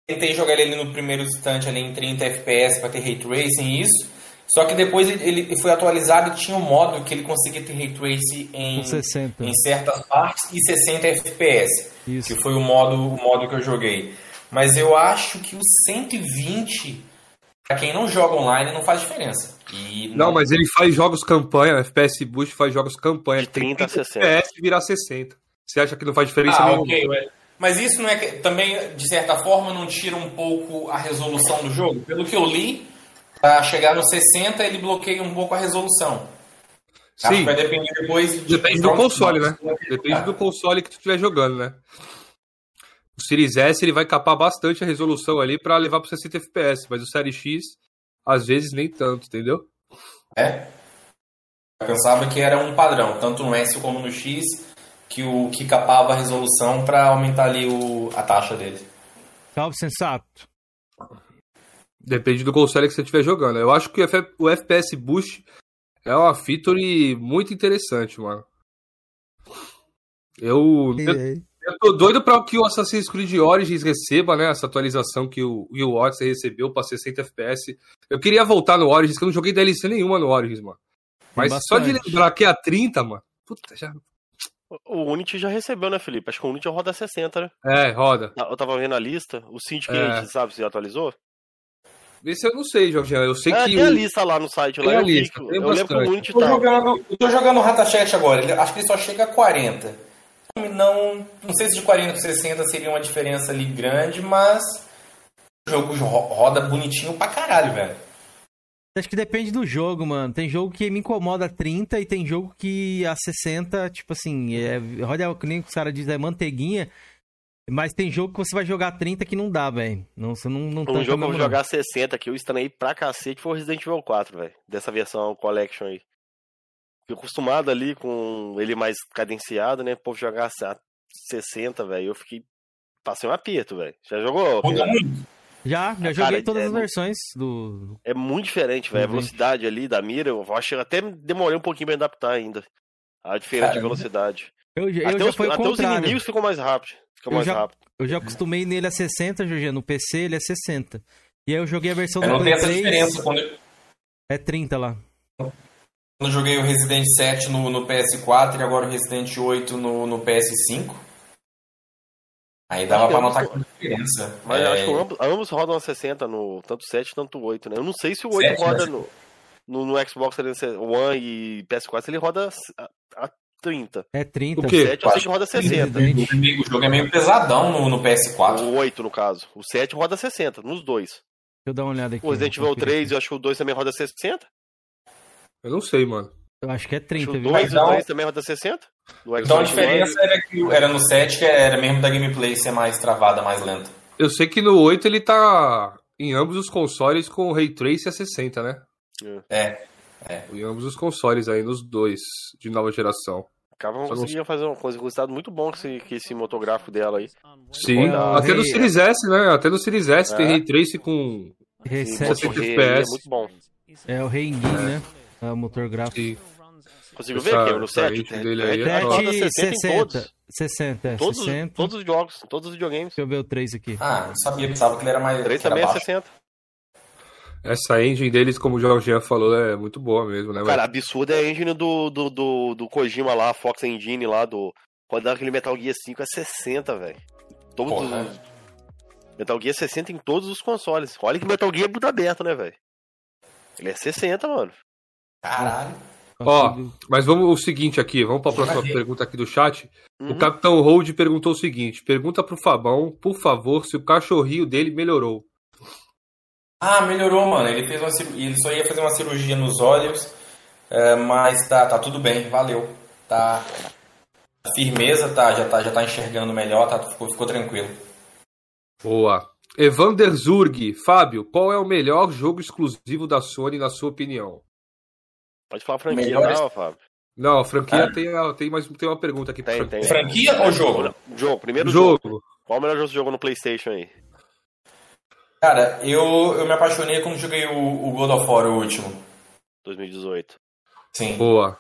tentei jogar ele no primeiro instante ali em 30 FPS para ter ray tracing e isso. Só que depois ele foi atualizado e tinha um modo que ele conseguia ter ray tracing em, em certas partes e 60 FPS. Isso. Que foi o modo, o modo que eu joguei. Mas eu acho que o 120, para quem não joga online, não faz diferença. E não, não, mas ele faz jogos campanha, FPS Boost faz jogos campanha. De 30 a 60. FPS virar 60. Você acha que não faz diferença ah, nenhuma? Ok, ué. Mas isso não é que, também, de certa forma, não tira um pouco a resolução do jogo? Pelo que eu li, para chegar no 60 ele bloqueia um pouco a resolução. Sim. Acho que vai depender depois. De Depende do console, né? Depende do console que tu estiver jogando, né? O Series S ele vai capar bastante a resolução ali para levar para 60 FPS, mas o Série X às vezes nem tanto, entendeu? É. Eu pensava que era um padrão, tanto no S como no X, que o que capava a resolução para aumentar ali o, a taxa dele. Salve, sensato. Depende do console que você estiver jogando. Eu acho que o FPS Boost é uma feature muito interessante, mano. Eu, eu, eu tô doido para que o Assassin's Creed Origins receba, né, essa atualização que o Will Odyssey recebeu para 60 FPS. Eu queria voltar no Origins, que eu não joguei DLC nenhuma no Origins, mano. Mas só de lembrar que é a 30, mano. Puta, já. O Unity já recebeu, né, Felipe? Acho que o Unity roda 60, né? É, roda. Eu tava vendo a lista. O Syndicate, é. sabe se atualizou? Esse eu não sei, Jorginho. Eu sei é, que. Tem a lista lá no site. Tem lá, a lista. eu, eu lembro o Unity tá. Eu tô jogando, eu tô jogando Ratachat agora. Ele, acho que ele só chega a 40 não, não sei se de 40 para 60 seria uma diferença ali grande, mas o jogo roda bonitinho pra caralho, velho. Acho que depende do jogo, mano. Tem jogo que me incomoda a 30 e tem jogo que a 60, tipo assim, é, roda que nem os caras dizem, é manteiguinha. Mas tem jogo que você vai jogar 30 que não dá, velho. Não, você não, não Um jogo que eu vou jogar 60 que eu estranhei pra cacete foi o Resident Evil 4, velho. Dessa versão Collection aí. Fui acostumado ali com ele mais cadenciado, né? O povo jogar a 60, velho. Eu fiquei. Passei um aperto, velho. Já jogou? Já, já joguei todas é, as versões do. É muito diferente, velho. A velocidade ali da mira, eu acho que até demorei um pouquinho pra adaptar ainda. A diferença Caramba. de velocidade. Eu, eu até já os, até os inimigos ficam mais rápido. Ficam mais já, rápido. Eu já acostumei nele a 60, Jorge. No PC ele é 60. E aí eu joguei a versão eu do não Play tem essa diferença quando... É 30 lá. Quando eu joguei o Resident 7 no, no PS4 e agora o Resident 8 no, no PS5. Aí dava pra notar que diferença. Mas é... acho que ambos, ambos rodam a 60, no, tanto 7 quanto 8, né? Eu não sei se o 8 7, roda no, no, no, Xbox One e PS4, se ele roda a, a 30. É 30. O 7 eu sei que roda 60. O jogo é meio pesadão no, no PS4. O 8, no caso. O 7 roda 60, nos dois. Deixa eu dar uma olhada aqui. O Resident Evil 3, eu acho que o 2 também roda 60. Eu não sei, mano. Eu acho que é 30, viu? 2 então, e o 3 também roda 60? Então a diferença era que era no 7, que era mesmo da gameplay ser mais travada, mais lenta. Eu sei que no 8 ele tá em ambos os consoles com o Ray Trace a 60, né? É. é. Em ambos os consoles aí, nos dois de nova geração. Acabam conseguindo fazer uma coisa, um resultado muito bom com esse, esse motográfico dela aí. Sim, até no Series S, né? Até no Series S é. tem Ray Trace com 60 FPS. É muito bom. É o Rei é. né? É o motor gráfico. Consigo ver aqui, no 7. Dele aí, é roda 60, 60 em todos. 60, é. Todos, 60. todos os jogos, todos os videogames. Deixa eu ver o 3 aqui. Ah, não sabia, pensava que ele era mais. 3 também é 60. Essa engine deles, como o Jorge falou, é muito boa mesmo, né? Cara, absurda é a engine do, do, do, do Kojima lá, a Fox Engine lá, do. Quando aquele Metal Gear 5 é 60, velho. Todos Porra. os. Metal Gear 60 em todos os consoles. Olha que Metal Gear é muito aberto, né, velho? Ele é 60, mano. Caralho. Ó, mas vamos o seguinte aqui, vamos para a próxima pergunta aqui do chat. Uhum. O Capitão Hold perguntou o seguinte: pergunta pro Fabão, por favor, se o cachorrinho dele melhorou. Ah, melhorou, mano. Ele fez uma ele só ia fazer uma cirurgia nos olhos, é, mas tá, tá tudo bem, valeu. Tá firmeza, tá, já tá, já tá enxergando melhor, tá, ficou, ficou tranquilo. Boa. Evander Zurg, Fábio, qual é o melhor jogo exclusivo da Sony na sua opinião? Pode falar franquia, Melhores... não, Fábio. Não, franquia ah. tem, tem, mais, tem uma pergunta aqui. Tem, tem. Franquia ou jogo? Jogo, primeiro jogo. jogo. Qual o melhor jogo no PlayStation aí? Cara, eu, eu me apaixonei quando joguei o, o God of War, o último. 2018. Sim. Boa.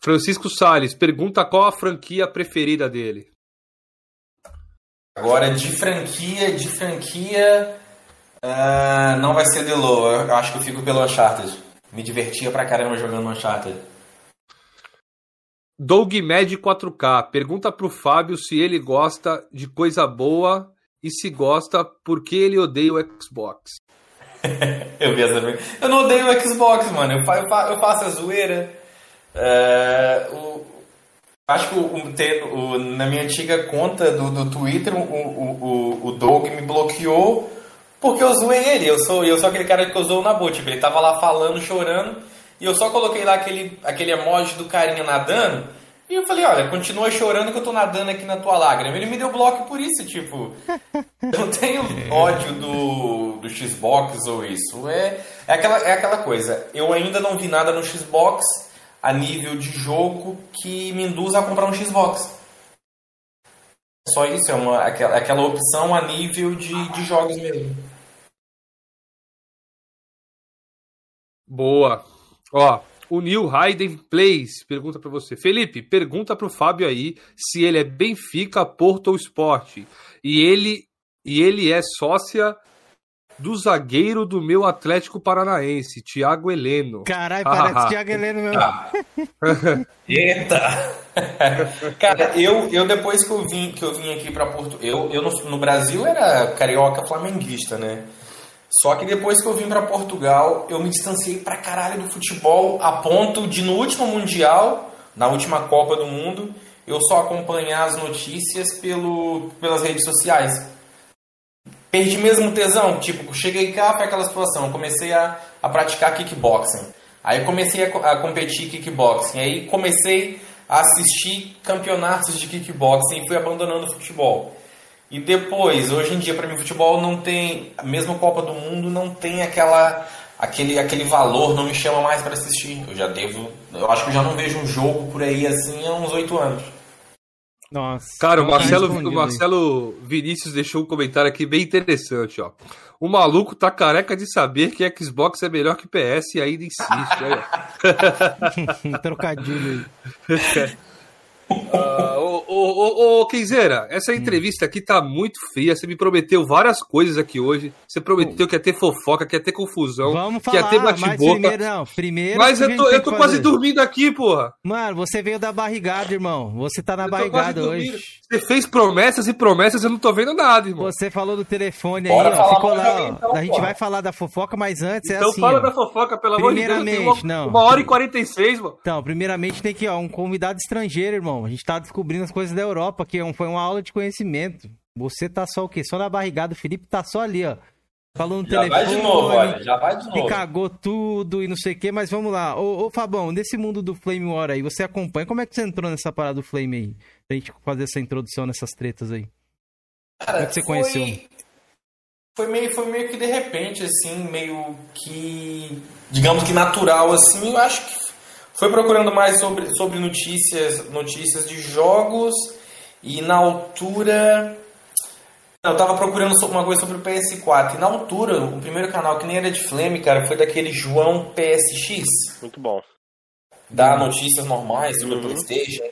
Francisco Salles, pergunta qual a franquia preferida dele. Agora, de franquia, de franquia. ah, não vai ser The Low. Eu acho que eu fico pelo Uncharted. Me divertia pra caramba jogando Uncharted. Doug Med 4K, pergunta pro Fábio se ele gosta de coisa boa e se gosta porque ele odeia o Xbox. Eu vi essa. Eu não odeio o Xbox, mano. Eu, eu eu faço a zoeira. É, o- acho que o, o- na minha antiga conta do, do Twitter, o, o, o, Doug me bloqueou porque eu zoei ele. Eu sou, eu sou aquele cara que eu zoo na boa. Tipo, ele tava lá falando, chorando, e eu só coloquei lá aquele, aquele emoji do carinha nadando. E eu falei, olha, continua chorando que eu tô nadando aqui na tua lágrima. Ele me deu bloco por isso, tipo. Eu não tenho ódio do, do Xbox ou isso. É, é, aquela, é aquela coisa. Eu ainda não vi nada no Xbox a nível de jogo que me induz a comprar um Xbox. Só isso, é uma, aquela, aquela opção a nível de, de jogos mesmo. Boa. Ó, o Neil Hayden Plays pergunta pra você. Felipe, pergunta pro Fábio aí se ele é Benfica, Porto ou Sport. E ele, e ele é sócia do zagueiro do meu Atlético Paranaense, Thiago Heleno. Caralho, parece ah. Thiago Heleno mesmo. Ah. Eita! Cara, eu, eu depois que eu vim, que eu vim aqui pra Porto. Eu, eu no, no Brasil era carioca flamenguista, né? Só que depois que eu vim pra Portugal, eu me distanciei pra caralho do futebol, a ponto de no último Mundial, na última Copa do Mundo, eu só acompanhar as notícias pelo, pelas redes sociais. Perdi mesmo tesão, tipo, cheguei cá, foi aquela situação, comecei a, a praticar kickboxing. Aí comecei a, a competir kickboxing, aí comecei a assistir campeonatos de kickboxing e fui abandonando o futebol. E depois, hoje em dia, para mim, futebol não tem, mesmo Copa do Mundo, não tem aquela, aquele, aquele valor, não me chama mais para assistir. Eu já devo, eu acho que eu já não vejo um jogo por aí assim há uns oito anos. Nossa. Cara, o Marcelo, o. Marcelo Vinícius deixou um comentário aqui bem interessante, ó. O maluco tá careca de saber que Xbox é melhor que PS e ainda insiste. Aí, ó. Trocadilho aí. Ah, ô, ô, Kenzeira, essa entrevista aqui tá muito fria. Você me prometeu várias coisas aqui hoje. Você prometeu que ia ter fofoca, que ia ter confusão, Vamos que ia falar, ter mas primeiro, não, primeiro... Mas eu tô, eu tô quase dormindo aqui, porra. Mano, você veio da barrigada, irmão. Você tá na barrigada hoje. Você fez promessas e promessas, eu não tô vendo nada, irmão. Você falou do telefone Bora aí, ó. Ficou lá, alguém, ó. então, a gente porra. vai falar da fofoca, mas antes é Então assim. fala ó. da fofoca, pelo amor de Deus. Primeiramente, não. uma hora e 46, mano. Então, primeiramente tem que, ó, um convidado estrangeiro, irmão. A gente tá descobrindo as coisas da Europa, que é foi uma aula de conhecimento. Você tá só o quê? Só na barrigada. O Felipe tá só ali, ó. Falou no Já telefone. vai de novo, olha, já vai de E novo. cagou tudo e não sei o que, mas vamos lá. Ô, ô Fabão, nesse mundo do Flame War aí, você acompanha? Como é que você entrou nessa parada do Flame aí? Pra gente fazer essa introdução nessas tretas aí. Cara, Como é que você foi- conheceu? Foi meio, foi meio que de repente, assim, meio que, digamos que natural, assim, eu acho que foi procurando mais sobre, sobre notícias, notícias de jogos e na altura... Eu tava procurando sobre uma coisa sobre o PS4 e na altura, o primeiro canal que nem era de Flame, cara, foi daquele João PSX Muito bom. dar notícias normais sobre o Uhum. PlayStation.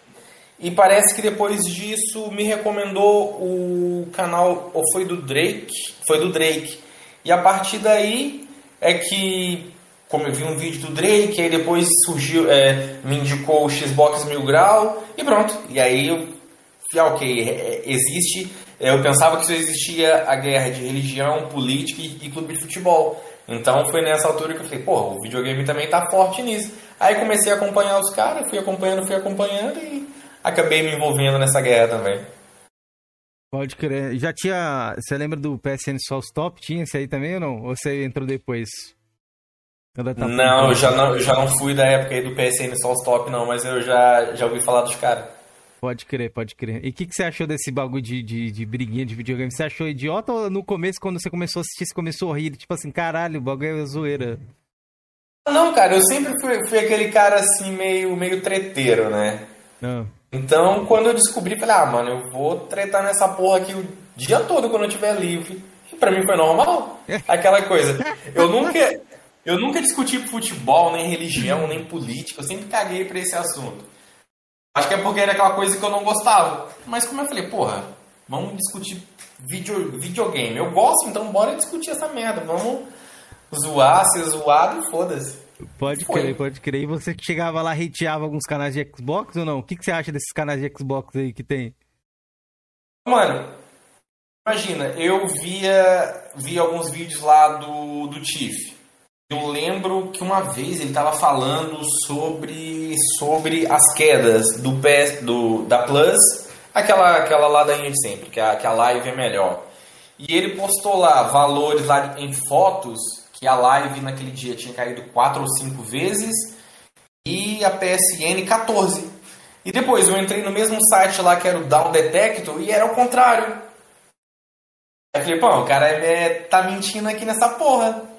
E parece que depois disso me recomendou o canal, ou foi do Drake? Foi do Drake. E a partir daí é que, como eu vi um vídeo do Drake, aí depois surgiu, é, me indicou o Xbox Mil Grau e pronto. E aí eu ah, ok, é, existe. Eu pensava que só existia a guerra de religião, política e, e clube de futebol. Então foi nessa altura que eu falei, porra, o videogame também tá forte nisso. Aí comecei a acompanhar os caras, fui acompanhando, fui acompanhando e acabei me envolvendo nessa guerra também. Pode crer. Já tinha. Você lembra do PSN Só Stop? Tinha esse aí também ou não? Ou você entrou depois? Tá não, eu já não, já não fui da época aí do PSN Só Stop, não, mas eu já, já ouvi falar dos caras. Pode crer, pode crer. E o que, que você achou desse bagulho de, de, de briguinha de videogame? Você achou idiota ou no começo, quando você começou a assistir, você começou a rir? Tipo assim, caralho, o bagulho é zoeira. Não, cara, eu sempre fui, fui aquele cara assim, meio, meio treteiro, né? Não. Então, quando eu descobri, falei, ah, mano, eu vou tretar nessa porra aqui o dia todo quando eu tiver livre. Pra mim foi normal. Aquela coisa. Eu nunca, eu nunca discuti futebol, nem religião, nem política. Eu sempre caguei pra esse assunto. Acho que é porque era aquela coisa que eu não gostava. Mas como eu falei, porra, vamos discutir video, videogame. Eu gosto, então bora discutir essa merda. Vamos zoar, ser zoado e foda-se. Pode Foi. crer, pode crer. E você que chegava lá, hateava alguns canais de Xbox ou não? O que, que você acha desses canais de Xbox aí que tem? Mano, imagina, eu via, via alguns vídeos lá do, do Tiff. Eu lembro que uma vez ele tava falando sobre, sobre as quedas do PS, do, da Plus, aquela, aquela ladainha de sempre, que a, que a live é melhor. E ele postou lá valores lá em fotos que a live naquele dia tinha caído 4 ou 5 vezes e a PSN 14. E depois eu entrei no mesmo site lá que era o Down Detector e era o contrário. Eu falei, pô, o cara é, tá mentindo aqui nessa porra.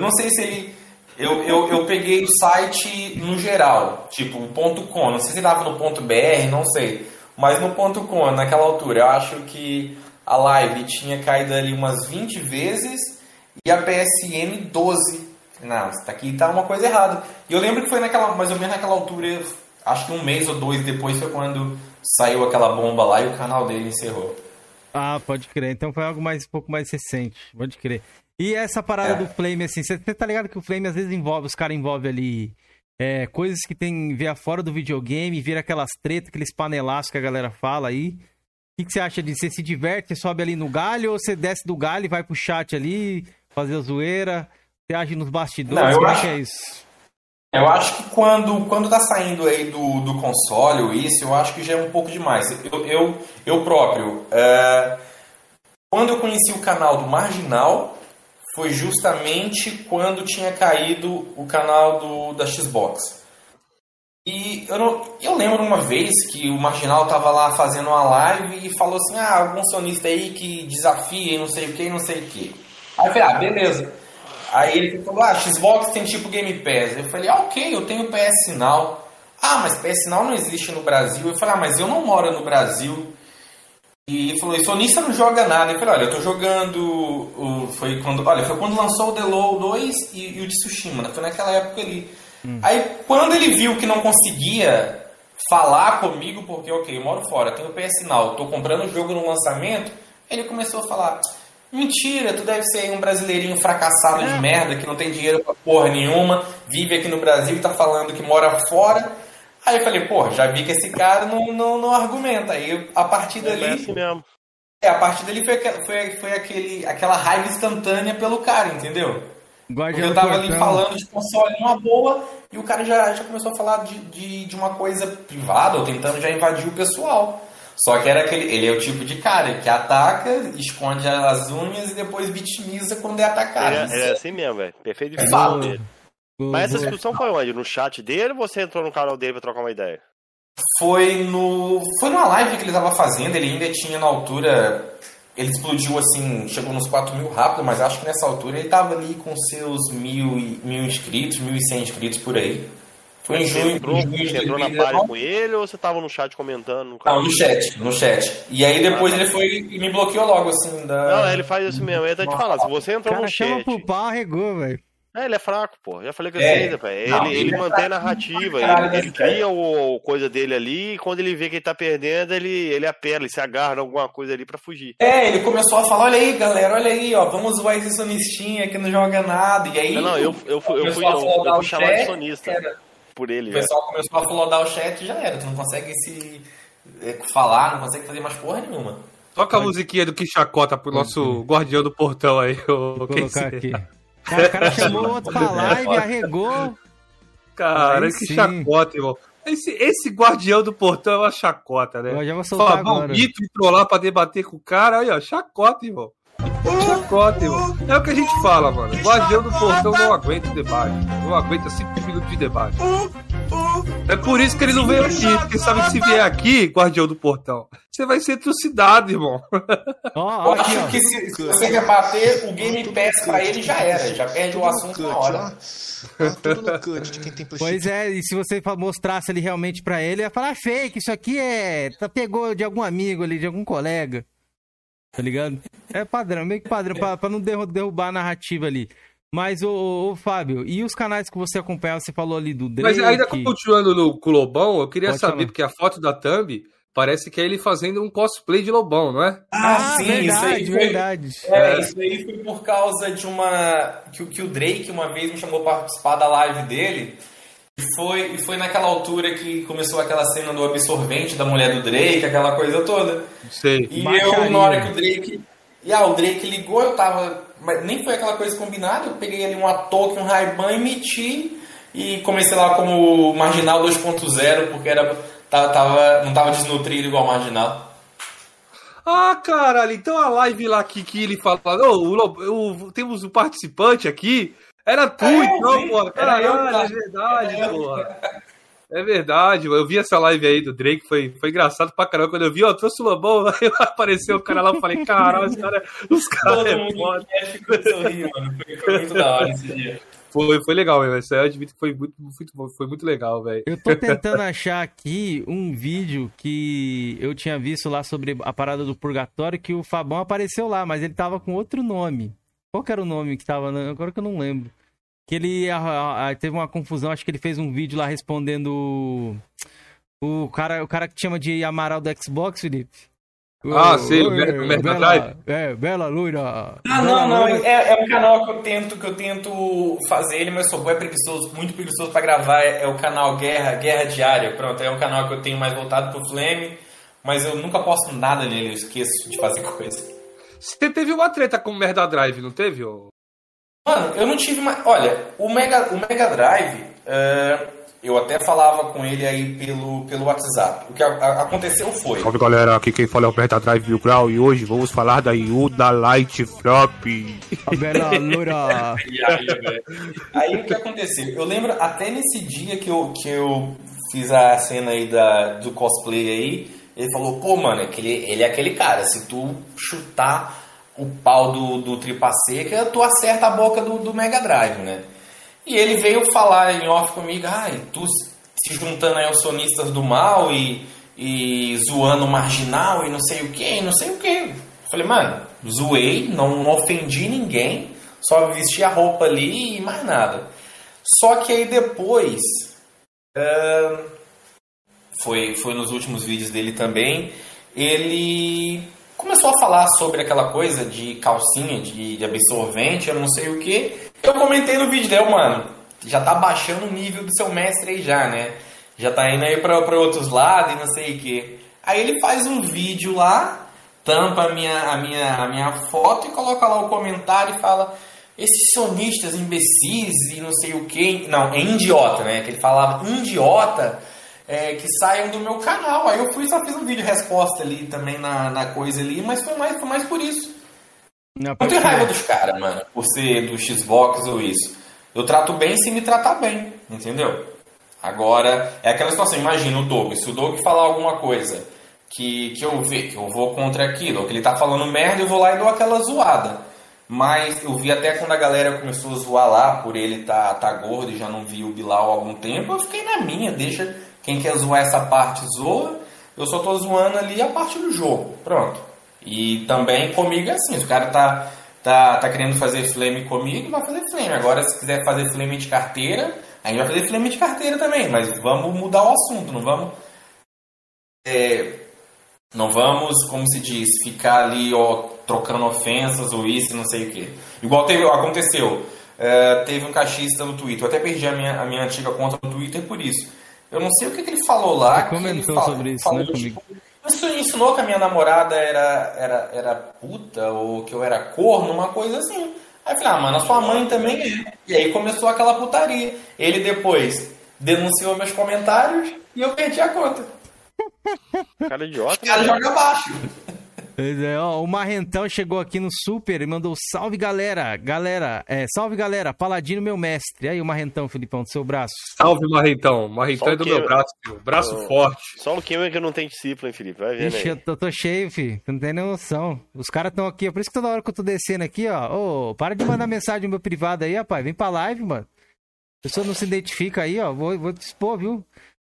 Não sei se ele. Eu, eu, eu peguei o site no geral, tipo o ponto .com, não sei se dava no ponto .br, não sei. Mas no ponto .com, naquela altura, eu acho que a live tinha caído ali umas 20 vezes e a PSN 12. Não, isso aqui tá uma coisa errada. E eu lembro que foi naquela, mais ou menos naquela altura, acho que um mês ou dois depois foi quando saiu aquela bomba lá e o canal dele encerrou. Ah, pode crer. Então foi algo mais um pouco mais recente. Pode crer. E essa parada É. do Flame, assim, você tá ligado que o Flame às vezes envolve, os caras envolvem ali é, coisas que tem ver fora do videogame, vira aquelas tretas, aqueles panelaços que a galera fala aí. O que, que você acha disso? Você se diverte, você sobe ali no galho ou você desce do galho e vai pro chat ali, fazer a zoeira? Você age nos bastidores? Não, eu Como é acho- que é isso? Eu acho que quando, quando tá saindo aí do, do console ou isso, eu acho que já é um pouco demais. Eu, eu, eu próprio, é, quando eu conheci o canal do Marginal, foi justamente quando tinha caído o canal do, da Xbox. E eu, não, eu lembro uma vez que o Marginal tava lá fazendo uma live e falou assim, ah, algum sonista aí que desafia e não sei o que, não sei o que. Aí eu falei, ah, beleza. Aí ele falou, ah, Xbox tem tipo Game Pass. Eu falei, ah, ok, eu tenho PS Sinal. Ah, mas PS Sinal não existe no Brasil. Eu falei, ah, mas eu não moro no Brasil. E ele falou, e sonista não joga nada. Eu falei, olha, eu tô jogando. O, foi quando. Olha, foi quando lançou o The Low 2 e, e o de Tsushima, né? Foi naquela época ali. Aí quando ele viu que não conseguia falar comigo, porque, ok, eu moro fora, tenho PS Sinal, tô comprando o jogo no lançamento, ele começou a falar. Mentira, tu deve ser um brasileirinho fracassado de merda que não tem dinheiro pra porra nenhuma, vive aqui no Brasil e tá falando que mora fora. Aí eu falei, porra, já vi que esse cara não, não, não argumenta. Aí a partir É dali. assim mesmo. É, a partir dali foi, aquela- foi, foi aquele, aquela raiva instantânea pelo cara, entendeu? Porque Guardião eu tava ali falando de console uma boa e o cara já, já começou a falar de, de, de uma coisa privada ou tentando já invadir o pessoal. Só que era aquele, ele é o tipo de cara que ataca, esconde as unhas e depois vitimiza quando é atacado. Ele, é- é assim mesmo, velho. Perfeito É definição fato. dele. Mas essa vou- discussão foi onde? No chat dele ou você entrou no canal dele pra trocar uma ideia? Foi no. Foi numa live que ele tava fazendo, ele ainda tinha na altura. Ele explodiu assim, chegou nos 4 mil rápido, mas acho que nessa altura ele tava ali com seus mil, e- mil inscritos, mil e cem inscritos por aí. Foi em junho, entrou, em junho você entrou na 2019. página com ele ou você tava no chat comentando? No Não, no chat, no chat. E aí depois ele foi e me bloqueou logo, assim, da... Não, ele faz isso mesmo. Eu ia até te falar, se você entrou cara no chama chat. pro pau, arregou, velho. É, ele é fraco, pô. Já falei com É. vocês, velho. Não, Ele, ele ele é mantém a narrativa, ele, ele cria o, o coisa dele ali, e quando ele vê que ele tá perdendo, ele, ele apela, ele se agarra em alguma coisa ali pra fugir. É, ele começou a falar, olha aí, galera, olha aí, ó, vamos zoar esse sonistinha que não joga nada. E aí Não, não, eu, eu, fui- eu fui, começou a eu, eu flodar fui o chamado de sonista era- por ele. o já. pessoal começou a flodar o chat e já era. Tu não consegue se é, falar, não consegue fazer mais porra nenhuma. Toca a musiquinha do que chacota pro nosso guardião do portão aí. ô, Vou quem colocar aqui. Cara, o cara chamou o outro pra live, arregou. Cara, Aí que sim. chacota, irmão. Esse, esse guardião do portão é uma chacota, né? Eu já vou soltar Fala, agora. maldito entrou lá pra debater com o cara, aí ó, chacota, irmão. Chacota, irmão. É o que a gente fala, mano. Guardião do portão não aguenta o debate. Não aguenta 5 minutos de debate. É por isso que ele não veio aqui, porque sabe que se vier aqui, guardião do portão, você vai ser trucidado, irmão. Ó, aqui, acho ó. que se, se você rebater, o Game Pass pra ele já era, já perde o assunto na hora. Tudo no cut de quem tem PlayStation. Pois é, e se você mostrasse ali realmente pra ele, ele ia falar "Ah, fake, isso aqui é. tá- Pegou de algum amigo ali, de algum colega. Tá ligado? É padrão, meio que padrão, pra, pra não derrubar a narrativa ali. Mas, ô, ô, Fábio, e os canais que você acompanha? Você falou ali do Drake... Mas ainda continuando no com o Lobão, eu queria Pode saber, falar. porque a foto da Thumb parece que é ele fazendo um cosplay de Lobão, não é? Ah, ah sim, verdade, isso aí foi, verdade. É, é, isso aí foi por causa de uma... Que, que o Drake uma vez me chamou pra participar da live dele... E foi, e foi naquela altura que começou aquela cena do absorvente da mulher do Drake, aquela coisa toda. Sei. E eu, na hora que o Drake. E ah, o Drake ligou, eu tava. Mas nem foi aquela coisa combinada, eu peguei ali uma toque, um Ray-Ban e meti. E comecei lá como Marginal 2.0, porque era, tava, tava, não tava desnutrido igual Marginal. Ah, caralho, então a live lá que, que ele fala, oh, temos um participante aqui, era tu, é, então, pô. Caralho, é verdade, porra. É verdade, eu vi essa live aí do Drake, foi, foi engraçado pra caramba. Quando eu vi, ó, trouxe o Lobão, aí apareceu o cara lá, eu falei, caralho, os caras os cara é foda. Foi muito da hora esse dia. Foi, foi legal, meu. Isso aí eu admito que foi muito, muito, foi muito legal, velho. Eu tô tentando achar aqui um vídeo que eu tinha visto lá sobre a parada do purgatório, que o Fabão apareceu lá, mas ele tava com outro nome. Qual que era o nome que tava? Agora que eu não lembro. Que ele a, a, teve uma confusão, acho que ele fez um vídeo lá respondendo o, o cara, o cara que chama de Amaral do Xbox, Felipe. Ah, sim, o Mega Drive. É, Bela Loira. Ah, Bela não, não, é, é, um canal que eu tento, que eu tento fazer ele, mas sou é preguiçoso, muito preguiçoso para gravar. É, é, o canal Guerra, Guerra Diária. Pronto, é um canal que eu tenho mais voltado pro Flame, mas eu nunca posto nada nele, eu esqueço de fazer coisa. Você teve uma treta com o Mega Drive, não teve? Mano, eu não tive mais. Olha, o Mega, o Mega Drive, uh, eu até falava com ele aí pelo, pelo WhatsApp. O que a, a, aconteceu foi. Salve galera, aqui quem fala é o Mega Drive Bill Grau e hoje vamos falar da Yuda Light Flop. Bela Lura. aí, aí o que aconteceu? Eu lembro até nesse dia que eu, que eu fiz a cena aí da, do cosplay aí. Ele falou, pô, mano, aquele, ele é aquele cara, se tu chutar o pau do, do tripa seca, tu acerta a boca do, do Mega Drive, né? E ele veio falar em off comigo, ai, tu se juntando aí aos sonistas do mal e, e zoando marginal e não sei o que, não sei o que. Falei, mano, zoei, não, não ofendi ninguém, só vesti a roupa ali e mais nada. Só que aí depois. Uh, foi, foi nos últimos vídeos dele também, ele começou a falar sobre aquela coisa de calcinha, de, de absorvente, eu não sei o que. Eu comentei no vídeo dele, mano, já tá baixando o nível do seu mestre aí já, né? Já tá indo aí pra, pra outros lados e não sei o que. Aí ele faz um vídeo lá, tampa a minha, a minha, a minha foto e coloca lá o comentário e fala esses sonistas imbecis e não sei o que. Não, é idiota, né? Que ele falava idiota é, que saiam do meu canal. Aí eu fui só fiz um vídeo resposta ali também na, na coisa ali, mas foi mais, foi mais por isso. Não, não tenho raiva dos caras, mano, por ser do Xbox ou isso. Eu trato bem se me tratar bem, entendeu? Agora, é aquela situação, imagina o Doug, se o Doug falar alguma coisa que, que eu ver, que eu vou contra aquilo, ou que ele tá falando merda, eu vou lá e dou aquela zoada. Mas eu vi até quando a galera começou a zoar lá por ele tá, tá gordo e já não vi o Bilal há algum tempo, eu fiquei na minha, deixa, quem quer zoar essa parte, zoa. Eu só tô zoando ali a parte do jogo. Pronto. E também comigo é assim. Se o cara tá, tá, tá querendo fazer flame comigo, vai fazer flame. Agora, se quiser fazer flame de carteira, aí vai fazer flame de carteira também. Mas vamos mudar o assunto. Não vamos. É, não vamos, como se diz, ficar ali ó, trocando ofensas ou isso, não sei o que. Igual teve, aconteceu. É, teve um cachista no Twitter. Eu até perdi a minha, a minha antiga conta no Twitter por isso. Eu não sei o que, que ele falou lá. Você comentou fala, sobre isso, né, comigo? Isso ensinou que a minha namorada era, era, era puta ou que eu era corno, uma coisa assim. Aí eu falei, ah, mano, a sua mãe também é. E aí começou aquela putaria. Ele depois denunciou meus comentários e eu perdi a conta. Cara idiota. O cara né? joga baixo. Pois é, ó, o Marrentão chegou aqui no Super e mandou salve galera, galera, é, salve galera, Paladino meu mestre. Aí o Marrentão, Filipão, do seu braço. Salve Marrentão, Marrentão é do meu braço, filho. braço forte. Só o Kim é que não tem discípulo, hein, Felipe, vai ver, Ixi, eu tô, tô, cheio, filho, não tem nem noção. Os caras estão aqui, por isso que toda hora que eu tô descendo aqui, ó, ô, para de mandar mensagem no meu privado aí, rapaz, vem pra live, mano. A pessoa não se identifica aí, ó, vou, vou te expor, viu?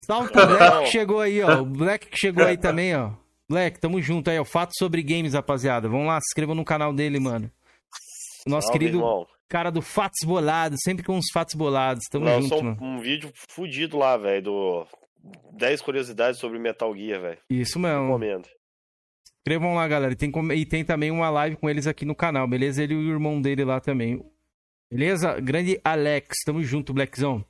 Salve pro Black que chegou aí, ó, o Black que chegou aí também, ó. Black, tamo junto aí, ó. Fatos sobre games, rapaziada. Vamos lá, se inscrevam no canal dele, mano. O nosso Salve, querido irmão. cara do Fatos Bolados, sempre com os fatos bolados. Tamo Lançou junto, um, mano. um vídeo fudido lá, velho, do 10 curiosidades sobre Metal Gear, velho. Isso mesmo. Recomendo. Inscrevam lá, galera. E tem, e tem também uma live com eles aqui no canal, beleza? Ele e o irmão dele lá também. Beleza? Grande Alex. Tamo junto, Blackzão.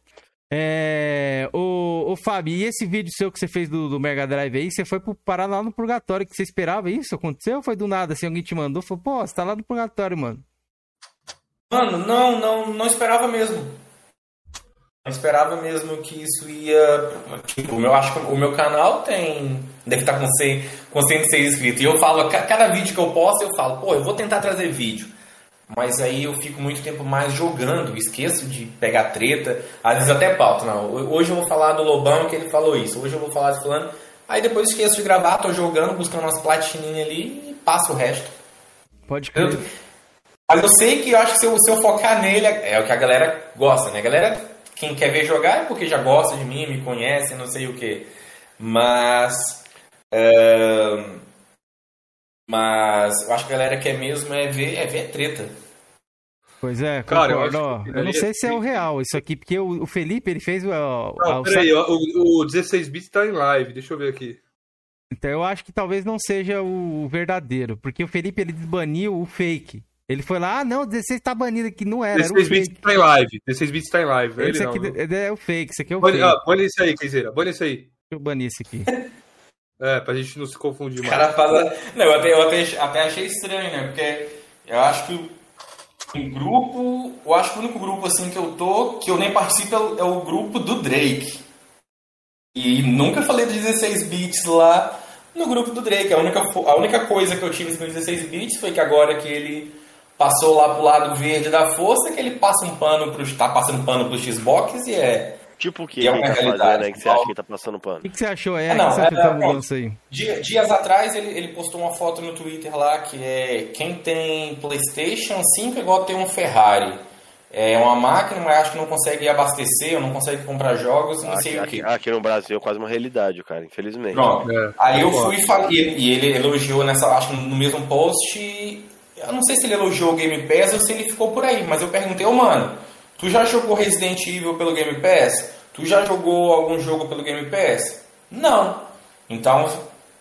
É... Ô, ô Fábio, e esse vídeo seu que você fez do, do Mega Drive aí, você foi pro parar lá no Purgatório, que você esperava isso? Aconteceu foi do nada? Assim, alguém te mandou? Falou, pô, você tá lá no Purgatório, mano. Mano, não, não, não esperava mesmo. Não esperava mesmo que isso ia. Tipo, eu acho que o meu canal tem. Deve estar com, 100, com 106 inscritos. E eu falo, ca- cada vídeo que eu posto, eu falo, pô, eu vou tentar trazer vídeo. Mas aí eu fico muito tempo mais jogando, esqueço de pegar treta, às vezes até pauta. Não, hoje eu vou falar do Lobão que ele falou isso, hoje eu vou falar de fulano. Aí depois esqueço de gravar, tô jogando, buscando umas platininhas ali e passo o resto. Pode Eu- crer. mas eu sei que eu acho que se eu, se eu focar nele, é o que a galera gosta, né? A galera, quem quer ver jogar é porque já gosta de mim, me conhece, não sei o que. Mas. ahn, mas eu acho que a galera quer mesmo é ver, é ver treta. Pois é, Cara, eu que Eu não sei se é o real isso aqui, porque o, Felipe, ele fez o... o- Não, peraí, o, o 16 bits tá em live, deixa eu ver aqui. Então eu acho que talvez não seja o verdadeiro, porque o Felipe ele baniu o fake. Ele foi lá, ah, não, 16 tá banido aqui, não era, era o 16 bits fake. tá em live, 16 bits tá em live. Ele Esse não, aqui não. é o fake, esse aqui é o Bane, fake. ah, bane isso aí, Kenzeira, bane isso aí. Deixa eu banir esse aqui. É, pra gente não se confundir O mais. cara fala. Não, eu até, eu até, até achei estranho, né? Porque eu acho que o- um grupo. Eu acho que o único grupo assim que eu tô, que eu nem participo, é o, é o grupo do Drake. E nunca falei de 16 bits lá no grupo do Drake. A única, a única coisa que eu tive com 16 bits foi que agora que ele passou lá pro lado verde da força, que ele passa um pano pro. tá passando pano pro Xbox e é. Tipo o que é ele uma tá realidade, fazendo, né? Que você acha que ele tá passando pano? O que, que você achou? É, não, o que você achou é, é, mudança aí? Dia- dias atrás ele, ele postou uma foto no Twitter lá que é quem tem PlayStation 5 é igual ter um Ferrari. É uma máquina, mas acho que não consegue abastecer, não consegue comprar jogos, não sei Aqui, o aqui, que. aqui no Brasil é quase uma realidade, cara, infelizmente. Pronto. É, Aí eu fui e falei, e e ele elogiou nessa, acho que no mesmo post. Eu não sei se ele elogiou o Game Pass ou se ele ficou por aí, mas eu perguntei, ô mano, tu já jogou Resident Evil pelo Game Pass? Tu já jogou algum jogo pelo Game Pass? Não. Então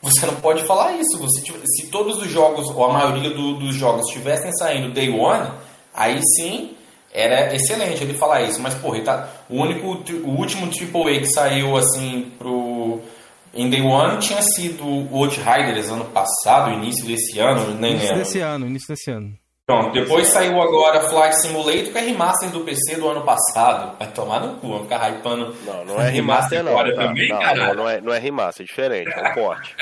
você não pode falar isso. Você, se todos os jogos, ou a maioria do- dos jogos, estivessem saindo Day One, aí sim era excelente ele falar isso. Mas, porra, tá, o único, o último AAA que saiu assim pro. Em Day One tinha sido o Outriders ano passado, início desse ano, nem Início desse ano, início desse ano. Pronto, depois saiu agora Flight Simulator, que é remaster do PC do ano passado. Vai tomar no cu, vai ficar hypando. Não, não é remaster, não. agora Não, também, não, não, não é, não é remaster, é diferente, é um porte.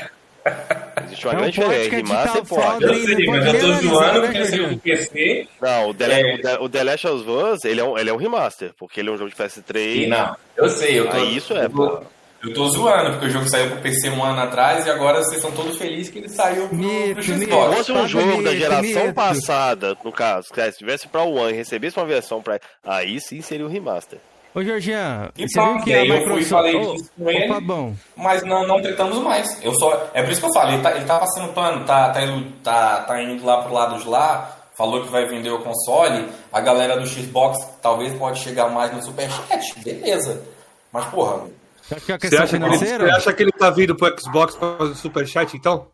Existe uma É um grande diferença. é Remaster e porte. foda, Eu sei, mas eu tô zoando né, porque saiu Jorginho? do PC. Não, o The, É. o The- o The Last of Us, ele é, um, ele é um remaster, porque ele é um jogo de PS3. E não, eu sei, eu tô. Aí isso é, eu tô, pô. Eu tô zoando, porque o jogo saiu pro PC um ano atrás e agora vocês estão todos felizes que ele saiu pro, pro Se. Xbox. fosse Tá um jogo da geração passada, no caso, que se tivesse pra One e recebesse uma versão pra. Aí sim seria o remaster. Ô, Georgian, E você viu que e a aí eu fui e Microsoft... falei Ô, disso com ele. Fabão, Mas não, não tretamos mais. Eu só, é por isso que eu falo, ele tá, ele tá passando pano, tá, tá, indo, tá, tá indo lá pro lado de lá, falou que vai vender o console, a galera do Xbox talvez pode chegar mais no Superchat, beleza. Mas porra, você acha que é a Você acha, que ele, financeira? você acha que ele tá vindo pro Xbox pra fazer superchat, então?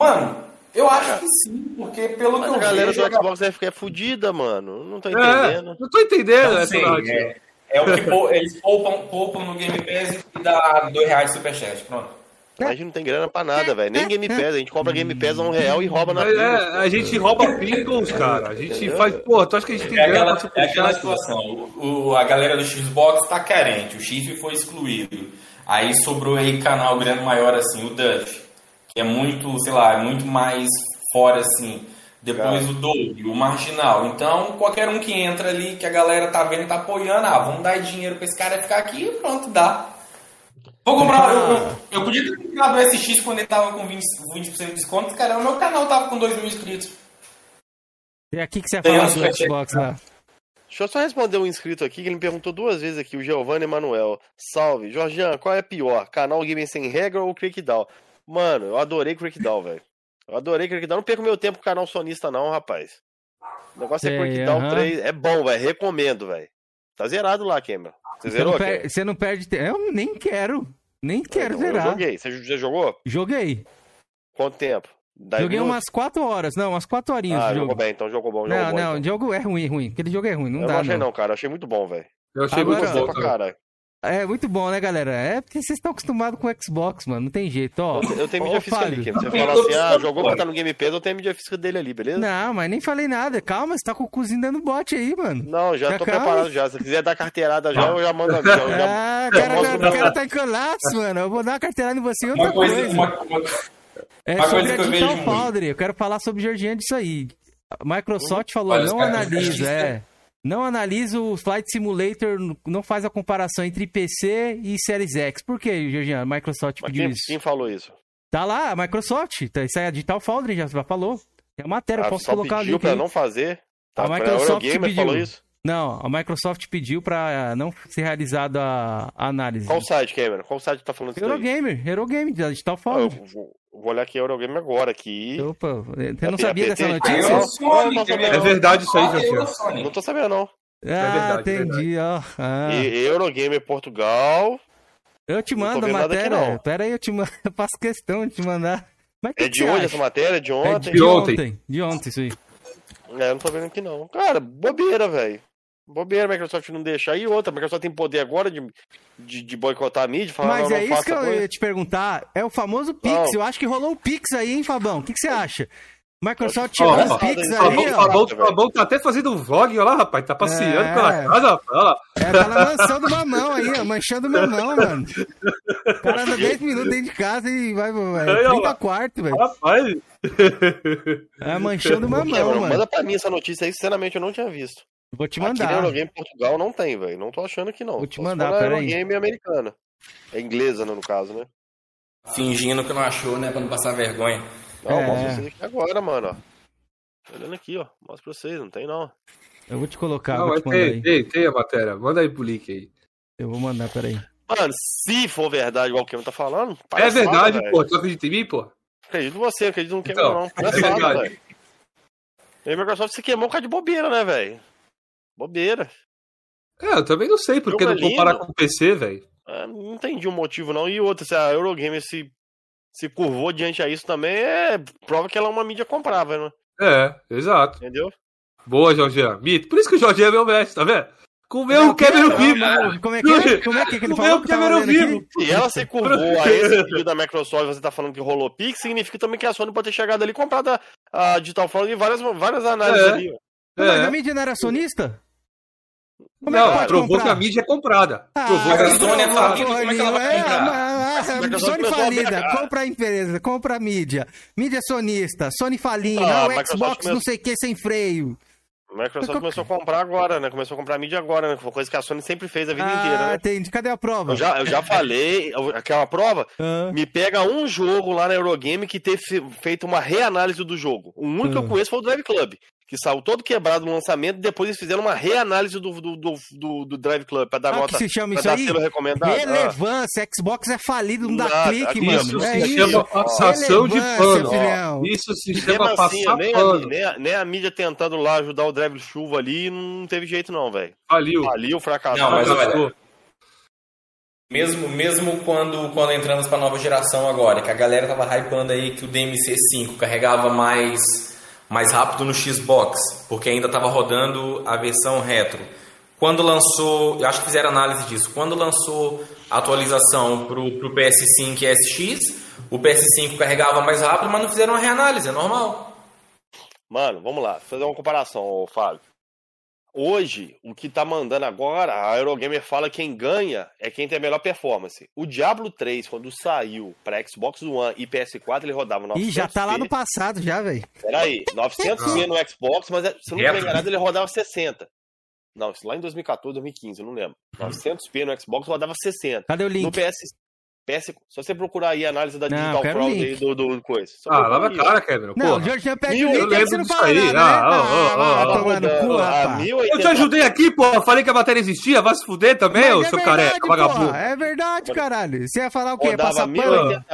mano, eu acho que sim, porque pelo Mas que a eu galera vejo... do Xbox deve ficar fudida, mano. Não tô É, entendendo. não tô entendendo Não essa é, é o que eles poupam, poupam no Game Pass e dá dois reais de Superchat, pronto. A gente não tem grana pra nada, velho. Nem Game Pass. A gente compra Game Pass a um real e rouba na Mas, fila. é, a gente rouba Pringles, cara. A gente faz. Pô, tu acha que a gente tem É grana aquela, pra é aquela situação. O, o- a galera do Xbox tá carente, o chifre foi excluído. Aí sobrou aí canal grande maior assim, o Duff, que é muito, sei lá, é muito mais fora assim. Depois o Doug, o Marginal. Então, qualquer um que entra ali, que a galera tá vendo e tá apoiando, ah, vamos dar dinheiro pra esse cara ficar aqui e pronto, dá. Vou comprar. Eu, eu, eu podia ter comprado o SX quando ele tava com 20%, 20 de desconto, cara, o meu canal tava com 2 mil inscritos. E aqui que você ia Tem falar uns do superchat. Xbox lá. Deixa eu só responder um inscrito aqui que ele me perguntou duas vezes aqui, o Giovanni Emanuel. Salve. Jorgian, qual é pior? Canal Gaming Sem Regra ou Clickdown? Mano, eu adorei Crackdown, velho. Eu adorei Crackdown. Não perco meu tempo com o canal sonista, não, rapaz. O negócio é, É, Crackdown aham. 3. É bom, velho. Recomendo, velho. Tá zerado lá, Cameron. Você Você zerou, não, per- você não perde tempo. Eu nem quero. Nem quero Então, Eu zerar. joguei. Você já jogou? Joguei. Quanto tempo? Dez Joguei minutos? umas 4 horas. Não, umas 4 horinhas Ah, jogou jogo. bem, então jogou bom. Jogou Não, bom, não, então. o jogo é ruim, ruim. Aquele jogo é ruim. Não eu dá, não achei não. cara. Eu achei muito bom, velho. Eu achei Agora- muito bom caralho. É muito bom, né, galera? É porque vocês estão acostumados com o Xbox, mano. Não tem jeito, ó. Eu, eu tenho mídia física ali, Kim. Você fala assim, ah, jogou pra tá no Game Pass, eu tenho a mídia física dele ali, beleza? Não, mas nem falei nada. Calma, você tá com o cozinho dando bote aí, mano. Não, já Já tô calma. preparado já. Se quiser dar carteirada já, eu já mando a já, eu já... Ah, o cara, mostro o cara tá em colapso, mano. Eu vou dar uma carteirada em você e outra Uma coisa, coisa. uma, uma- É uma sobre coisa a que eu Digital vejo Foundry. Eu quero falar sobre Georgian disso aí. A Microsoft falou, Olha, não caras- analisa, é. Não analisa o Flight Simulator, não faz a comparação entre PC e Series X. Por que, Georgian? A Microsoft Mas pediu quem, isso. quem falou isso? Tá lá, a Microsoft. Tá, isso aí é a Digital Foundry, já falou. É matéria, eu Ah, posso colocar o pediu pra não fazer? A Tá, pra Microsoft pediu. falou isso? Não, a Microsoft pediu pra não ser realizada a a análise. Qual site, Cameron? Qual site tá falando isso daí? Eurogamer, Eurogamer, da Digital Ah, eu Foundry. Vou, olhar aqui Eurogamer agora aqui. Opa, você não Tem sabia dessa notícia? Entendeu? É verdade isso aí, Ah, Jorginho. Eurosony. Não tô sabendo, não. Ah, verdade, é entendi, ó. Ah. E- Eurogamer Portugal. Eu te mando a aqui, matéria. Pera aí, eu te mando. Eu faço questão de te mandar. Mas que É de hoje acha? essa matéria? De É ontem? de De ontem. ontem. De ontem, isso aí. É, eu não tô vendo aqui não. Cara, bobeira, velho. Bobeira a Microsoft não deixar. E outra, a Microsoft tem poder agora de, de, de boicotar a mídia, falar Mas não, não é isso faça que eu coisa. ia te perguntar. É o famoso Pix. Não. Eu acho que rolou o Pix aí, hein, Fabão? O que, que você acha? Microsoft tirou ó, o Pix aí, ó, ó. Fabão, Fabão tá até fazendo um vlog, olha lá, rapaz. Tá passeando É. pela casa, rapaz. Olha lá. É, tá na mansão do mamão aí, ó. Manchando o mamão, mano. O cara anda 10 minutos dentro de casa e vai, vai Aí, ó 30 lá. quarto, velho. Rapaz. É manchando o mamão, mano. manda pra mim essa notícia aí, sinceramente eu não tinha visto. Vou te Aqui na mandar. Eurogame Portugal não tem, velho. Não tô achando que não. Vou te mandar, for na pera aí. Eurogame americana. É inglesa, né, no caso, né? Fingindo que não achou, né? Pra não passar vergonha. Não, É. mostra vocês aqui agora, mano, ó. Tô Olhando aqui, ó. Mostra pra vocês, não tem não. Eu vou te colocar, Não, vou te mandar tem, aí. tem, tem a matéria. Manda aí pro link aí. Eu vou mandar, peraí. Mano, se for verdade, igual o Cameron tá falando. É verdade, velho. pô. Tu acredita em mim, pô? Acredito em você, acredito no Então, Cameron, não. é Palhaçada, velho. E a Microsoft se queimou por causa de bobeira, né, velho? Bobeira. É, eu também não sei porque não é comparar com o PC, velho. É, não entendi o motivo, não. E outra, se a Eurogamer se, se curvou diante a isso também, é prova que ela é uma mídia comprável, né? É, exato. Entendeu? Boa, Jorginho. Mito. Por isso que o Jorginho é meu mestre, tá vendo? Comeu o Cameron vivo. Como é que é? Como é que, que ele Comeu falou o que tava Cameron vivo. Se ela se curvou a esse pedido da Microsoft, você tá falando que rolou Pix, significa também que a Sony pode ter chegado ali e comprado a, a Digital Foundry em várias, várias análises É. ali. ó. Mas a É. mídia não era acionista? Como é que Não, pode provou comprar? que a mídia é comprada. Ah, Provou a Sony é falida, como é que ela vai é, comprar? ah, Sony falida, compra a empresa, compra a mídia. Mídia sonista, Sony falindo, Ah, Xbox não sei o que sem freio. A Microsoft começou a comprar agora, né? Começou a comprar mídia agora, né? Foi coisa que a Sony sempre fez a vida inteira, Ah, né? entendi. Cadê a prova? Eu já, eu já falei, aquela prova, Ah, me pega um jogo lá na Eurogame que teve fe- feito uma reanálise do jogo. O único que eu conheço foi o Drive Club, que saiu todo quebrado no lançamento e depois eles fizeram uma reanálise do, do, do, do- do Drive Club pra dar o nota. que se chama pra isso dar aí? selo recomendado. Ah, Relevância. Xbox é falido, não dá Nada, clique, aqui, mano. Isso é se isso. chama passação de pano. filhão. Isso se E chama assim, passar nem a, pano. nem, a, nem a mídia tentando lá ajudar o Drive Chuva ali, não teve jeito não, velho. Valeu. Faliu, fracassou. Não, mas olha. Mesmo, mesmo quando, quando entramos pra nova geração agora, que a galera tava hypando aí que o DMC5 carregava mais, mais rápido no Xbox, porque ainda tava rodando a versão retro. Quando lançou, eu acho que fizeram análise disso, quando lançou a atualização pro, pro PS5 e SX, o PS5 carregava mais rápido, mas não fizeram uma reanálise, é normal. Mano, vamos lá, fazer uma comparação, Fábio. Hoje, o que tá mandando agora, a Eurogamer fala que quem ganha é quem tem a melhor performance. O Diablo 3, quando saiu pra Xbox One e PS4, ele rodava 900p. Ih, já tá lá no passado, já, velho. Peraí, 900p no Xbox, mas é- se eu não me enganado, ele rodava 60. Não, isso lá em 2014, 2015, eu não lembro. 900p no Xbox rodava 60. Cadê o No link? PS, PS, só você procurar aí a análise da Não, Digital link. aí do, do, do coisa. Só Ah, lava a cara, Cameron. Não, o. Jorge pede Mil, o eu link, lembro você não fala aí. nada, né? Ah, ó, Ah, ó, vai ó. tomar no cu, a rapaz. 1080 Eu te ajudei aqui, porra. Falei que a matéria existia. Vai se fuder também, ô é seu verdade, careca, vagabundo. É verdade, caralho. Você ia falar o quê? Rodava Passar pano?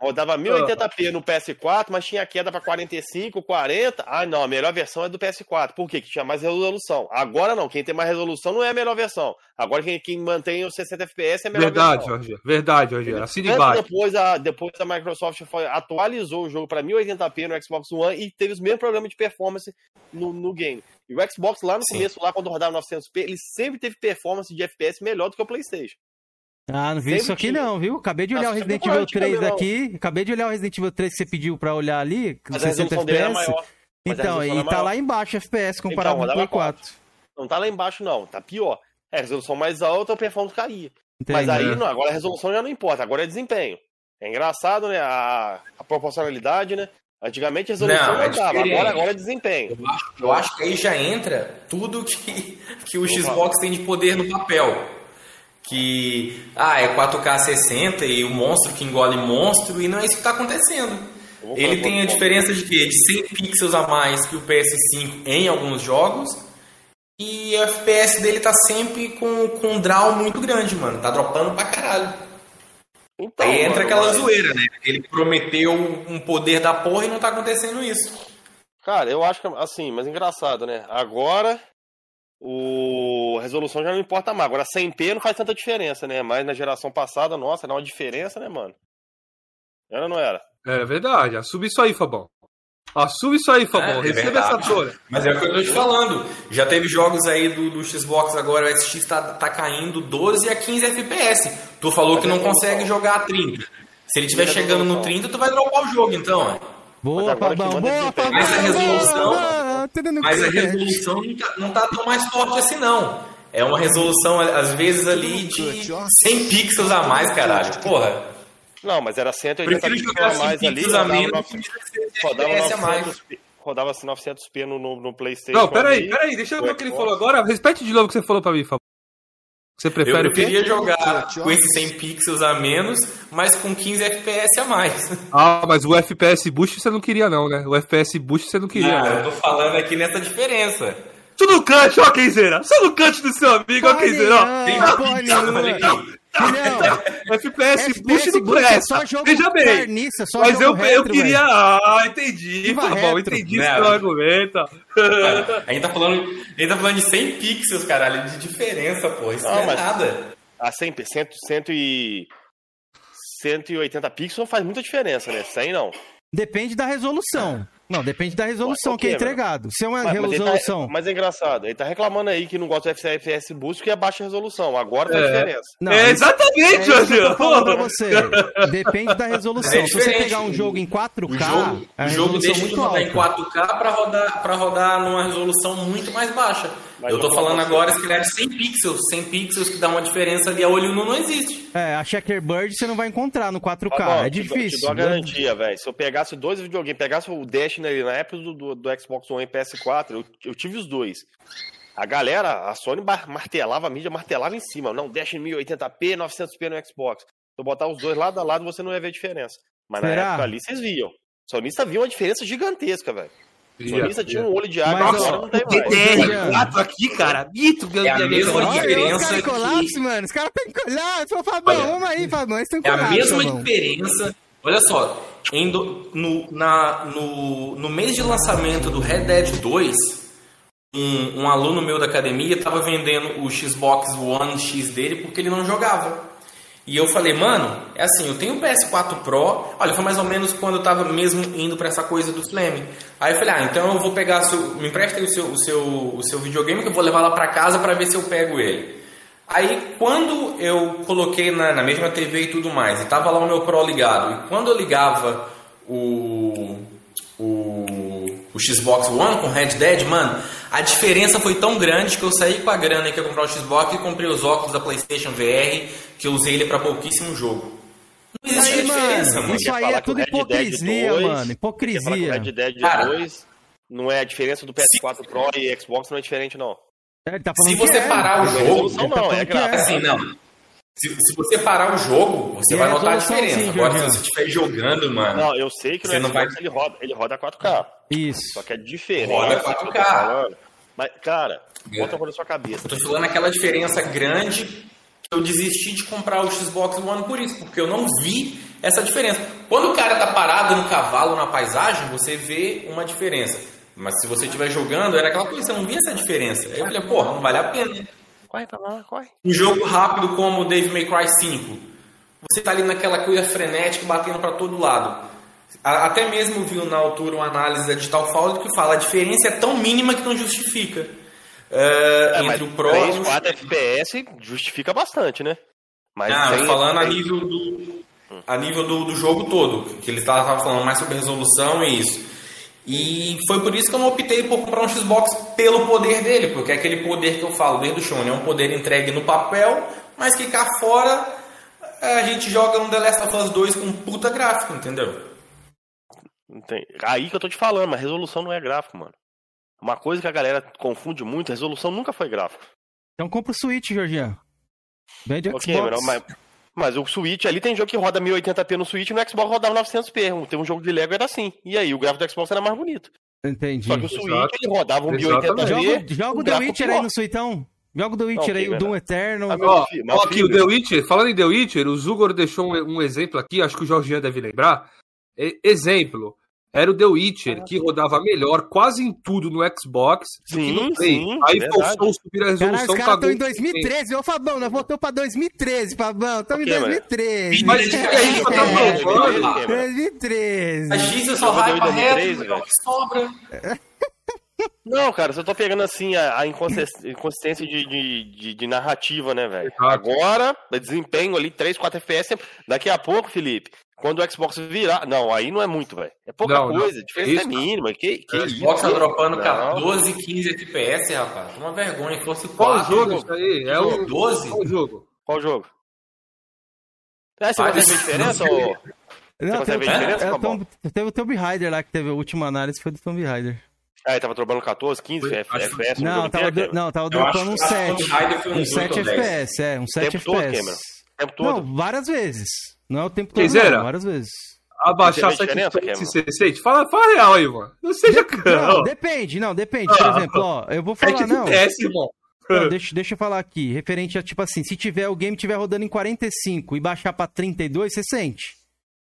1080p. Rodava 1080p no PS4, mas tinha queda para 45, 40. Ah, não, a melhor versão é do PS4. Por quê? Que tinha mais resolução. Agora não, quem tem mais resolução não é a melhor versão. Agora quem, quem mantém os 60 FPS é a melhor Verdade, versão. Rogério. Verdade, Rogério. Assim de baixo. depois a, depois a Microsoft foi- atualizou o jogo para 1080p no Xbox One e teve os mesmos problemas de performance no, no game. E o Xbox lá no Sim. começo, lá quando rodava 900p, ele sempre teve performance de FPS melhor do que o PlayStation. Ah, não vi Sempre isso aqui tinha. não, viu? Acabei de olhar Nossa, o Resident Evil pode 3 também, não. aqui. Acabei de olhar o Resident Evil 3 que você pediu pra olhar ali, com Mas a 60 resolução dele é FPS. maior. Mas a Então, e é tá maior. lá embaixo FPS comparado Então, com o rodava Play 4. Não tá lá embaixo, não. Tá pior. É, a resolução mais alta, a performance caía. Mas Entendi. aí, não, agora a resolução já não importa, agora é desempenho. É engraçado, né? A, a proporcionalidade, né? Antigamente a resolução Não, não, é agora, agora é desempenho. Eu acho, eu acho que aí já entra tudo que, que o Xbox tem de poder no papel. Que, ah, é 4K 60 e o monstro que engole monstro, e não é isso que está acontecendo. vou Ele tem a diferença de quê? De 100 pixels a mais que o PS5 em alguns jogos. E o FPS dele tá sempre com, com um draw muito grande, mano. Tá dropando pra caralho. Então, Aí entra mano, aquela zoeira, né? Ele prometeu um poder da porra e não tá acontecendo isso. Cara, eu acho que assim, mas engraçado, né? Agora o a resolução já não importa mais. Agora 100p não faz tanta diferença, né? Mas na geração passada, nossa, dá uma diferença, né, mano? Era ou não era? É verdade. Assume isso aí, Fabão. Assume isso aí, Fabão. É, é Receba verdade. essa dor. Mas é o que eu tô te falando. Já teve jogos aí do, do Xbox agora, o SX tá, tá caindo 12 a 15 FPS. Tu falou Mas que não é consegue jogar a 30. Se ele estiver é chegando no normal. 30, tu vai dropar o jogo, então. ó. Boa, Fabão. Boa. Fabão. Mas a resolução- Mas a resolução não tá, não tá tão mais forte assim, não. É uma resolução, às vezes, ali de 100 pixels a mais, caralho. Porra. Não, mas era 180 Prefiro pixels a 100 mais ali, a rodava, menos rodava FPS a mais. 900p, rodava 900p no, no, no PlayStation. Não, peraí, peraí. Deixa eu ver o que ele falou agora. Repete de novo o que você falou pra mim, Fabão. Você Eu prefere quê? preferia jogar com esses 100 pixels a menos, mas com 15 FPS a mais. Ah, mas o FPS boost você não queria, não, né? O FPS boost você não queria, Ah, né? eu tô falando aqui nessa diferença. Tu no cante, ó, Kenzeira. Só no cante do seu amigo, ó, Porra Kenzeira, ó. Tem porra pixels, moleque. Filhão, FPS, boost FPS não boost é presta. só jogo Veja bem. carniça, só Mas eu, jogo eu retro, queria. Ah, entendi, Viva Fabão. retro. Entendi Né? seu argumento. A gente tá falando, a gente tá falando de 100 pixels, caralho, de diferença, pô. Isso não, Não, é mas- nada. A 100, 100, 100 e 180 pixels não faz muita diferença, né? 100 não. Depende da resolução. Não, depende da resolução que é entregado. Se é uma Mas, mas ele resolução. tá, mas é engraçado, ele tá reclamando aí que não gosta do FPS Boost porque é baixa resolução. Agora faz É. diferença. Não, é isso- é exatamente, isso que eu tô falando pra você. Depende da resolução. É Se você pegar um jogo em 4K, O jogo, a o jogo resolução deixa de muito rodar alta. em 4K pra rodar, pra rodar numa resolução muito mais baixa. Mas eu tô falando agora, se calhar, de 100 pixels. 100 pixels que dá uma diferença ali a olho nu não existe. É, a Checkerbird você não vai encontrar no 4K. Tá bom, é te dou- difícil. Te dou a garantia, velho. Se eu pegasse dois videogames, pegasse o Destiny ali na época do, do, do Xbox One e PS4, eu, eu tive os dois. A galera, a Sony martelava a mídia, martelava em cima. Não, Destiny 1080p, 900p no Xbox. Se eu botar os dois lado a lado, você não ia ver diferença. Mas na Será? época ali, vocês viam. Sonista viu uma diferença gigantesca, velho. Sonista tinha um olho de Mas, água, ó, agora não tem O mais. DDR4 aqui, cara. Mito, meu É a Deus. mesma Olha, Olha, diferença os caras em que- colapso, mano. Os caras estão em colapso. Ô, Fabão, Olha, vamos aí, Fabão. Eles estão em É a colapso, mesma Fabão. diferença. Olha só, em do- no, na- no, no mês de lançamento do Red Dead 2, um, um aluno meu da academia estava vendendo o Xbox One X dele porque ele não jogava. E eu falei, mano, é assim, eu tenho o PS4 Pro. Olha, foi mais ou menos quando eu tava mesmo indo pra essa coisa do Flame. Aí eu falei, ah, então eu vou pegar, seu, me empresta o seu, o, seu, o seu videogame que eu vou levar lá pra casa pra ver se eu pego ele. Aí quando eu coloquei na, na mesma TV e tudo mais, e tava lá o meu Pro ligado, e quando eu ligava o, o, o Xbox One com Red Dead, mano, a diferença foi tão grande que eu saí com a grana que eu comprar o Xbox e comprei os óculos da PlayStation VR, que eu usei ele pra pouquíssimo jogo. Não existe Aí, diferença, mano, mano. isso aí é tudo Red Dead hipocrisia, 2, mano. Ia Hipocrisia. o Red Dead Cara. 2 não é a diferença do PS4 Pro e Xbox não é diferente, não. É, tá Se você que é. parar o tá jogo, não, não, é que é. Assim, não. Se, se você parar o jogo, você E vai a notar a diferença. sim, Agora, se você estiver jogando, mano, Não, eu sei que Você não Xbox vai- ele, roda, ele roda 4K. Isso. Só que é diferente. Roda isso que eu tô 4K. falando. Mas, cara, É. bota a coisa na sua cabeça. eu tô falando aquela diferença grande eu desisti de comprar o Xbox One por isso, porque eu não vi essa diferença. Quando o cara tá parado no cavalo, na paisagem, você vê uma diferença. Mas se você estiver jogando, era aquela coisa, você não via essa diferença. Aí eu falei, porra, não vale a pena. Corre pra lá, corre. Um jogo rápido como Dave May Cry 5, você tá ali naquela coisa frenética, batendo para todo lado. Até mesmo viu na altura uma análise da Digital Foundry que fala a diferença é tão mínima que não justifica. Uh, É, entre mas o Pro 3, e o 4 FPS justifica bastante, né? Mas Ah, tem- falando a nível do a nível do, do jogo todo, que ele estava falando mais sobre resolução e isso. E foi por isso que eu não optei por comprar um Xbox pelo poder dele, porque é aquele poder que eu falo desde o show, é um poder entregue no papel, mas que cá fora a gente joga um The Last of Us 2 com puta gráfico, entendeu? Tem- Aí que eu tô te falando, mas resolução não é gráfico, mano. Uma coisa que a galera confunde muito, resolução nunca foi gráfico. Então compra o Switch, Jorginho. Vende o Ok, Xbox. mas, mas o Switch ali tem jogo que roda 1080p no Switch e no Xbox rodava 900p. Tem um jogo de Lego era assim. E aí, o gráfico do Xbox era mais bonito. Entendi. Só que o Switch Exato. ele rodava um Exatamente. 1080p. Joga, joga o The Witcher aí no Suitão. Joga o The Witcher aí, o. Doom Eterno. Ah, Ó, filho, meu ó aqui, o The Witcher, falando em The Witcher, o Zugor deixou um, um exemplo aqui, acho que o Jorginho deve lembrar. E- exemplo, era o The Witcher, que rodava melhor quase em tudo no Xbox do que no Sim, Play. sim, Aí forçou o subir a Caralho, resolução, os caras estão em o 2013. Ô, Fabão, nós voltamos pra 2013, Fabão. Estamos em Ok, mano. 2013. Mas isso aí que eu tô É, falando. beleza, mano. 2013. A Giza só Eu em reto, é que sobra. Não, cara, você tá pegando assim a, a inconsist- inconsistência de, de, de- de narrativa, né, velho? Agora, desempenho ali, 3, 4 FPS. Daqui a pouco, Felipe, quando o Xbox virar. Não, aí não é muito, velho. É pouca Não, não. coisa, a diferença Isso. é mínima. Que, que O isso? Xbox tá dropando Não. 14, 15 FPS, rapaz. Toma vergonha, se fosse Qual 4. jogo isso aí? É o 12? Qual jogo? Qual jogo? É, você Vai, consegue ver a diferença, ô? Não, a diferença, é, Fabão? Tom- teve o Tomb Raider lá, que teve a última análise, foi do Tomb Raider. Ah, ele tava trabalhando 14, 15 Foi- F- acho que- FPS Não, tava, não, tava dropando um que a Tomb 7. Raider foi Um uns 7 8 ou 10. FPS, é, um 7 tempo todo, FPS. O tempo todo. Não, várias vezes. Não é o tempo todo, não, várias vezes. Abaixar Você vê a diferença, 760. Fala, fala real aí, mano. Não seja Não, cão. depende, não, depende. Por Ah. exemplo, ó, eu vou falar, 7 não. FPS, irmão. Não, deixa, deixa eu falar aqui, referente a, tipo assim, se tiver o game tiver rodando em 45 e baixar pra 32, você sente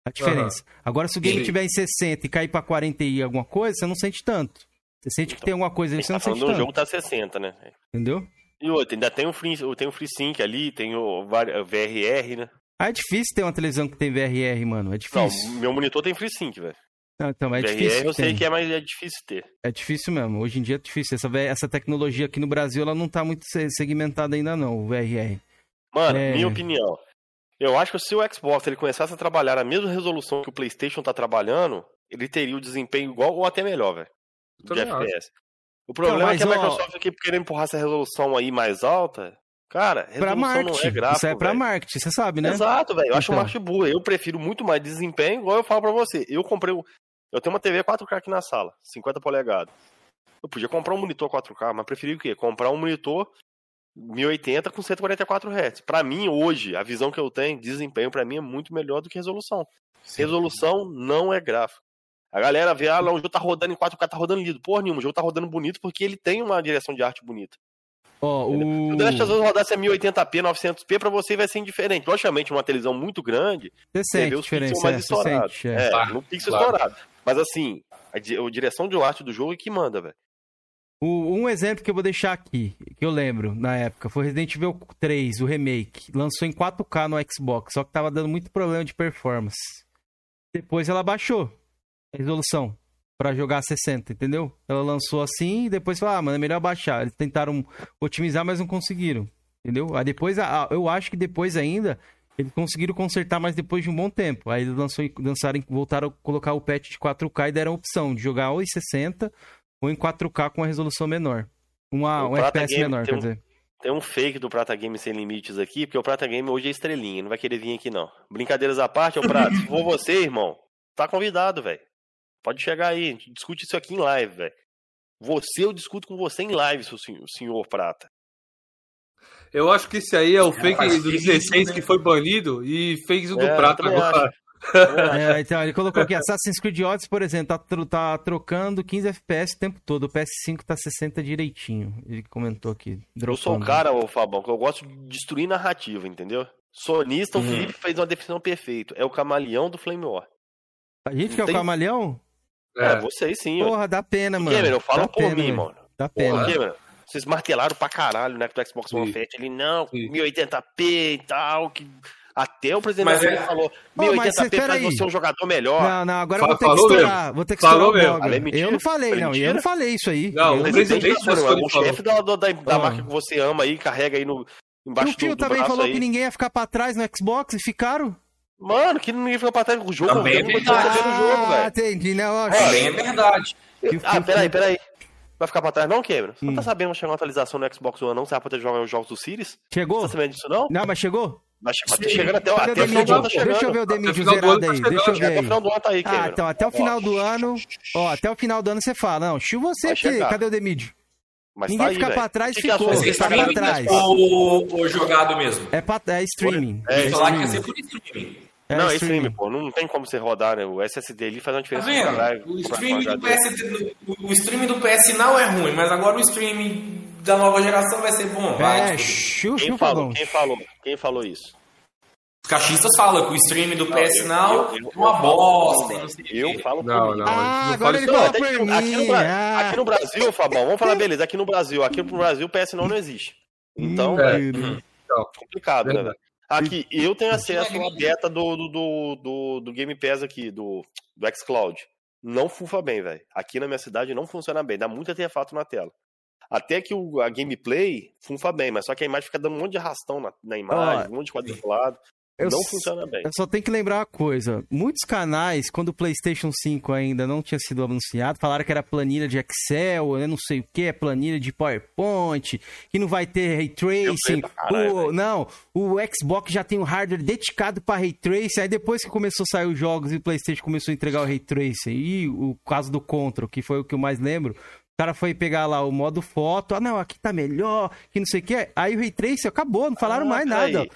a diferença. Agora, se o game Sim. tiver em 60 e cair pra 40 e alguma coisa, você não sente tanto. Você sente que tem alguma coisa A ali, gente você tá não falando sente tanto, jogo que tá 60, né? entendeu? E outro, ainda tem o Free, tem o Free Sync ali, tem o VRR, né? Ah, é difícil ter uma televisão que tem VRR, mano, é Não, difícil. meu monitor tem Free Sync, velho. Não, então, é VRR difícil. eu sei tem. que é, mas é difícil ter. É difícil mesmo. Hoje em dia é difícil. Essa, essa tecnologia aqui no Brasil, ela não tá muito se- segmentada ainda não, o VRR. Mano, É. minha opinião. Eu acho que se o Xbox ele começasse a trabalhar a mesma resolução que o PlayStation tá trabalhando, ele teria o desempenho igual ou até melhor, velho. De Também acho. O problema é que a ó, Microsoft aqui querendo empurrar essa resolução aí mais alta. Cara, Pra resolução marketing. não é gráfico. Isso é pra velho. marketing, você sabe, né? Exato, velho. Eu acho Então. marketing burra. Eu prefiro muito mais desempenho, igual eu falo pra você. Eu comprei. um- Eu tenho uma TV 4K aqui na sala, 50 polegadas. Eu podia comprar um monitor 4K, mas preferi o quê? Comprar um monitor 1080 com 144 Hz. Pra mim, hoje, a visão que eu tenho, desempenho pra mim é muito melhor do que resolução. Resolução não é gráfico. A galera vê, ah, não, o jogo tá rodando em 4K, tá rodando lindo. Porra nenhuma, o jogo tá rodando bonito porque ele tem uma direção de arte bonita. Ó, Se o... o The Last of Us rodasse a 1080p, 900p, pra você vai ser indiferente. Logicamente, uma televisão muito grande, Você você vê sente a os diferença, pixels é, mais você estourados. sente. É. É, Claro, no pixel claro. estourado. Mas assim, a, di- a direção de arte do jogo é que manda, velho. O- um exemplo que eu vou deixar aqui, que eu lembro na época, foi Resident Evil 3, o remake. Lançou em 4K no Xbox, só que tava dando muito problema de performance. Depois ela baixou resolução pra jogar a 60, entendeu? Ela lançou assim e depois falou, ah, mano, é melhor baixar. Eles tentaram otimizar, mas não conseguiram, entendeu? Aí depois, eu acho que depois ainda, eles conseguiram consertar, mas depois de um bom tempo. Aí eles lançou, lançaram, voltaram a colocar o patch de 4K e deram a opção de jogar ou em 60 ou em 4K com uma resolução menor. Uma, um FPS Game menor, quer um- dizer. Tem um fake do Prata Game Sem Limites aqui, porque o Prata Game hoje é estrelinha, não vai querer vir aqui não. Brincadeiras à parte, ô Prata, se for você, irmão, tá convidado, velho. Pode chegar aí, a gente discute isso aqui em live, velho. Você, eu discuto com você em live, seu senhor, senhor Prata. Eu acho que esse aí é o fake do fake 16 né? que foi banido e fez o do É, Prata agora. É, então, ele colocou aqui, Assassin's Creed Odyssey, por exemplo, tá, tá trocando 15 FPS o tempo todo, o PS5 tá 60 direitinho. Ele comentou aqui. Eu sou o cara, ô Fabão, que eu gosto de destruir narrativa, entendeu? Sonista, o Uhum. Felipe fez uma definição perfeita. É o camaleão do Flame War. A gente que é o Tem- camaleão? É, É. vocês sim, ó. Porra, dá pena, mano. Cameron, fala dá por pena, mim, mano. Dá Porra, pena. Cameron, vocês martelaram pra caralho, né, que o Xbox One. Fat. Ele, não, Sim. 1080p e tal, que... Até o presidente Mas da é- falou, mas 1080p faz peraí. você um jogador melhor. Não, não, agora eu Fa- vou ter que falou estourar. Vou ter que Falou estourar o mesmo. mentira? Eu não falei, não. Eu não falei isso aí. Não, eu o presidente mano, Sony o falou. chefe da, da, da, Ah. marca que você ama aí, carrega aí no, E embaixo o Phil do, do também falou aí. que ninguém ia ficar pra trás no Xbox e ficaram. Mano, que ninguém fica pra trás com o jogo. Também é verdade. o jogo, Ah, velho. entendi, né? Ó, Também é verdade. o Ah, peraí, peraí. Vai ficar pra trás não, Cameron? Você não Hum. tá sabendo que chegou uma atualização no Xbox One não? Você vai poder jogar os jogos do Series? Chegou? Tá sabendo disso não? Não, mas chegou? Mas tá chegando até, até o o final do ano tá chegando. Deixa eu ver o do zerado ano tá aí. Deixa eu Até ver o aí. final do ano tá aí, Ah, então até o final do ano. Ó, até o final do ano você fala. Não, chuva você. Cadê o Demídio? Mas Ninguém tá aí, fica velho. pra trás, é ficou. as Mas é coisas Tá que pra tá trás. ou, ou jogado mesmo? É, pra, é streaming. É, É falaram que ia streaming. ser por streaming. É não, é streaming. stream, pô. Não tem como você rodar, né? O SSD ali faz uma Tá diferença. vendo? pra caralho O streaming, do. PS, o streaming do PS não é ruim, mas agora o streaming da nova geração vai ser bom. Vai, É, tipo, Quem falou? Fabão. Quem falou? Quem falou isso? Os cachistas falam que o streaming do PS Now é uma bosta. eu- falo por Não, mim. não. Ah, não agora ele fala por no- aqui, no, mim. Ah. aqui no Brasil, Fabão, vamos falar, beleza, aqui no Brasil, aqui no Brasil o PS não, não existe. Então, É. é Hum, complicado, né, velho? Aqui, eu tenho acesso à beta do, do, do, do, do Game Pass aqui, do, do xCloud. Não fufa bem, velho. Aqui na minha cidade não funciona bem, dá muito artefato na tela. Até que o, a gameplay funfa bem, mas só que a imagem fica dando um monte de arrastão na, na imagem, um monte de quadro pro lado. Eu não funciona bem. Eu só tenho que lembrar uma coisa. Muitos canais, quando o PlayStation 5 ainda não tinha sido anunciado, falaram que era planilha de Excel, eu não sei o que, planilha de PowerPoint, que não vai ter ray tracing. caralho, O- não, o Xbox já tem um hardware dedicado para ray tracing. Aí depois que começou a sair os jogos e o PlayStation começou a entregar o ray tracing, e o caso do Control, que foi o que eu mais lembro, o cara foi pegar lá o modo foto, ah não, aqui tá melhor, que não sei o que. Aí o ray tracing acabou, não falaram Ah, mais nada.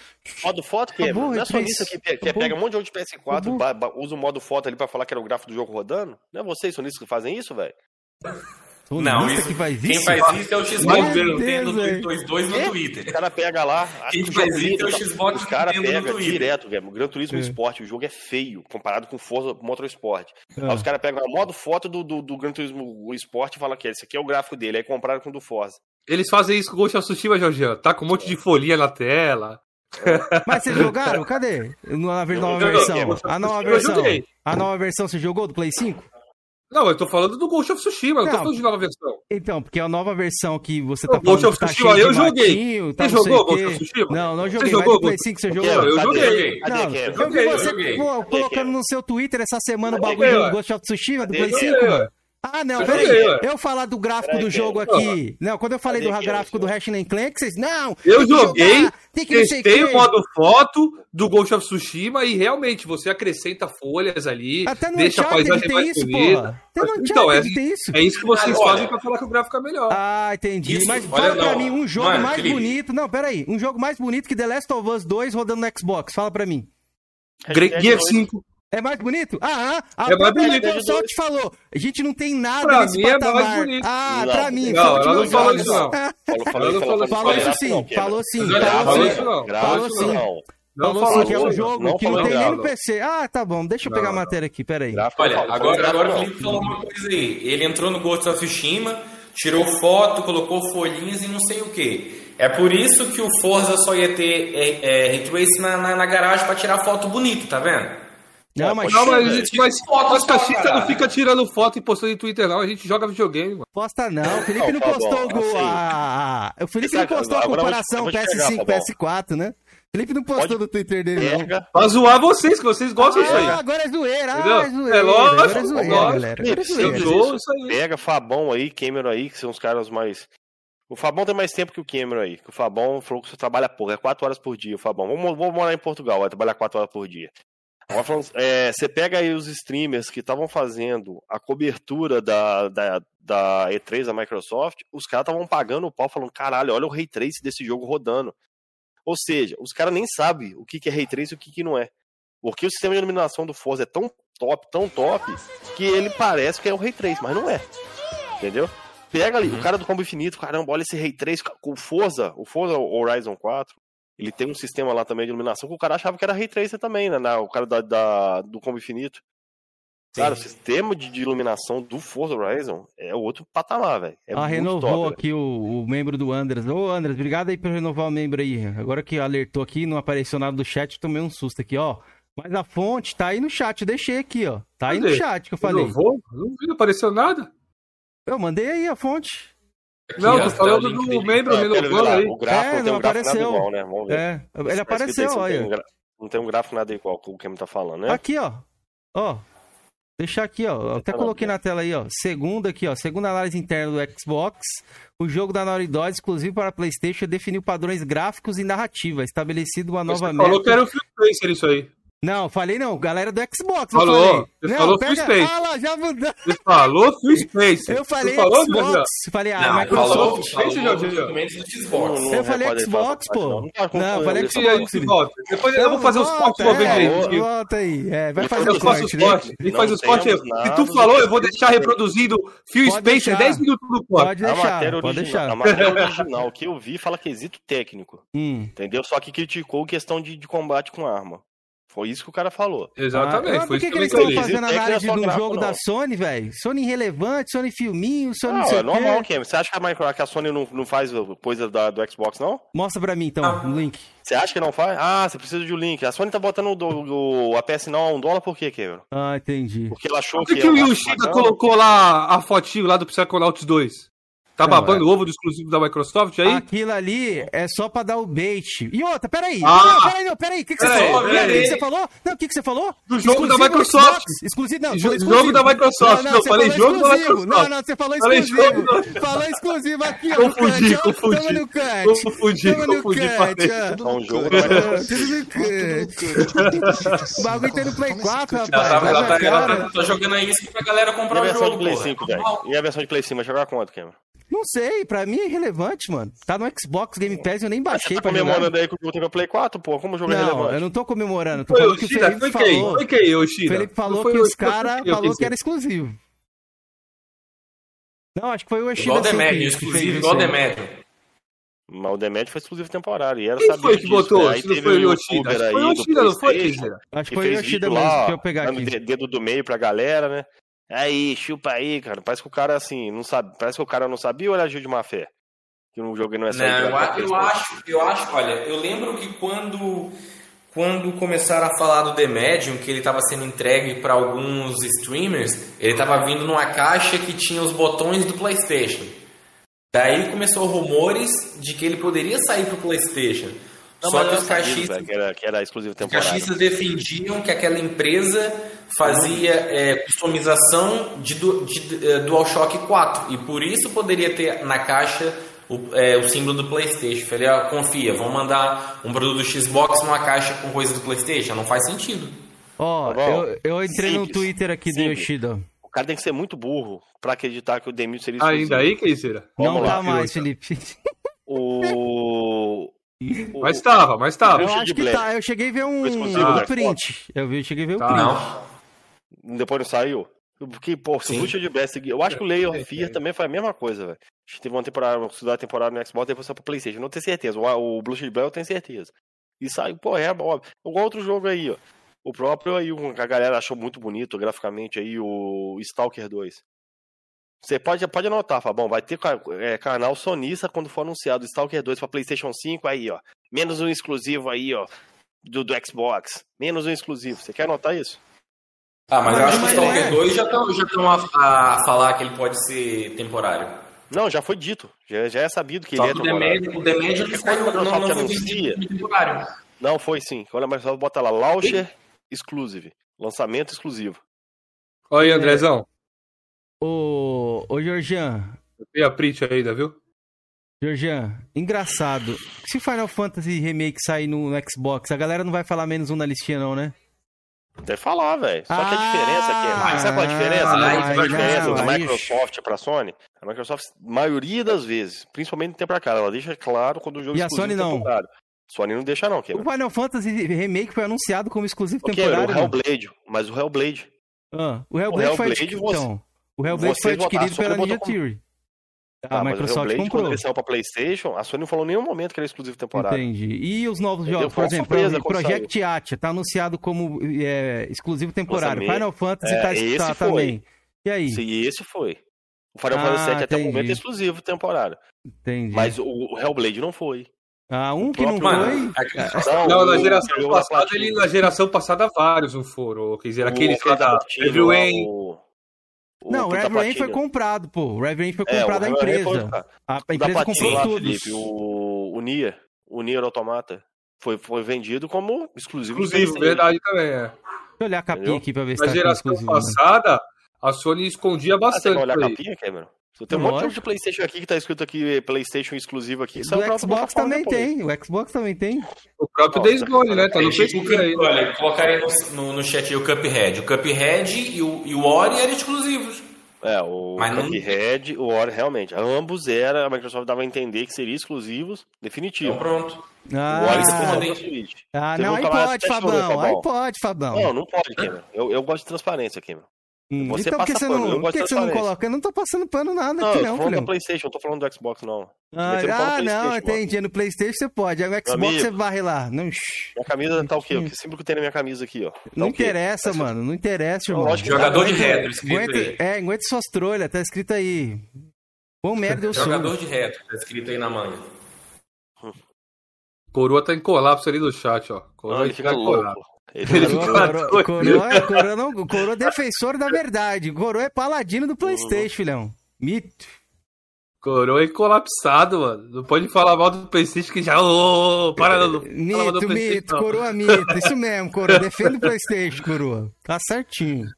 Modo foto, que Acabou, Não é só isso que, que Acabou. pega um monte de jogo de PS4, Acabou. usa o modo foto ali pra falar que era o gráfico do jogo rodando? Não é vocês, sonistas, que fazem isso, velho? Não, isso, que faz quem isso? faz isso é o Xbox Nintendo velho. 22 no? Twitter. O cara pega lá, Quem o faz jogo isso é o Xbox os pegam Twitter. direto, velho. Gran Turismo É. Sport, o jogo é feio comparado com Forza Motorsport. Ah. Aí os caras pegam a modo foto do, do, do Gran Turismo Sport e falam que esse aqui é o gráfico dele, aí compraram com o do Forza. Eles fazem isso com o Ghost of Tsushima, Jorginho. Tá com um monte de folhinha na tela. Mas vocês jogaram? Cadê? Na nova versão. A nova versão. A nova versão você jogou do Play 5? Não, eu tô falando do Ghost of Tsushima, não, tô Não. falando de nova versão. Então, porque a nova versão que você O tá Ghost falando of que tá Tsushima, cheio eu joguei. matinho, tá Você não jogou. Ghost of Tsushima? Não, não Você joguei. jogou mas do Play Ghost 5 você jogou? é? eu joguei. Não, é? eu vi Joguei, eu você joguei. pô, Cadê, colocando é? no seu Twitter essa semana o bagulho do? Ghost of Tsushima do Play quem 5, é? mano. Ah, não, Eu peraí. ué. Eu falar do gráfico Peraí, do é? jogo aqui. Não, quando eu falei do é? gráfico do Ratchet Clank, vocês. Não! Eu joguei, jogar, tem que Testei o modo foto do Ghost of Tsushima e realmente você acrescenta folhas ali, Até no deixa a Uncharted paisagem tem mais isso, bonita. porra. Até no Então, é, isso. é isso que vocês fazem pra falar que o gráfico é melhor. Ah, entendi. Isso, Mas fala pra não. mim um jogo Mano, mais Felipe. bonito. Não, peraí. Um jogo mais bonito que The Last of Us 2 rodando no Xbox. Fala pra mim. Gear dois. 5. É mais bonito? Ah, ah, a É mais bonito. Microsoft falou. A gente não tem nada Pra nesse mim é mais patamar. bonito. Ah, Não, pra mim. não, fala de ela não falou isso, não. Falou, falou, falou- Falou isso sim, falou sim, falou isso não. Falou sim. não. Falou falou que é um jogo não que não falou tem nem no PC. Ah, tá bom. Deixa eu pegar a matéria aqui, peraí. Olha, falou, agora, agora o. Felipe falou uma coisa aí. Ele entrou no Ghost of Tsushima, tirou foto, colocou folhinhas e não sei o que. É por isso que o Forza só ia ter é, é, na, na, na garagem pra tirar foto bonito, tá vendo? Não, mas Não, mas, Chega, gente, mas tira foto as só, caixistas não ficam tirando foto e postando em Twitter, não. A gente joga videogame, mano. posta não. O Felipe Não, não tá postou bom, o assim. a... O Felipe não postou a vou comparação eu vou te pegar, PS5 tá bom. PS4, né? O Felipe não postou Pode- no Twitter dele, não. Pega. Pra zoar vocês, que vocês gostam disso aí. Ah, agora é zoeira. Ah, é zoeira. É lógico, agora é zoeira, lógico. galera. Agora é zoeira. Zoou isso aí. Pega Fabão aí, Cameron aí, que são os caras mais. O Fabão tem mais tempo que o Cameron aí. Que o Fabão falou que você trabalha pouco, é 4 horas por dia, o Fabão. Vamos, vamos morar em Portugal, vai trabalhar 4 horas por dia. Falando, é, você pega aí os streamers que estavam fazendo a cobertura da, da, da E3 da Microsoft, os caras estavam pagando o pau falando, caralho, olha o Ray Trace desse jogo rodando. Ou seja, os caras nem sabem o que, que é Ray Trace e o que, que não é. Porque o sistema de iluminação do Forza é tão top, tão top, que ele parece que é o Ray 3, mas não é. Entendeu? Pega ali, uhum. o cara do Combo Infinito, caramba, olha esse Ray 3 com o Forza, o Forza Horizon 4. Ele tem um sistema lá também de iluminação que o cara achava que era Ray Tracer também, né? o cara da, da, do Combo Infinito. Cara, o sistema de, de, iluminação do Forza Horizon é outro patamar, velho. É ah, renovou top, aqui o, o, membro do Andras. Ô, Andras, obrigado aí por renovar o membro aí. Agora que alertou aqui, não apareceu nada do chat, tomei um susto aqui, ó. Mas a fonte tá aí no chat, eu deixei aqui, ó. Tá aí Cadê? no chat que eu falei. Renovou? Não vi, não apareceu nada. Eu mandei aí a fonte. Aqui, não, tô falando do membro renovando aí. O gráfico é, não, um apareceu. Igual, né? Vamos ver. É, ele apareceu, olha. Não tem, um não tem um gráfico nada igual com o que ele tá falando, né? Aqui, ó. Ó, Deixar aqui, ó. Até coloquei na tela aí, ó. Segunda aqui, ó. Segunda análise interna do Xbox. O jogo da Naughty Dog, exclusivo para PlayStation, definiu padrões gráficos e narrativa, estabelecido uma nova Você meta. falou que era o Phil Spencer isso aí. Não, falei não, galera do Xbox. Falou, você não, falou pega... Full Space. Ah lá, já mudou. Você falou Full Space. Eu falei falou, Xbox. Não, falei, ah, não, Microsoft. Falou, falou do Xbox. eu falei Xbox, pô. Não, eu falei Xbox. Depois eu vou fazer os cortes uma vez aí. Volta aí. É, vai fazer os cortes. Ele faz os cortes. Se tu falou, eu vou deixar reproduzido Phil Space 10 minutos no corte. Pode deixar, pode deixar. A matéria original que eu vi fala quesito técnico. Entendeu? Só que criticou questão de combate com arma. Foi isso que o cara falou. Exatamente. Ah, por que, que eles estão fazendo análise de um jogo não. da Sony, velho? Sony irrelevante, Sony filminho, Sony não, não sei é normal, Kim. Você acha que a, Microsoft, que a Sony não, não faz coisa da, do Xbox, não? Mostra pra mim, então, o um link. Você acha que não faz? Ah, você precisa de um link. A Sony tá botando o, a PS não a um dólar por quê, Kevin? Ah, entendi. Porque ela achou por que... Por que, que o Yoshida colocou lá a fotinho lá do Psychonauts 2? Tá não, babando o é... ovo do exclusivo da Microsoft aí? Aquilo ali é só pra dar o bait. E outra, peraí. Ah, não, peraí, não, peraí. O que, que você falou? O que, você falou? Não, o que, que você falou? Do jogo exclusivo da Microsoft. Exclusivo, não. Exclusivo. Jogo da Microsoft. Não, não, não falei jogo da Microsoft. Não, não, você falou exclusivo. Falou exclusivo aqui, ó. Confundi, confundi. Tamo no cut. Confundi, confundi. No no cut. O bagulho tem no Play 4, rapaz. Ela tá jogando aí isso pra galera comprar o jogo. E a versão de Play 5 vai jogar quanto, Cameron? Não sei, pra mim é irrelevante, mano. Tá no Xbox Game Pass, eu nem baixei você tá comemorando aí que o jogo tem Play 4, pô? Como o jogo não, é relevante? eu não tô comemorando. Tô foi falando que o Felipe foi falou. Quem? Foi quem, Yoshida? O Felipe falou que os caras falou que era exclusivo. Não, acho que foi o Yoshida. Igual o Demédio, exclusivo, igual o Demédio. Mas o Demédio foi exclusivo temporário. E era Quem foi que disso, botou? Né? Se não foi o Yoshida. Foi o Yoshida, não foi, Acho que foi o Yoshida mesmo, deixa eu pegar aqui. dedo do meio pra galera, né? Aí, chupa aí, cara. Parece que o cara, assim, não sabe. Parece que o cara não sabia ou ele agiu de má fé? Que no jogo não é só. Não, eu, eu acho, eu acho, olha, eu lembro que quando. Quando começaram a falar do The Medium, que ele estava sendo entregue para alguns streamers, ele estava vindo numa caixa que tinha os botões do PlayStation. Daí começou rumores de que ele poderia sair para o PlayStation. Não, Só que os caixistas, que era, que era exclusivo temporário. Os caixistas defendiam que aquela empresa fazia é, customização de, de, de é, DualShock 4 e por isso poderia ter na caixa o, é, o símbolo do PlayStation. Falei, ah, confia, vão mandar um produto do Xbox numa caixa com coisa do PlayStation. Não faz sentido. Ó, oh, tá eu, eu entrei simples, no Twitter aqui simples. do Yoshida. O cara tem que ser muito burro pra acreditar que o Demil seria exclusivo. Ainda aí, Keisera? Não tá mais, Felipe. O... Mas tava, mas tava. Eu acho que tá. Eu cheguei a ver um, um print. Eu vi, cheguei a ver um tá. print. Não. Depois não saiu? Porque, pô, se o Lucha de Blast. Eu acho que o Layer of Fear também foi a mesma coisa, velho. A gente teve uma temporada, uma cidade temporada no Xbox, depois saiu pro PlayStation. Não tenho certeza. O, o Blue de Blast eu tenho certeza. E saiu, pô, é óbvio. Igual outro jogo aí, ó. O próprio aí, a galera achou muito bonito graficamente aí, o Stalker 2. Você pode, pode anotar, Fabão, vai ter é, canal sonista quando for anunciado Stalker 2 para PlayStation 5 aí, ó. Menos um exclusivo aí, ó, do, do Xbox. Menos um exclusivo. Você quer anotar isso? Ah, mas eu acho que o Stalker 2 já estão já a, a, falar que ele pode ser temporário. Não, já foi dito. Já, já é sabido que Só ele é temporário. O The Medium não saiu, não, não, não foi temporário. Não, foi sim. Quando a Microsoft bota lá, Launcher Exclusive. Lançamento exclusivo. Olha aí, Andrezão. Ô, ô Georgian. Tem a print ainda, viu? Georgian, engraçado. Se Final Fantasy Remake sair no, no, Xbox, a galera não vai falar menos um na listinha, não, né? Deve falar, velho. Só que a diferença é que. Mas sabe qual a diferença? Ah, sabe qual a diferença da Microsoft pra Sony? A Microsoft, maioria das vezes, principalmente no tempo pra cá, ela deixa claro quando o jogo E a Sony não. Sony não deixa não, O Cameron. Final Fantasy Remake foi anunciado como exclusivo O Cameron, temporário. o Hellblade, mas o Hellblade. Ah, o Hellblade O foi Hellblade, adquirido. você- Então, o Hellblade vocês foi adquirido pela Ninja Theory. Tá, A mas o Microsoft Hellblade, comprou. quando ele saiu pra Playstation, a Sony não falou em nenhum momento que era exclusivo temporário. Entendi. E os novos Entendeu? jogos, por exemplo, quando Project Atia, tá anunciado como é, exclusivo temporário. Lançamento. Final Fantasy É, tá, tá também. E aí? E esse foi. O Final Ah, Fantasy VII até o entendi. momento é exclusivo temporário. Entendi. Mas o, o Hellblade não foi. Ah, um o que não próprio- foi. Mano, Não, na o- geração o da passada, ele, na geração passada vários não foram. Quer dizer, O- aqueles aquele lá da Platinum, Evil lá, Rain. o- o Não, o da Red Rain foi comprado, pô. O Red Rain foi É, comprado a foi- empresa. A, da empresa comprou lá, tudo. Felipe, o, o Nier, o Nier Automata, foi, foi vendido como exclusivo. Exclusivo, verdade também, é. Deixa eu olhar a capinha Entendeu? aqui pra ver se Na tá geração exclusivo. né? A Sony escondia Ah, você bastante. olhar a isso capinha, Cameron? Tem um monte de jogo Lógico. de Playstation aqui que tá escrito aqui Playstation exclusivo aqui. saiu pra O Xbox também depois. tem. O Xbox também tem. O próprio Days Gone, né? Tá no Facebook aí. olha, colocaria no, no, no chat aí o Cuphead. O Cuphead e o, e o Ori eram exclusivos. É, o Mas não- Cuphead, o Ori, realmente. Ambos era, a Microsoft dava a entender que seriam exclusivos, definitivo. Então pronto. o Ori depois Ah, Switch. ah Teve não, um aí pode, Fabão. Aí pode, Fabão. Não, não pode, Cameron. Eu, eu gosto de transparência, Cameron. Hum, você então por que você pano, não, eu por que de você não coloca? Eu não tô passando pano nada Não, aqui eu tô não, falando filhão. do Playstation, não tô falando do Xbox, não. Ah, no ah, não, entendi. No Playstation você pode. Aí no Xbox amigo. você varre lá. Não, Minha camisa tá o quê? O que símbolo que tem na minha camisa aqui, ó? Tá não interessa, Tá mano. Não interessa, Não, irmão. lógico que Jogador de Aguenta- retro, escrito aí. Aguenta, é, aguenta suas trolhas, tá escrito aí. Bom merda eu sou. Jogador de retro, tá escrito aí na manga. Coroa tá em colapso ali no chat, ó. Coroa Não, ele fica em louco. Ele Ele Coroa, coroa, coroa, coroa, não, coroa defensor da verdade. Coroa é paladino do Playstation, filhão. Mito. Coroa é colapsado, mano. Não pode falar mal do Playstation que já. Ô, ô, para, não. mal do Mito, mito, não. coroa mito. Isso mesmo, coroa. Defende o Playstation, coroa. Tá certinho.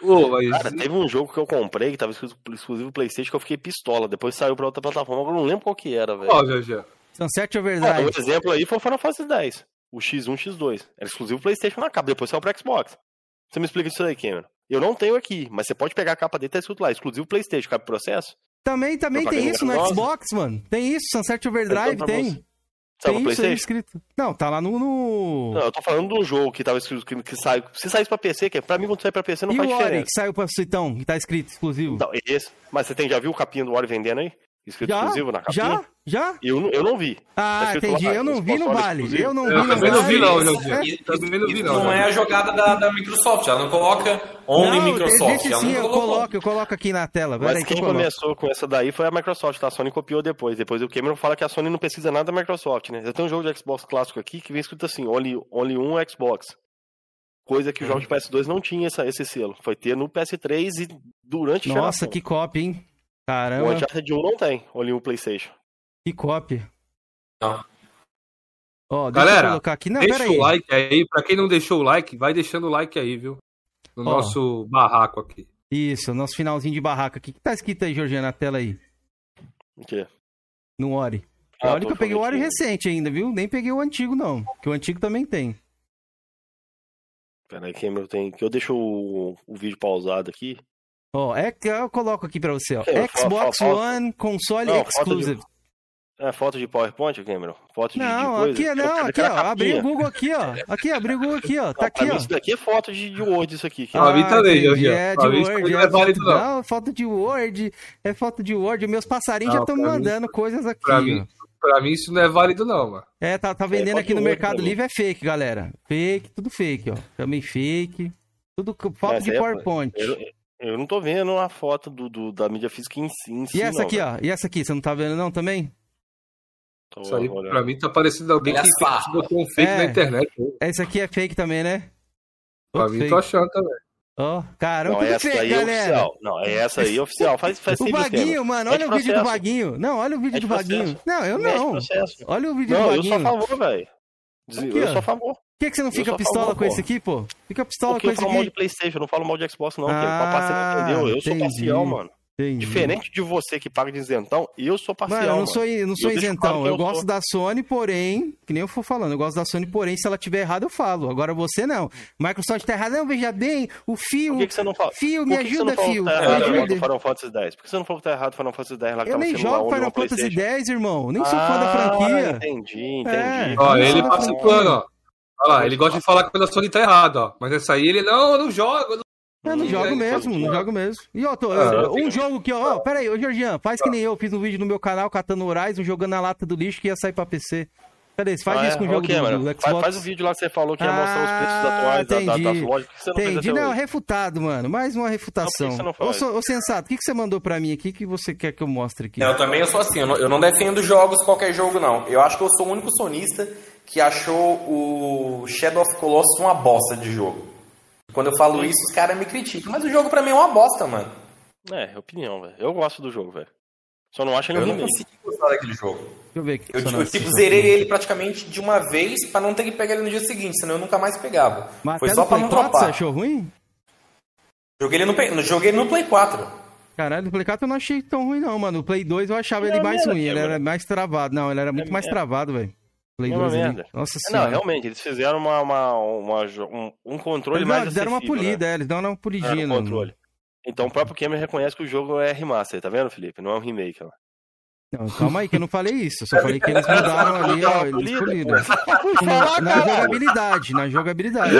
Ô, mas. Cara, teve um jogo que eu comprei que tava exclusivo Playstation que eu fiquei pistola. Depois saiu pra outra plataforma, eu não lembro qual que era, velho. Ó, GG. Sunset Ah, Overdrive. um exemplo aí foi o Final Fantasy X. O X1, X2. Era exclusivo Playstation na capa, depois saiu pro Xbox. Você me explica isso aí, Cameron. Eu não tenho aqui, mas você pode pegar a capa dele, tá escrito lá, exclusivo Playstation, cabe processo? Também, também tem isso no. Xbox, mano. Tem isso, Sunset Overdrive, Então tá tem. Tem aí Playstation? escrito. Não, tá lá no... no... Não, eu tô falando do jogo que tava escrito, que, que sai, se saísse pra PC, que é- pra mim quando sai pra PC não e faz o Ori, diferença. que saiu pra Suitão, que tá escrito exclusivo. Não, esse. Mas você tem, já viu o capinha do Ori vendendo aí? Escrito já? exclusivo na capinha? Já? Já? Eu, não- eu não vi. Ah, entendi. Eu não vi no console vale. exclusivo. Eu não Eu vi no também não vi, vale. não, Isso- Jorginho. isso- Também não vi, isso não. não é a jogada da, da Microsoft. Ela não coloca Only Não, Microsoft. Gente, ela sim, não eu coloco, eu coloco aqui na tela. Mas aí que eu quem coloco. começou com essa daí foi a Microsoft, tá? A Sony copiou depois. Depois o Cameron fala que a Sony não pesquisa nada da Microsoft, né? Eu tenho um jogo de Xbox clássico aqui que vem escrito assim, Only, only um Xbox. Coisa que o jogo de PS2 não tinha essa, esse selo. Foi ter no PS3 e durante a Nossa, geração. que cópia, hein? O Caramba, Uncharted 1 não tem, Only um Playstation. Que cópia. Não. Ó, deixa Galera, eu colocar aqui. Não, Deixa pera aí. o like aí. Pra quem não deixou o like, vai deixando o like aí, viu? No Ó. nosso barraco aqui. Isso, nosso finalzinho de barraca aqui. O que tá escrito aí, Georgiana, na tela aí? O quê? No Ori. Ah, Olha que eu peguei o Ori recente ainda, viu? Nem peguei o antigo, não. Que o antigo também tem. Peraí, Cameron, tem... que eu deixo o, o vídeo pausado aqui. Ó, é que eu coloco aqui pra você, ó. Que? Xbox Fa- fa- One Console Não, foto de- Exclusive. É foto de PowerPoint, Cameron? Foto de, de Não, coisa? aqui, Eu não, aqui, ó. Abri o. Google aqui, ó. Aqui, abri o Google aqui, ó. Tá Não, aqui, ó. Isso daqui é foto de, de Word, isso aqui. Pra mim também, Georgiano. É de Word, não é é válido, foto, não. não, foto de Word, é foto de Word. Meus passarinhos Não, já estão mim- mandando coisas aqui, Pra mim, pra mim isso não é válido, não, mano. É, tá, tá é vendendo foto aqui no de Word Mercado. Livre, é fake, galera. Fake, tudo fake, ó. Também fake. Tudo foto de aí é- PowerPoint. Eu, eu não tô vendo a foto do, do- da mídia física em si. Em si E essa não, aqui, velho. ó. E essa aqui, você não tá vendo não também? Tô Isso aí, olhando. pra mim, tá parecendo alguém Olha que só. botou um fake É. na internet. pô. Essa aqui é fake também, né? Pra mim, fake. tô achando também. Ó, caramba, Não, tudo essa fake, aí é galera. oficial. Não, é essa aí é oficial. Faz, faz O Vaguinho, mano, É olha o vídeo do. Vaguinho. Não, olha o vídeo É de do Vaguinho. Não, eu não. Olha o vídeo do Não, eu sou a Vaguinho. favor, velho. Aqui, Eu sou a favor. Por que, que você não Eu fica sou pistola favor, com esse aqui, pô? Fica pistola Porque com eu esse falo mal aqui. de Playstation, eu não falo mal de Xbox, não. Ah, pra você não entendeu. Eu sou entendi. parcial, mano. Entendi. Diferente de você que paga de isentão, eu sou parcial. Mano, eu não sou, eu não sou Eu isentão. claro que Eu, eu gosto sou. da Sony, porém, que nem eu for falando, eu gosto da Sony, porém, se ela tiver errada, eu falo. Agora você não. Microsoft tá errada, não, veja bem, o fio. Por que, que você não fala? Fio, me que que ajuda, fio. que tá Me errado ajuda. Final Fantasy X? Por que você não falou que tá errado o Final Fantasy X lá que Eu tava nem jogo Final Fantasy PlayStation? X, irmão. Nem sou fã da Ah, franquia. Entendi, entendi. É. Ó, Eu ele passa o pano, ó. Olha lá, ele gosta de falar quando a Sony tá errada, ó. Mas essa aí ele, não, eu não jogo. eu não- Eu não jogo é, mesmo, faz não o jogo mesmo. E ó, tô, Ah, eu- um jogo que, ó, ó, pera aí, ô Georgian, faz que nem eu, fiz um vídeo no meu canal catando Horizon, jogando na lata do lixo que ia sair pra PC. Cadê? Você faz Ah, isso é? com o jogo Ok, do, mano. do Faz, Xbox. faz o vídeo lá que você falou que ia mostrar os preços Ah, atuais da- da- entendi. das lojas. Você não Entendi, não, hoje? refutado, mano. Mais uma refutação. Não, não ô, faz? so- ô, Sensato, o que, que você mandou pra mim aqui que você quer que eu mostre aqui? Eu também eu sou assim, eu não, eu não defendo jogos, qualquer jogo não. Eu acho que eu sou o único sonista que achou o Shadow of Colossus uma bosta de jogo. Quando eu falo isso, os caras me criticam. Mas o jogo pra mim é uma bosta, mano. É, opinião, velho. Eu gosto do jogo, velho. Só não acho ele um Eu não remake. consegui gostar daquele jogo. Deixa eu ver aqui. Eu, se eu, não- tipo, zerei ele praticamente de uma vez pra não ter que pegar ele no dia seguinte, senão eu nunca mais pegava. Mas Foi só pra Play não 4 você dropar. achou ruim? Joguei ele, no, Play- joguei ele no Play 4. Caralho, no Play 4 eu não achei tão ruim, não, mano. No Play 2 eu achava ele É mais ruim, ele era mais travado. Não, ele era muito É mais merda. travado, velho. Play É uma 2 ali. Nossa Não, senhora. realmente, eles fizeram uma, uma, uma um, um controle Eles mais deram- deram uma polida, né? é, eles deram uma É, polidinha. no- controle. Então o próprio Cameron reconhece que o jogo é remaster, tá vendo, Felipe? Não é um remake, ó. Não, calma aí, que eu não falei isso. Eu só falei que eles mudaram ali, ó. Eles poliram. Na, na jogabilidade, na jogabilidade.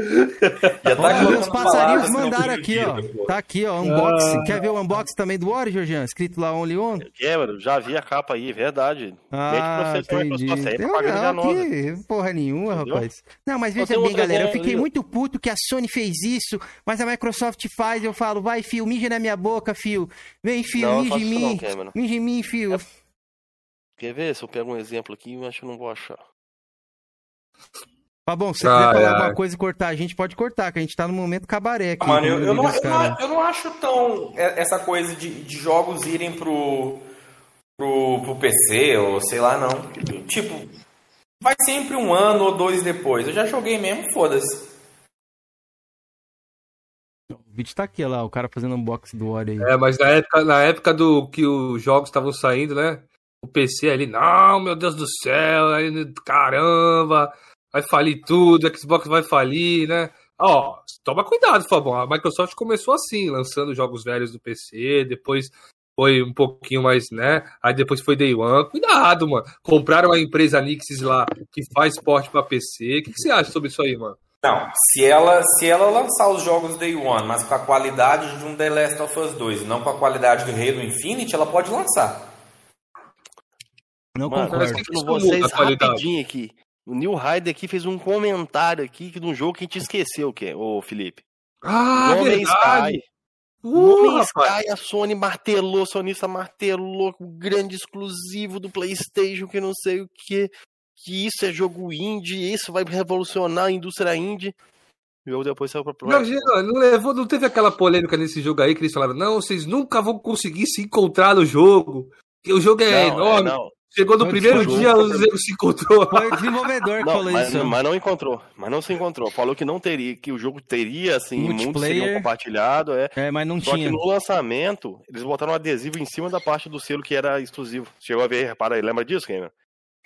Já tá Olha, meus passarinhos mandaram aqui, ó. pô. Tá aqui, ó, unboxing. Quer ver o unboxing também do Ori, Georgian? Escrito lá Only On? Cameron, já vi a capa aí, verdade. Ah, Mente profissional, entendi. É propaganda não, que porra nenhuma, Entendeu? rapaz. Não, mas veja bem, galera, eu fiquei ali. muito puto que a Sony fez isso, mas a Microsoft faz, eu falo, vai, fio, mija na minha boca, fio. Vem, fio, Não, mija em não, mim. Cameron. Mija em mim, fio. Quer ver? Se eu pego um exemplo aqui, eu acho que eu não vou achar. Tá bom, se você Ai, quiser falar alguma coisa e cortar, a gente pode cortar, que a gente tá no momento cabaré aqui. Mano, eu, eu não, eu, não, eu não acho tão essa coisa de, de jogos irem pro, pro, pro PC ou sei lá, não. Tipo, vai sempre um ano ou dois depois. Eu já joguei mesmo, foda-se. O vídeo tá aqui, ó lá, o cara fazendo unboxing do Ori aí. É, mas na época, na época do que os jogos estavam saindo, né? O PC ali, não, meu Deus do céu, aí, caramba, vai falir tudo, a Xbox vai falir, né? Ó, toma cuidado, Fabão. A Microsoft começou assim, lançando jogos velhos do PC, depois foi um pouquinho mais, né? Aí depois foi Day One. Cuidado, mano. Compraram a empresa Nixis lá, que faz porte pra PC. O que, que você acha sobre isso aí, mano? Não, se ela, se ela lançar os jogos Day One, mas com a qualidade de um The Last of Us 2 e não com a qualidade do Halo Infinite, ela pode lançar. Não Mano, concordo. que- que com muda vocês a qualidade? rapidinho aqui. O Neil Hyde aqui fez um comentário aqui de um jogo que a gente esqueceu, que é, ô Felipe. Ah, No Man's. Sky. Uh, No. Sky, a Sony martelou, a sonista martelou o grande exclusivo do Playstation, que não sei o que. Que isso é jogo indie, isso vai revolucionar a indústria indie. O jogo depois saiu pra Pro Não, não, não levou, não teve aquela polêmica nesse jogo aí que eles falaram, não, vocês nunca vão conseguir se encontrar no jogo. Porque o jogo é Não, enorme. é, não. Chegou no primeiro dia, os nego se encontrou. Foi o desenvolvedor que Não, falou mas, isso. mas não encontrou. Mas não se encontrou. Falou que não teria, que o jogo teria, assim, muitos seriam compartilhado, é. É, mas não Só tinha. que no lançamento, eles botaram um adesivo em cima da parte do selo que era exclusivo. Chegou a ver, repara aí, lembra disso, Cameron?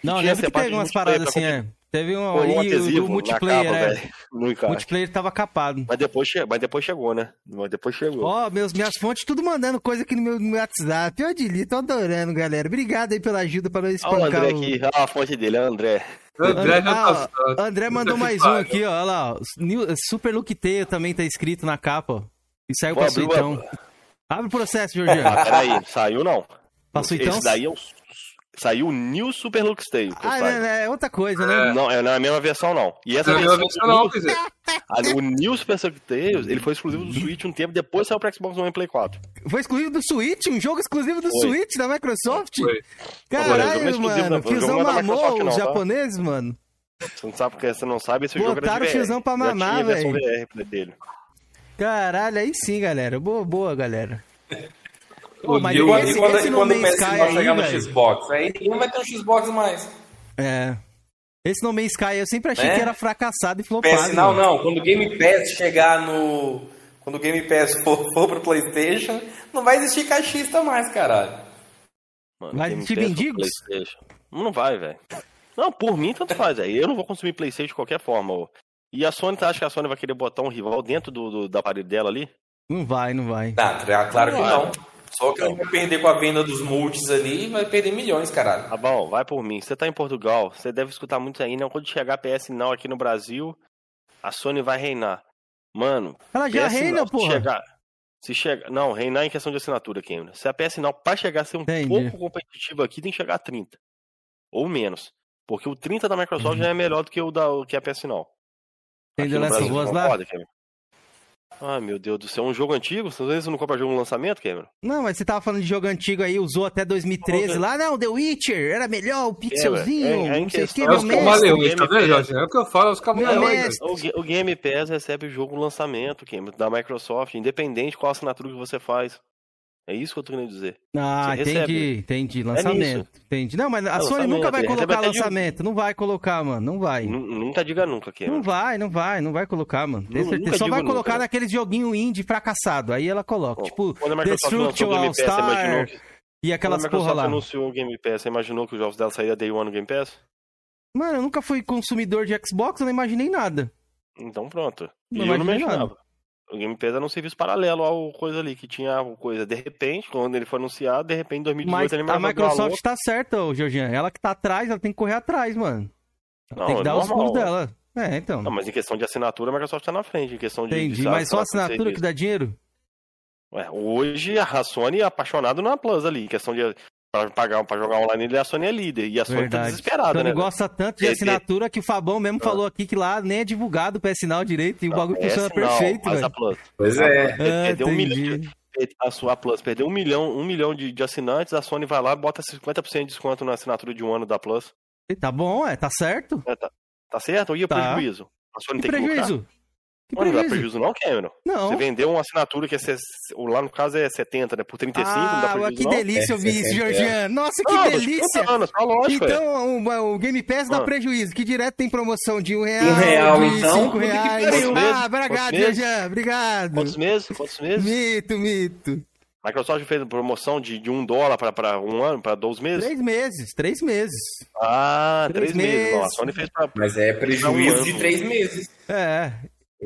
Não, lembro que teve de umas paradas assim, é. Teve um, um adesivo do na multiplayer, capa, é. O multiplayer tava capado. Mas depois, mas depois chegou, né? Mas depois chegou. Ó, meus, minhas fontes tudo mandando coisa aqui no meu, no meu WhatsApp. Ô, Dili, tô adorando, galera. Obrigado aí pela ajuda Olha o espancar André o... aqui, olha a fonte dele, é o André. André Ah, tá. André mandou mais um aqui, ó. Olha lá. ó. Super Look Tail também tá escrito na capa. ó. E saiu Vou pra o- Suitão. Abre o processo, Jorginho. Ah, peraí, saiu não. Pra Suitão? Esse daí é o... Saiu o New Super Lux Tale. Ah, é, é outra coisa, né? Não, é na mesma versão, não. E essa Não é a mesma versão, versão, não, quer dizer. a- o New Super Lux Tale, ele foi exclusivo do Switch um tempo, depois saiu pro Xbox One e Play 4. Foi exclusivo do Switch? Um jogo exclusivo do Foi. Switch da Microsoft? Foi. O não é Caralho, mano. não. O não é da mamou os não, tá? japoneses, mano. Você não sabe porque você não sabe, esse jogo era Botaram de o VR. Fiozão pra Já mamar, versão velho. Caralho, aí sim, galera. Boa, boa, galera. O Pô, mas E esse- e quando, esse e No quando o PS Sky vai aí, chegar no velho. Xbox? Aí não vai ter um Xbox mais. É. Esse No Man's Sky eu sempre achei Né? que era fracassado e flopado. PS, não, mano. não. Quando o Game Pass chegar no. quando o Game Pass for, for pro PlayStation, não vai existir caixista mais, caralho. Mano, vai existir mendigos? Não vai, velho. Não, por mim tanto faz, velho. Eu não vou consumir PlayStation de qualquer forma. Ó. E a Sony, você acha que a Sony vai querer botar um rival dentro do, do, do aparelho dela ali? Não vai, não vai. Tá, claro que não. Só que ela vai perder com a venda dos multis ali e vai perder milhões, caralho. Tá bom, vai por mim. Você tá em Portugal, você deve escutar muito aí, né? Quando chegar a PS Now aqui no Brasil, a Sony vai reinar. Mano. Ela já PS reina, Now, porra. Se chegar, se chegar. Não, reinar em questão de assinatura, Cameron. Se a PS Now, pra chegar a ser um Entendi. pouco competitivo aqui, tem que chegar a 30. Ou menos. Porque o 30 da Microsoft uhum. já é melhor do que o da que a PS Now. Tem The Last of Us lá? Ah, meu Deus do céu, um jogo antigo? Você não compra jogo no lançamento, Cameron? Não, mas você tava falando de jogo antigo aí, usou até 2013 lá. Não, The Witcher, era melhor, o pixelzinho, é, é não sei o que, meu mestre. tá vendo, Jorge? É o que eu falo, os camaleões. O, o Game Pass recebe o jogo no lançamento, Cameron, da Microsoft, independente de qual assinatura que você faz. É isso que eu tô querendo dizer. Ah, entendi, entendi. É lançamento. É entendi. Não, mas a é Sony nunca vai colocar lançamento. Não vai colocar, mano. Não vai. nunca diga nunca, aqui. Não vai, não vai, não vai colocar, mano. Tem certeza. Só vai colocar nunca. naqueles joguinhos indie fracassado. Aí ela coloca. Pô, tipo, Destruction All Star. Que... E aquelas porra lá. Quando a anunciou o Game Pass, você imaginou que os jogos dela saíram Day One no Game Pass? Mano, eu nunca fui consumidor de Xbox, eu não imaginei nada. Então pronto. E não eu não imaginava. Nada. O Game Pass era um serviço paralelo ao coisa ali, que tinha coisa. De repente, quando ele foi anunciado, de repente em 2018 Mas a Microsoft tá certa, Georgian. Ela que tá atrás, ela tem que correr atrás, mano. Não, tem que é dar normal. os pulos dela. É, então. Não, mas em questão de assinatura, a Microsoft tá na frente. Em questão de. Entendi, de, mas só assinatura que dá dinheiro? Ué, hoje a Sony é apaixonada na Plus ali. Em questão de Pra, pagar, pra jogar online, a Sony é líder. E a Sony tá Verdade. tá desesperada, Sony né? gosta tanto de assinatura que o Fabão mesmo ah. falou aqui que lá nem é divulgado o PS Sinal direito e não, o bagulho funciona não, perfeito, velho. Pois é. Ah, perdeu um milhão. A sua Plus perdeu um milhão, um milhão de, de assinantes, a Sony vai lá e bota 50% de desconto na assinatura de um ano da Plus. E tá bom, é, tá certo. É, tá, tá certo? E o tá. prejuízo? A Sony que tem prejuízo? que que não dá prejuízo não, Cameron? Não. Você vendeu uma assinatura que é, lá no caso é 70, né? Por 35, ah, não dá prejuízo que delícia é, ouvir isso, Georgiano. Nossa, que não, delícia. Contando, tá lógico, então o, o, Game Pass dá ah. prejuízo, que direto tem promoção de um real, um real de então? cinco reais. Ah, obrigado, Georgiano, obrigado. Quantos meses? Quantos meses? Mito, mito. Microsoft fez promoção de, de um dólar para um ano, para 12 meses? Três meses, três meses. Ah, três, três meses. meses. Não, a Sony fez pra... Mas é prejuízo um de três meses. É.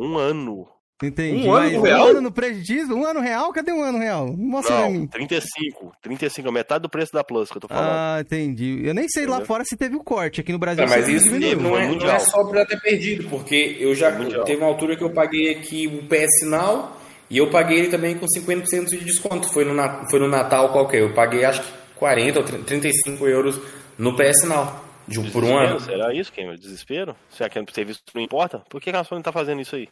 Um ano. Entendi. Um ano real? Um ano no prejuízo? Um ano real? Cadê um ano real? Mostra não, pra mim. 35. 35, metade do preço da Plus que eu tô falando. Ah, entendi. Eu nem sei Entendeu? lá fora se teve o um corte. Aqui no Brasil não, mas isso não é, não é só pra ter perdido, porque eu já teve uma altura que eu paguei aqui o PS Now e eu paguei ele também com 50% de desconto. Foi no, foi no Natal qualquer. Eu paguei acho que 40 ou 35 euros no PS Now. De, por um ano. Será isso, Quem? Desespero? Será que o serviço não importa? Por que a Sony tá fazendo isso aí?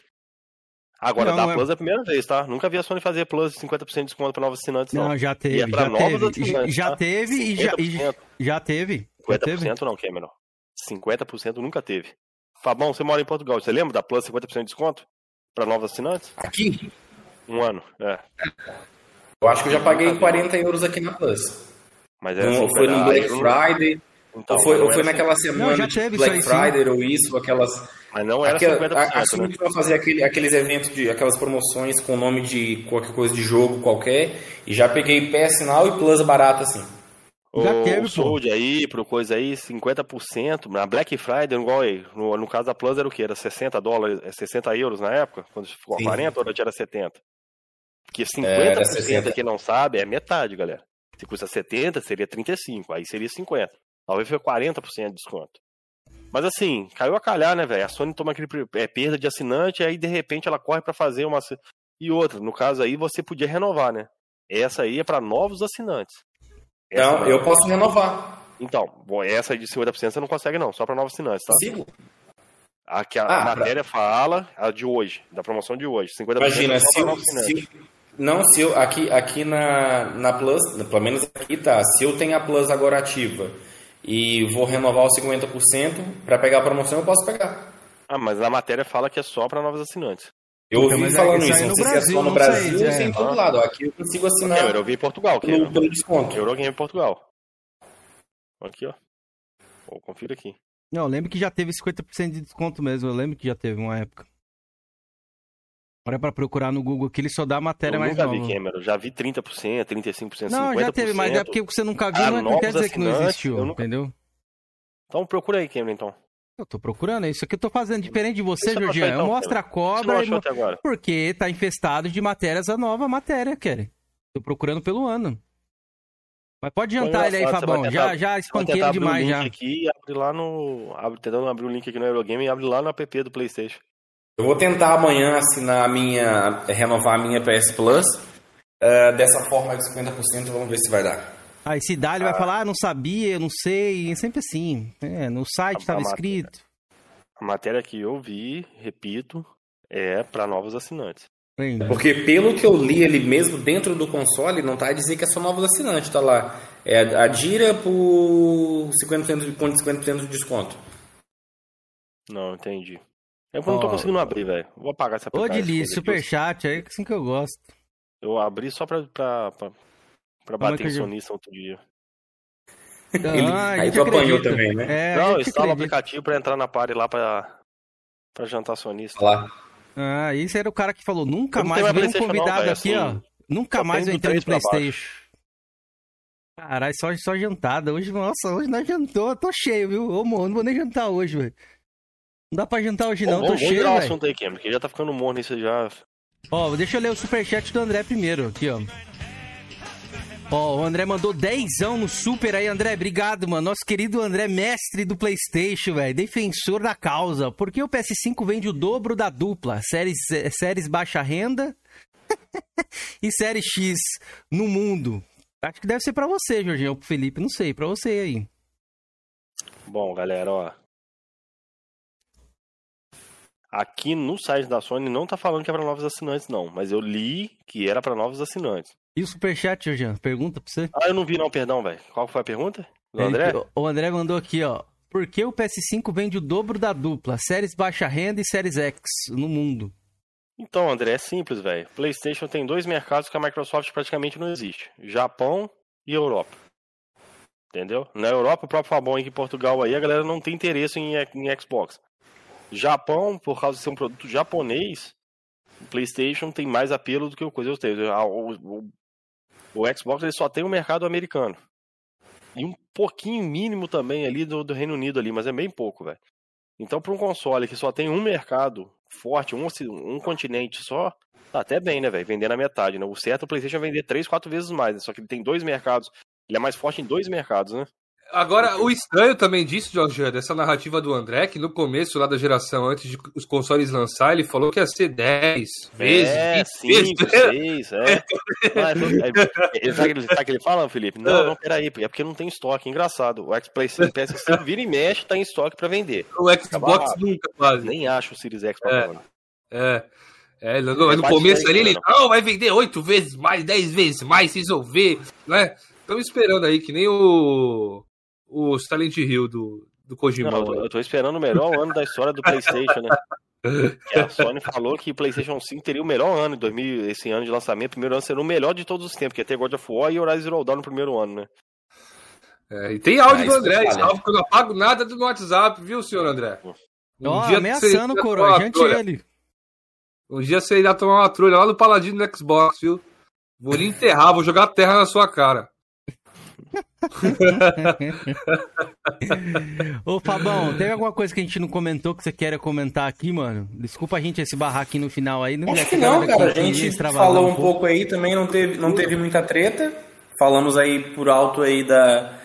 Agora, não, da é... Plus é a primeira vez, tá? Nunca vi a Sony fazer Plus 50% de desconto para novos assinantes, não. Não, já teve, é já, teve já tá? teve e já, já teve. 50% teve. não, Cameron. 50% nunca teve. Fabão, você mora em Portugal, você lembra da Plus 50% de desconto para novos assinantes? Aqui? Um ano, é. Eu acho que eu já paguei 40 euros aqui na Plus. Mas é assim, foi no Black Friday, então, ou foi, ou foi assim. naquela semana não, de Black Friday ou isso, aquelas mas não era Aquela, 50%. A, a Sony né? fazer aquele, aqueles eventos, de aquelas promoções com o nome de qualquer coisa de jogo qualquer. E já peguei PS Now e Plus barato assim. Já o teve, Sold aí, pro coisa aí, 50%. Na Black Friday, igual aí, no, no caso da Plus era o que? Era 60 dólares, 60 é, euros na época? Quando ficou Sim. 40 ou era 70? Porque 50% é, quem não sabe é metade, galera. Se custa 70, seria 35, aí seria 50. Talvez foi 40% de desconto. Mas assim, caiu a calhar, né, velho? A Sony toma aquele é, perda de assinante, aí de repente ela corre para fazer uma. E outra, no caso aí você podia renovar, né? Essa aí é para novos assinantes. Essa não, eu posso renovar. Então, bom, essa aí de 50% você não consegue, não, só para novos assinantes, tá? Consigo. Aqui a, ah, matéria pra... fala, a de hoje, da promoção de hoje. 50% Imagina, é se, eu, se, não, se eu, aqui, aqui na, na Plus, pelo menos aqui tá, se eu tenho a Plus agora ativa e vou renovar os 50%, para pegar a promoção eu posso pegar. Ah, mas a matéria fala que é só para novos assinantes. Eu ouvi então, falando isso, não sei Brasil, se é só no Brasil ou se é em todo lado. Aqui eu consigo assinar. Eu vi em Portugal. Pelo, pelo desconto. Eu vi em Portugal. Aqui, ó. Vou confira aqui. Não, eu lembro que já teve 50% de desconto mesmo. Eu lembro que já teve uma época. Olha pra procurar no Google que ele só dá a matéria eu mais nunca nova. vi, Cameron. Já vi 30%, 35%, Não, 50%. já teve, mas é porque você nunca viu, Ah, não, é- não quer dizer que não existiu, eu nunca- entendeu? Então procura aí, Cameron, então. Eu tô procurando, é isso que eu tô fazendo. Diferente de você, eu não Jorginho. achei, Eu então, mostro a não cobra achou até agora? porque tá infestado de matérias a nova matéria, Kelly. Tô procurando pelo ano. Mas pode jantar ele aí, Fabão. Já, tentar- já Vou espanquei abrir o demais link já. aqui abre lá no... Abre, tentando abrir o link aqui no Eurogame e abre lá no app do Playstation. Eu vou tentar amanhã assinar a minha. renovar a minha PS Plus. eh, dessa forma de 50%, vamos ver se vai dar. Aí se dá, ele vai falar, ah, não sabia, eu não sei. É sempre assim. É, no site A- tava a escrito. A matéria que eu vi, repito, é para novos assinantes. Ainda. Porque pelo que eu li ali mesmo dentro do console, não tá a dizer que é só novos assinantes, tá lá. É a Dira por 50%, de- com 50% de desconto. Não, entendi. É eu não tô conseguindo abrir, velho. Vou apagar essa Ô, aplicagem Dili, aqui. superchat, aí que assim que eu gosto. Eu abri só pra, pra, pra, pra é bater eu já- sonista outro dia. Ele- Ah, a aí tu apanhou também, né? É, não, instala o aplicativo pra entrar na party lá pra, pra jantar sonista. Lá. Ah, esse era o cara que falou, nunca Eu não mais tenho vem um mais PlayStation não, convidado velho, aqui, assim, ó. Nunca mais do entrar no 3 pra Playstation. Caralho, só, só jantada. Hoje, nossa, hoje nós jantou. Eu tô cheio, viu? Ô, mano, não vou nem jantar hoje, velho. Não dá pra jantar hoje, não. Bom, tô vamos cheio, velho. assunto aí, Cameron, que já tá ficando morno isso já. Ó, deixa eu ler o superchat do André primeiro, aqui, ó. Ó, o André mandou dezão no super aí, André. Obrigado, mano. Nosso querido André, mestre do PlayStation, velho. Defensor da causa. Por que o PS5 vende o dobro da dupla? Séries, eh, séries baixa renda e série X no mundo. Acho que deve ser pra você, Jorginho, ou pro Felipe. Não sei, pra você aí. Bom, galera, ó. Aqui no site da Sony não tá falando que é pra novos assinantes, não. Mas eu li que era pra novos assinantes. E o superchat, Jorginho? Pergunta pra você. Ah, eu não vi não, perdão, velho. Qual foi a pergunta? Do Ele- André? o André mandou aqui, ó. Por que o PS5 vende o dobro da dupla? Séries baixa renda e séries X no mundo. Então, André, é simples, velho. PlayStation tem dois mercados que a Microsoft praticamente não existe: Japão e Europa. Entendeu? Na Europa, o próprio Fabão aqui em Portugal aí, a galera não tem interesse em, em Xbox. Japão, por causa de ser um produto japonês, o PlayStation tem mais apelo do que o coisa. Ou seja, a- O, o, o Xbox ele só tem o mercado americano. E um pouquinho mínimo também ali do, do Reino Unido ali, mas é bem pouco, velho. Então, para um console que só tem um mercado forte, um, oci- um continente só, tá até bem, né, velho? Vender na metade, né? O certo é o PlayStation vender três, quatro vezes mais, né? Só que ele tem dois mercados. Ele é mais forte em dois mercados, né? Agora, o estranho também disso, Jorge, dessa narrativa do André, que no começo lá da geração, antes de os consoles lançar, ele falou que ia ser 10 vezes, é, 20 cinco, vezes. seis, é. Não, é, é, é, sabe ele- sabe que ele fala, Felipe? Não, não, peraí, é porque não tem estoque, engraçado. O X-PlayStation PS5 vira e mexe, tá em estoque pra vender. O Xbox nunca quase. Nem acho o Series X pra É. É. É, no, no É começo ali ele não, vai vender 8 vezes mais, 10 vezes mais, se resolver, né? Estamos esperando aí, que nem o. O Silent Hill do, do Kojima. Não, eu, tô, eu tô esperando o melhor ano da história do PlayStation, né? Que a Sony falou que o PlayStation 5 teria o melhor ano em 2000, esse ano de lançamento. Primeiro ano seria o melhor de todos os tempos, que ia ter God of War e Horizon Zero Dawn no primeiro ano, né? É, e tem áudio Ah, do André, é óbvio que eu não apago nada do meu WhatsApp, viu, senhor André? Um Ó, dia ameaçando você o coroa, gente ele. Um dia você irá tomar uma trolha lá no Paladino do Xbox, viu? Vou lhe enterrar, vou jogar terra na sua cara. Ô, Fabão, teve alguma coisa que a gente não comentou que você queira comentar aqui, mano? Desculpa a gente esse barrar aqui no final aí. Não Acho que não, cara. A gente falou um pouco aí também, não teve, não teve muita treta. Falamos aí por alto aí da.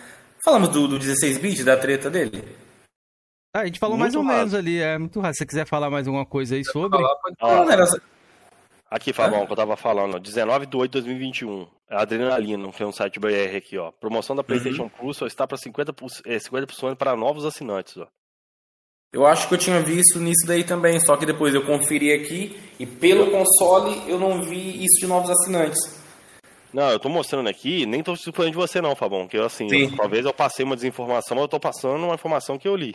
Falamos do, do 16-bit, da treta dele. Ah, a gente falou Muito mais ou raso. menos ali, é muito raro. Se você quiser falar mais alguma coisa aí sobre. Falar, Não, era- Aqui, Fabão, que eu tava falando, ó, 19 de 8 de 2021. Adrenalina, que é um site BR aqui, ó. Promoção da PlayStation Plus só está para 50%, é, 50% para novos assinantes, ó. Eu acho que eu tinha visto nisso daí também, só que depois eu conferi aqui e pelo console eu não vi isso de novos assinantes. Não, eu tô mostrando aqui, nem tô supondo de você não, Fabão, que eu, assim, eu- talvez eu passei uma desinformação, mas eu tô passando uma informação que eu li.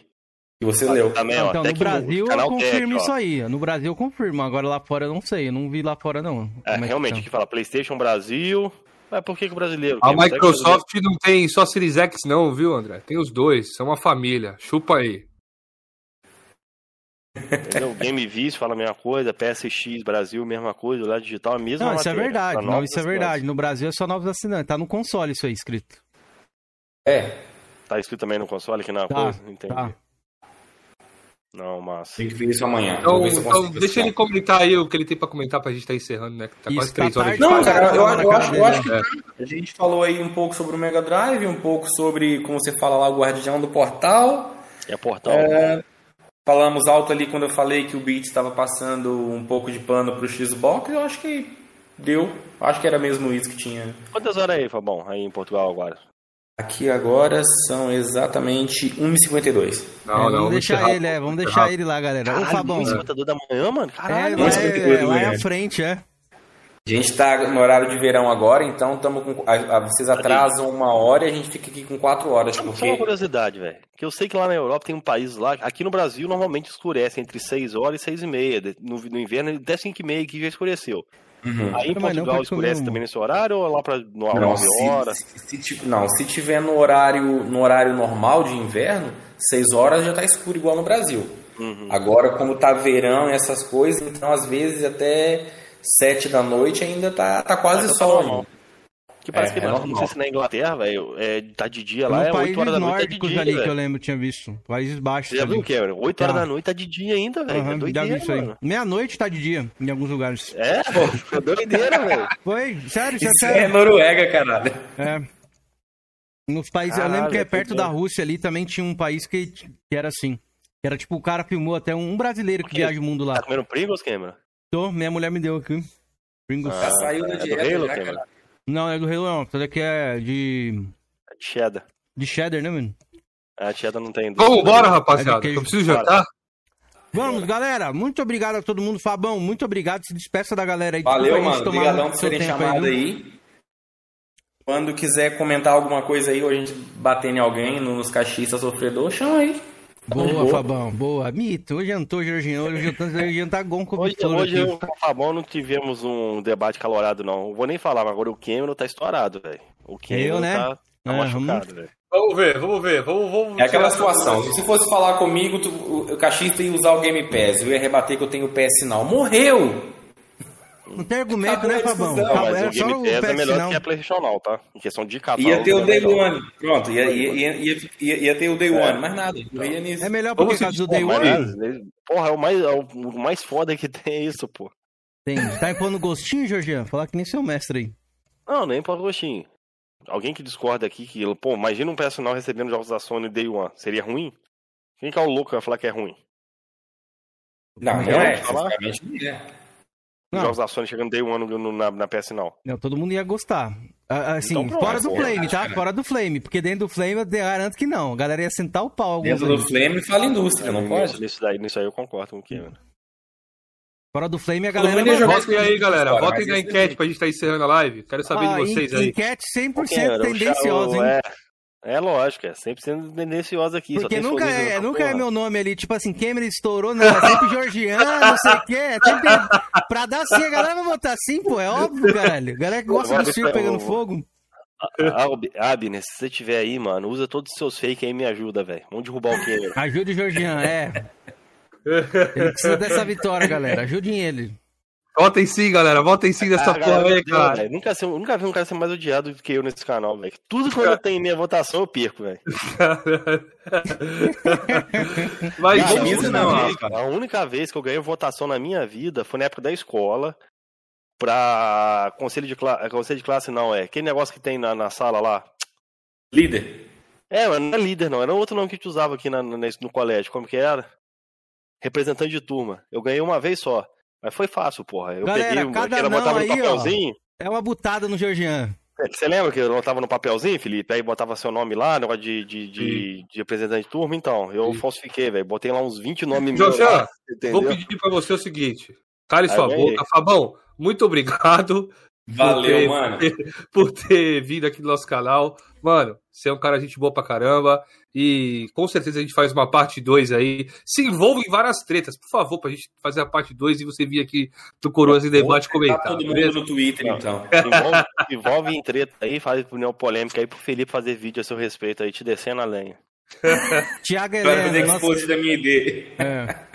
E você leu. Também, Não, ó, então, no Brasil eu canal confirmo Tech, isso aí. No Brasil eu confirmo. Agora lá fora eu não sei. Eu não vi lá fora, não. É, que realmente, tá. aqui fala PlayStation Brasil. Mas por que, que o brasileiro? A que o Microsoft não tem só Series X, não, viu, André? Tem os dois, são uma família. Chupa aí. Entendeu? Game Vice fala a mesma coisa, PSX Brasil, mesma coisa, lá digital, a mesma Não, isso é matéria, verdade. Não, isso é assinantes. verdade. No Brasil é só novos assinantes. Tá no console isso aí escrito. É, Tá escrito também no console aqui na Tá, coisa? Entendi. tá. Não, mas. tem que ver isso amanhã. Então, então deixa ele comentar aí o que ele tem pra comentar pra gente estar encerrando, né? Que tá Isso, quase tá três horas de tarde Não, cara, eu, caramba eu acho, eu acho dele, que a gente falou aí um pouco sobre o Mega Drive, um pouco sobre, como você fala lá, o Guardião do Portal. É portal. É, falamos alto ali quando eu falei que o Beat estava passando um pouco de pano pro Xbox. Eu acho que deu. Acho que era mesmo isso que tinha. Quantas horas aí, Fabão, aí em Portugal agora? Aqui agora são exatamente 1h52. Não, É, não, vamos deixar encerrar. ele, é. Vamos deixar Encerrar. ele lá, galera. Ô, Caralho, Fabão. 52 da manhã, mano? É, Caralho, é é, doido, lá é à frente, é. A gente tá no horário de verão agora, então estamos com. a- a- vocês atrasam uma hora e a gente fica aqui com quatro horas, Só uma porque. curiosidade, velho. Que eu sei que lá na Europa tem um país lá. Aqui no Brasil normalmente escurece entre 6 horas e 6 e meia. No, no inverno até 5 e meia que já escureceu. Uhum. Aí em Mas não, Portugal escurece também nesse horário ou lá pra no, Não, 9 se, horas? se- se ti- não, se tiver no horário, no horário normal de inverno, 6 horas já tá escuro igual no Brasil. Uhum. Agora, como tá verão e essas coisas, então às vezes até 7 da noite ainda tá, tá quase Ah, tá sol ainda. Que parece É, que é não, normal. sei se na Inglaterra, velho, é, tá de dia lá, é 8 países horas da noite, tá de dia, ali que eu lembro, tinha visto. Países baixos. Você já viu, Cameron? 8 horas Já. da noite tá de dia ainda, velho. Aham, é já doideira, vi isso aí. mano. Meia-noite tá de dia, em alguns lugares. É, pô, doideira, velho. Foi, sério, isso é Isso é sério. Noruega, caralho. É. Nos países, eu lembro Caralho, que é é perto da Rússia ali também tinha um país que, que era assim. Que era tipo, o cara filmou até um, um brasileiro que viaja o mundo lá. Tá comendo Pringles, Cameron? Tô, minha mulher me deu aqui. Pringles. Ah, Já saiu da é do dieta, Halo, já, cara. Não, é do não. Essa daqui é de. É de cheddar. de cheddar, né, mano? A cheddar não tem. Vamos embora, É rapaziada. queijo. Eu preciso jantar. Vamos, galera. Muito obrigado a todo mundo. Fabão, muito obrigado. Se despeça da galera aí. Valeu, mano. Obrigadão por terem tempo chamado viu? aí. Quando quiser comentar alguma coisa aí, ou a gente bater em alguém, nos cachistas sofredor, chama aí. Boa, Boa. Fabão. Boa. Mito. Hoje jantou, Jorginho. Hoje jantou, hoje jantar gon com Hoje, o hoje aqui. eu e o Fabão não tivemos um debate calorado, não. Não vou nem falar, mas agora o Cameron tá estourado, velho. O Cameron Eu, né? tá, tá É, machucado, velho. Vamos ver, vamos ver. Vamos, vamos É aquela situação. Se fosse falar comigo, tu- o, o cachista ia usar o Game Pass. Eu ia rebater que eu tenho o PS Now. Morreu! Não tem argumento, Acabou né, Fabão? Não, Acabou, mas era o Game só o Pass é melhor não. que a PlayStation Now, tá? Em questão de catálogo. Ia ter o é Day melhor. One. Pronto, ia, ia, ia, ia, ia- ia ter o Day One. Mais nada. Eu ia nisso. É melhor Vamos causa do se Day Pô, One. mas, Porra, é o mais, é o mais foda que tem é isso, pô. Tem. Tá impondo gostinho, Jorginho? Falar que nem seu mestre aí. Não, nem pra gostinho. Alguém que discorda aqui que, pô, imagina um personal recebendo jogos da Sony Day One. Seria ruim? Quem que é o louco que vai falar que é ruim? Não, não Não, é. falar? Não é. Os Não. jogos da Sony chegando Day One no, na, na PS Now. Não, todo mundo ia gostar. Ah, Assim, Então pronto, fora do. Flame, tá? Fora do Flame. Porque dentro do Flame eu garanto que não. A galera ia sentar o pau Dentro do. Flame fala indústria, não pode? nisso, daí, nisso aí eu concordo com o Cameron. Fora do Flame a galera jogar Votem aí, galera. Fora, Votem na enquete pra gente estar encerrando a live. Quero saber Ah, de vocês en- aí. Enquete 100% Cameron, o tendenciosa, hein? É, é lógico, é sempre sendo tendenciosa aqui. Porque tem nunca é, nunca é meu nome ali, tipo assim, Cameron estourou, não, é sempre Georgiano, não sei o quê. É sempre... Pra dar sim, a galera vai votar sim, pô, é óbvio, caralho. A galera que gosta do circo pegando fogo. Ab- Abner, se você tiver aí, mano, usa todos os seus fake aí e me ajuda, velho. Vamos derrubar o Cameron. Ajude o Georgiano, é. Ele precisa dessa vitória, galera. Ajudem ele. Votem sim, galera. Votem sim nessa Ah, porra galera, aí, cara. velho, Nunca, sei- nunca vi um cara ser mais odiado do que eu nesse canal, velho. Tudo quando eu tenho minha votação, eu perco, velho. Mas A Não, vamos única isso não, vez- cara. A única vez que eu ganhei votação na minha vida foi na época da escola. Pra conselho de classe. Conselho de classe não, é. Aquele negócio que tem na, na sala lá. Líder. É, mas não é líder, não. Era outro nome que a gente usava aqui na- na- no colégio. Como que era? Representante de turma. Eu ganhei uma vez só. Mas foi fácil, porra. Eu Galera, peguei, cada que era, não botava no aí, ó. papelzinho. É uma butada no Georgiano. Você lembra que eu botava no papelzinho, Felipe? Aí botava seu nome lá, negócio de, de, de, de representante de turma. Então, eu Sim. falsifiquei, velho. Botei lá uns 20 nomes meus. Vou pedir pra você o seguinte. Cale Aí sua boca. Fabão, muito obrigado Valeu, ter- mano. por ter vindo aqui no nosso canal. Mano, você é um cara gente boa pra caramba. E com certeza a gente faz uma parte 2 aí. Se envolve em várias tretas. Por favor, pra gente fazer a parte 2 e você vir aqui do Coroas em Debate Tá comentar. todo mundo beleza? no Twitter, então. Envolve, envolve em treta aí, faz opinião polêmica aí pro Felipe fazer vídeo a seu respeito aí, te descendo a lenha. Tiago Helena, nosso... expose da minha ideia. é.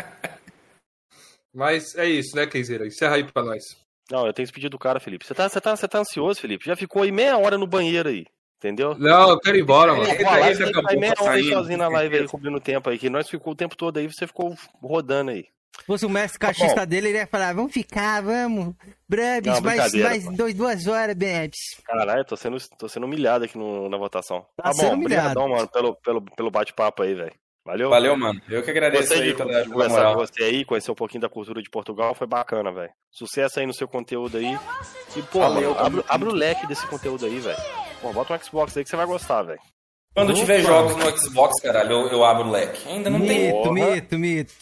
Mas é isso, né, Keizeira? Encerra aí pra nós. Não, eu tenho que pedir do cara, Felipe. Você tá, você, tá, você tá ansioso, Felipe? Já ficou aí meia hora no banheiro aí. Entendeu? Não, eu quero ir embora, mano. A live você tá meia hora aí sozinho na live aí, cobrindo o tempo aí. Que nós ficou o tempo todo aí, você ficou rodando aí. Se fosse o mestre cachista tá dele, ele ia falar, vamos ficar, vamos. Brabs, mais, mais dois, duas horas, Brabs. Caralho, tô sendo, tô sendo humilhado aqui no, na votação. Tá, tá bom, obrigadão, mano, pelo, pelo, pelo bate-papo aí, velho. Valeu? Valeu, mano. Eu que agradeço aí de pela, conversar com você aí, conhecer um pouquinho da cultura de Portugal, foi bacana, velho. Sucesso aí no seu conteúdo aí. E, pô, Valeu, mano, abre, abre o leque desse conteúdo aí, velho. Pô, bota um Xbox aí que você vai gostar, velho. Quando Opa. tiver jogos no Xbox, caralho, eu, eu abro o leque. Ainda não mito, tem. Mito, mito, mito.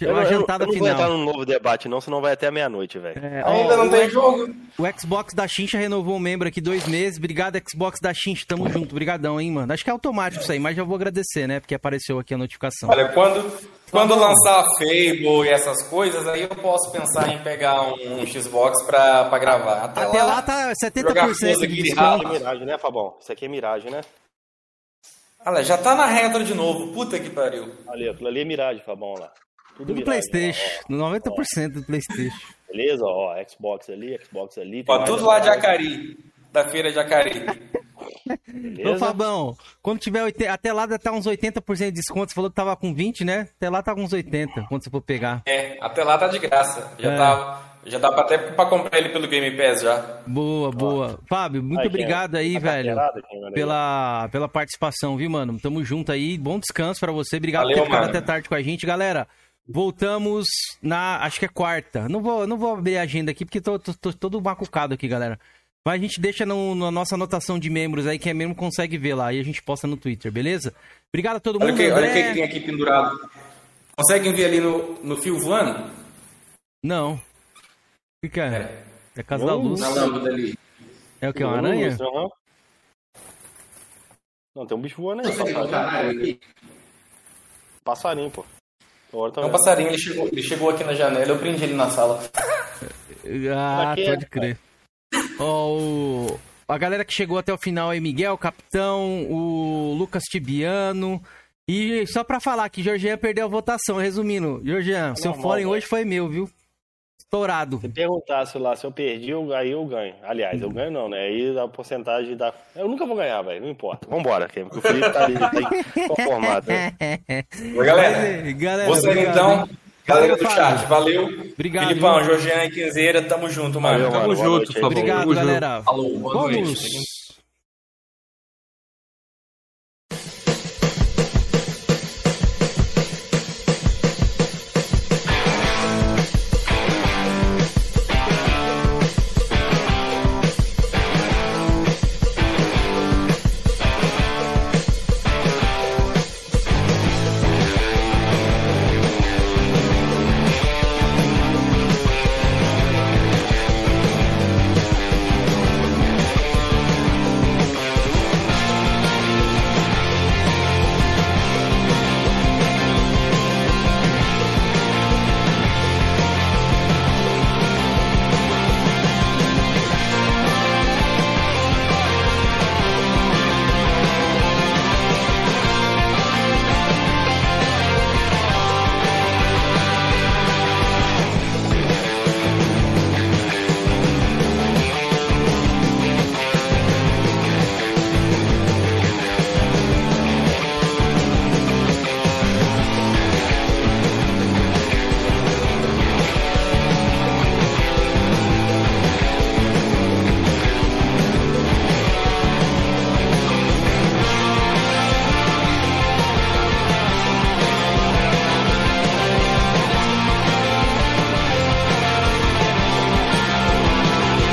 Eu, uma jantada eu, eu não final. vou entrar num novo debate, não, senão vai até meia-noite, velho. É, Ainda não tem jogo. O Xbox da Xincha renovou um membro aqui dois meses. Obrigado, Xbox da Xincha. Tamo junto. Obrigadão, hein, mano. Acho que é automático isso aí, mas já vou agradecer, né? Porque apareceu aqui a notificação. Olha, quando, quando lançar a Fable e essas coisas, aí eu posso pensar em pegar um, um Xbox pra, pra gravar. Até, até lá, lá tá 70% de desconto. Isso é Mirage, né, Fabão? Isso aqui é Mirage, né? Olha, já tá na retro de novo. Puta que pariu. Ali, aquilo ali é Mirage, Fabão, lá. Tudo, Tudo Playstation. Ó, 90% do Playstation. Beleza? Ó, Xbox ali, Xbox ali. Ó, tudo lá de Acari. Da feira de Acari. Beleza? Ô, Fabão, quando tiver 80, até lá deve estar uns 80% de desconto. Você falou que tava com 20, né? Até lá tá com uns 80, quando você for pegar. É, até lá tá de graça. Já é. tá. Já dá até pra comprar ele pelo Game Pass já. Boa, boa. Fábio, muito Ai, obrigado aí, tá velho, pela, pela participação, viu, mano? Tamo junto aí. Bom descanso pra você. Obrigado Valeu, por ter ficado até tarde com a gente. Galera, Voltamos na. Acho que é quarta. Não vou, não vou abrir a agenda aqui porque tô, tô, tô todo macucado aqui, galera. Mas a gente deixa no, na nossa anotação de membros aí, que é mesmo consegue ver lá. E a gente posta no Twitter, beleza? Obrigado a todo mundo. Olha o que, olha que tem aqui pendurado. Conseguem ver ali no, no fio voando? Não. O que, é? É, é Casa da Luz. Na lâmpada ali. É o que? Uma aranha? Uhum. Não, tem um bicho voando aí. Passarinho. passarinho, pô. É um passarinho, ele chegou, ele chegou aqui na janela, eu prendi ele na sala. Ah, pode crer. Oh, o... A galera que chegou até o final aí, Miguel, Capitão, o Lucas Tibiano. E só pra falar que Georgian perdeu a votação, resumindo, Georgian, seu fórum hoje foi meu, viu? Estourado. Se perguntasse lá se eu perdi, eu, aí eu ganho. Aliás, eu ganho não, né? Aí a porcentagem da. Eu nunca vou ganhar, velho. Não importa. Vambora, porque o Felipe tá ali, tá conformado. Né? Oi, galera. galera Você então. Galera do chat, valeu. Obrigado. Filipão, Jorgiane e Quinzeira, tamo junto, mano. Valeu, tamo mano. junto, por favor. Obrigado, galera. Falou, boa Vamos. noite.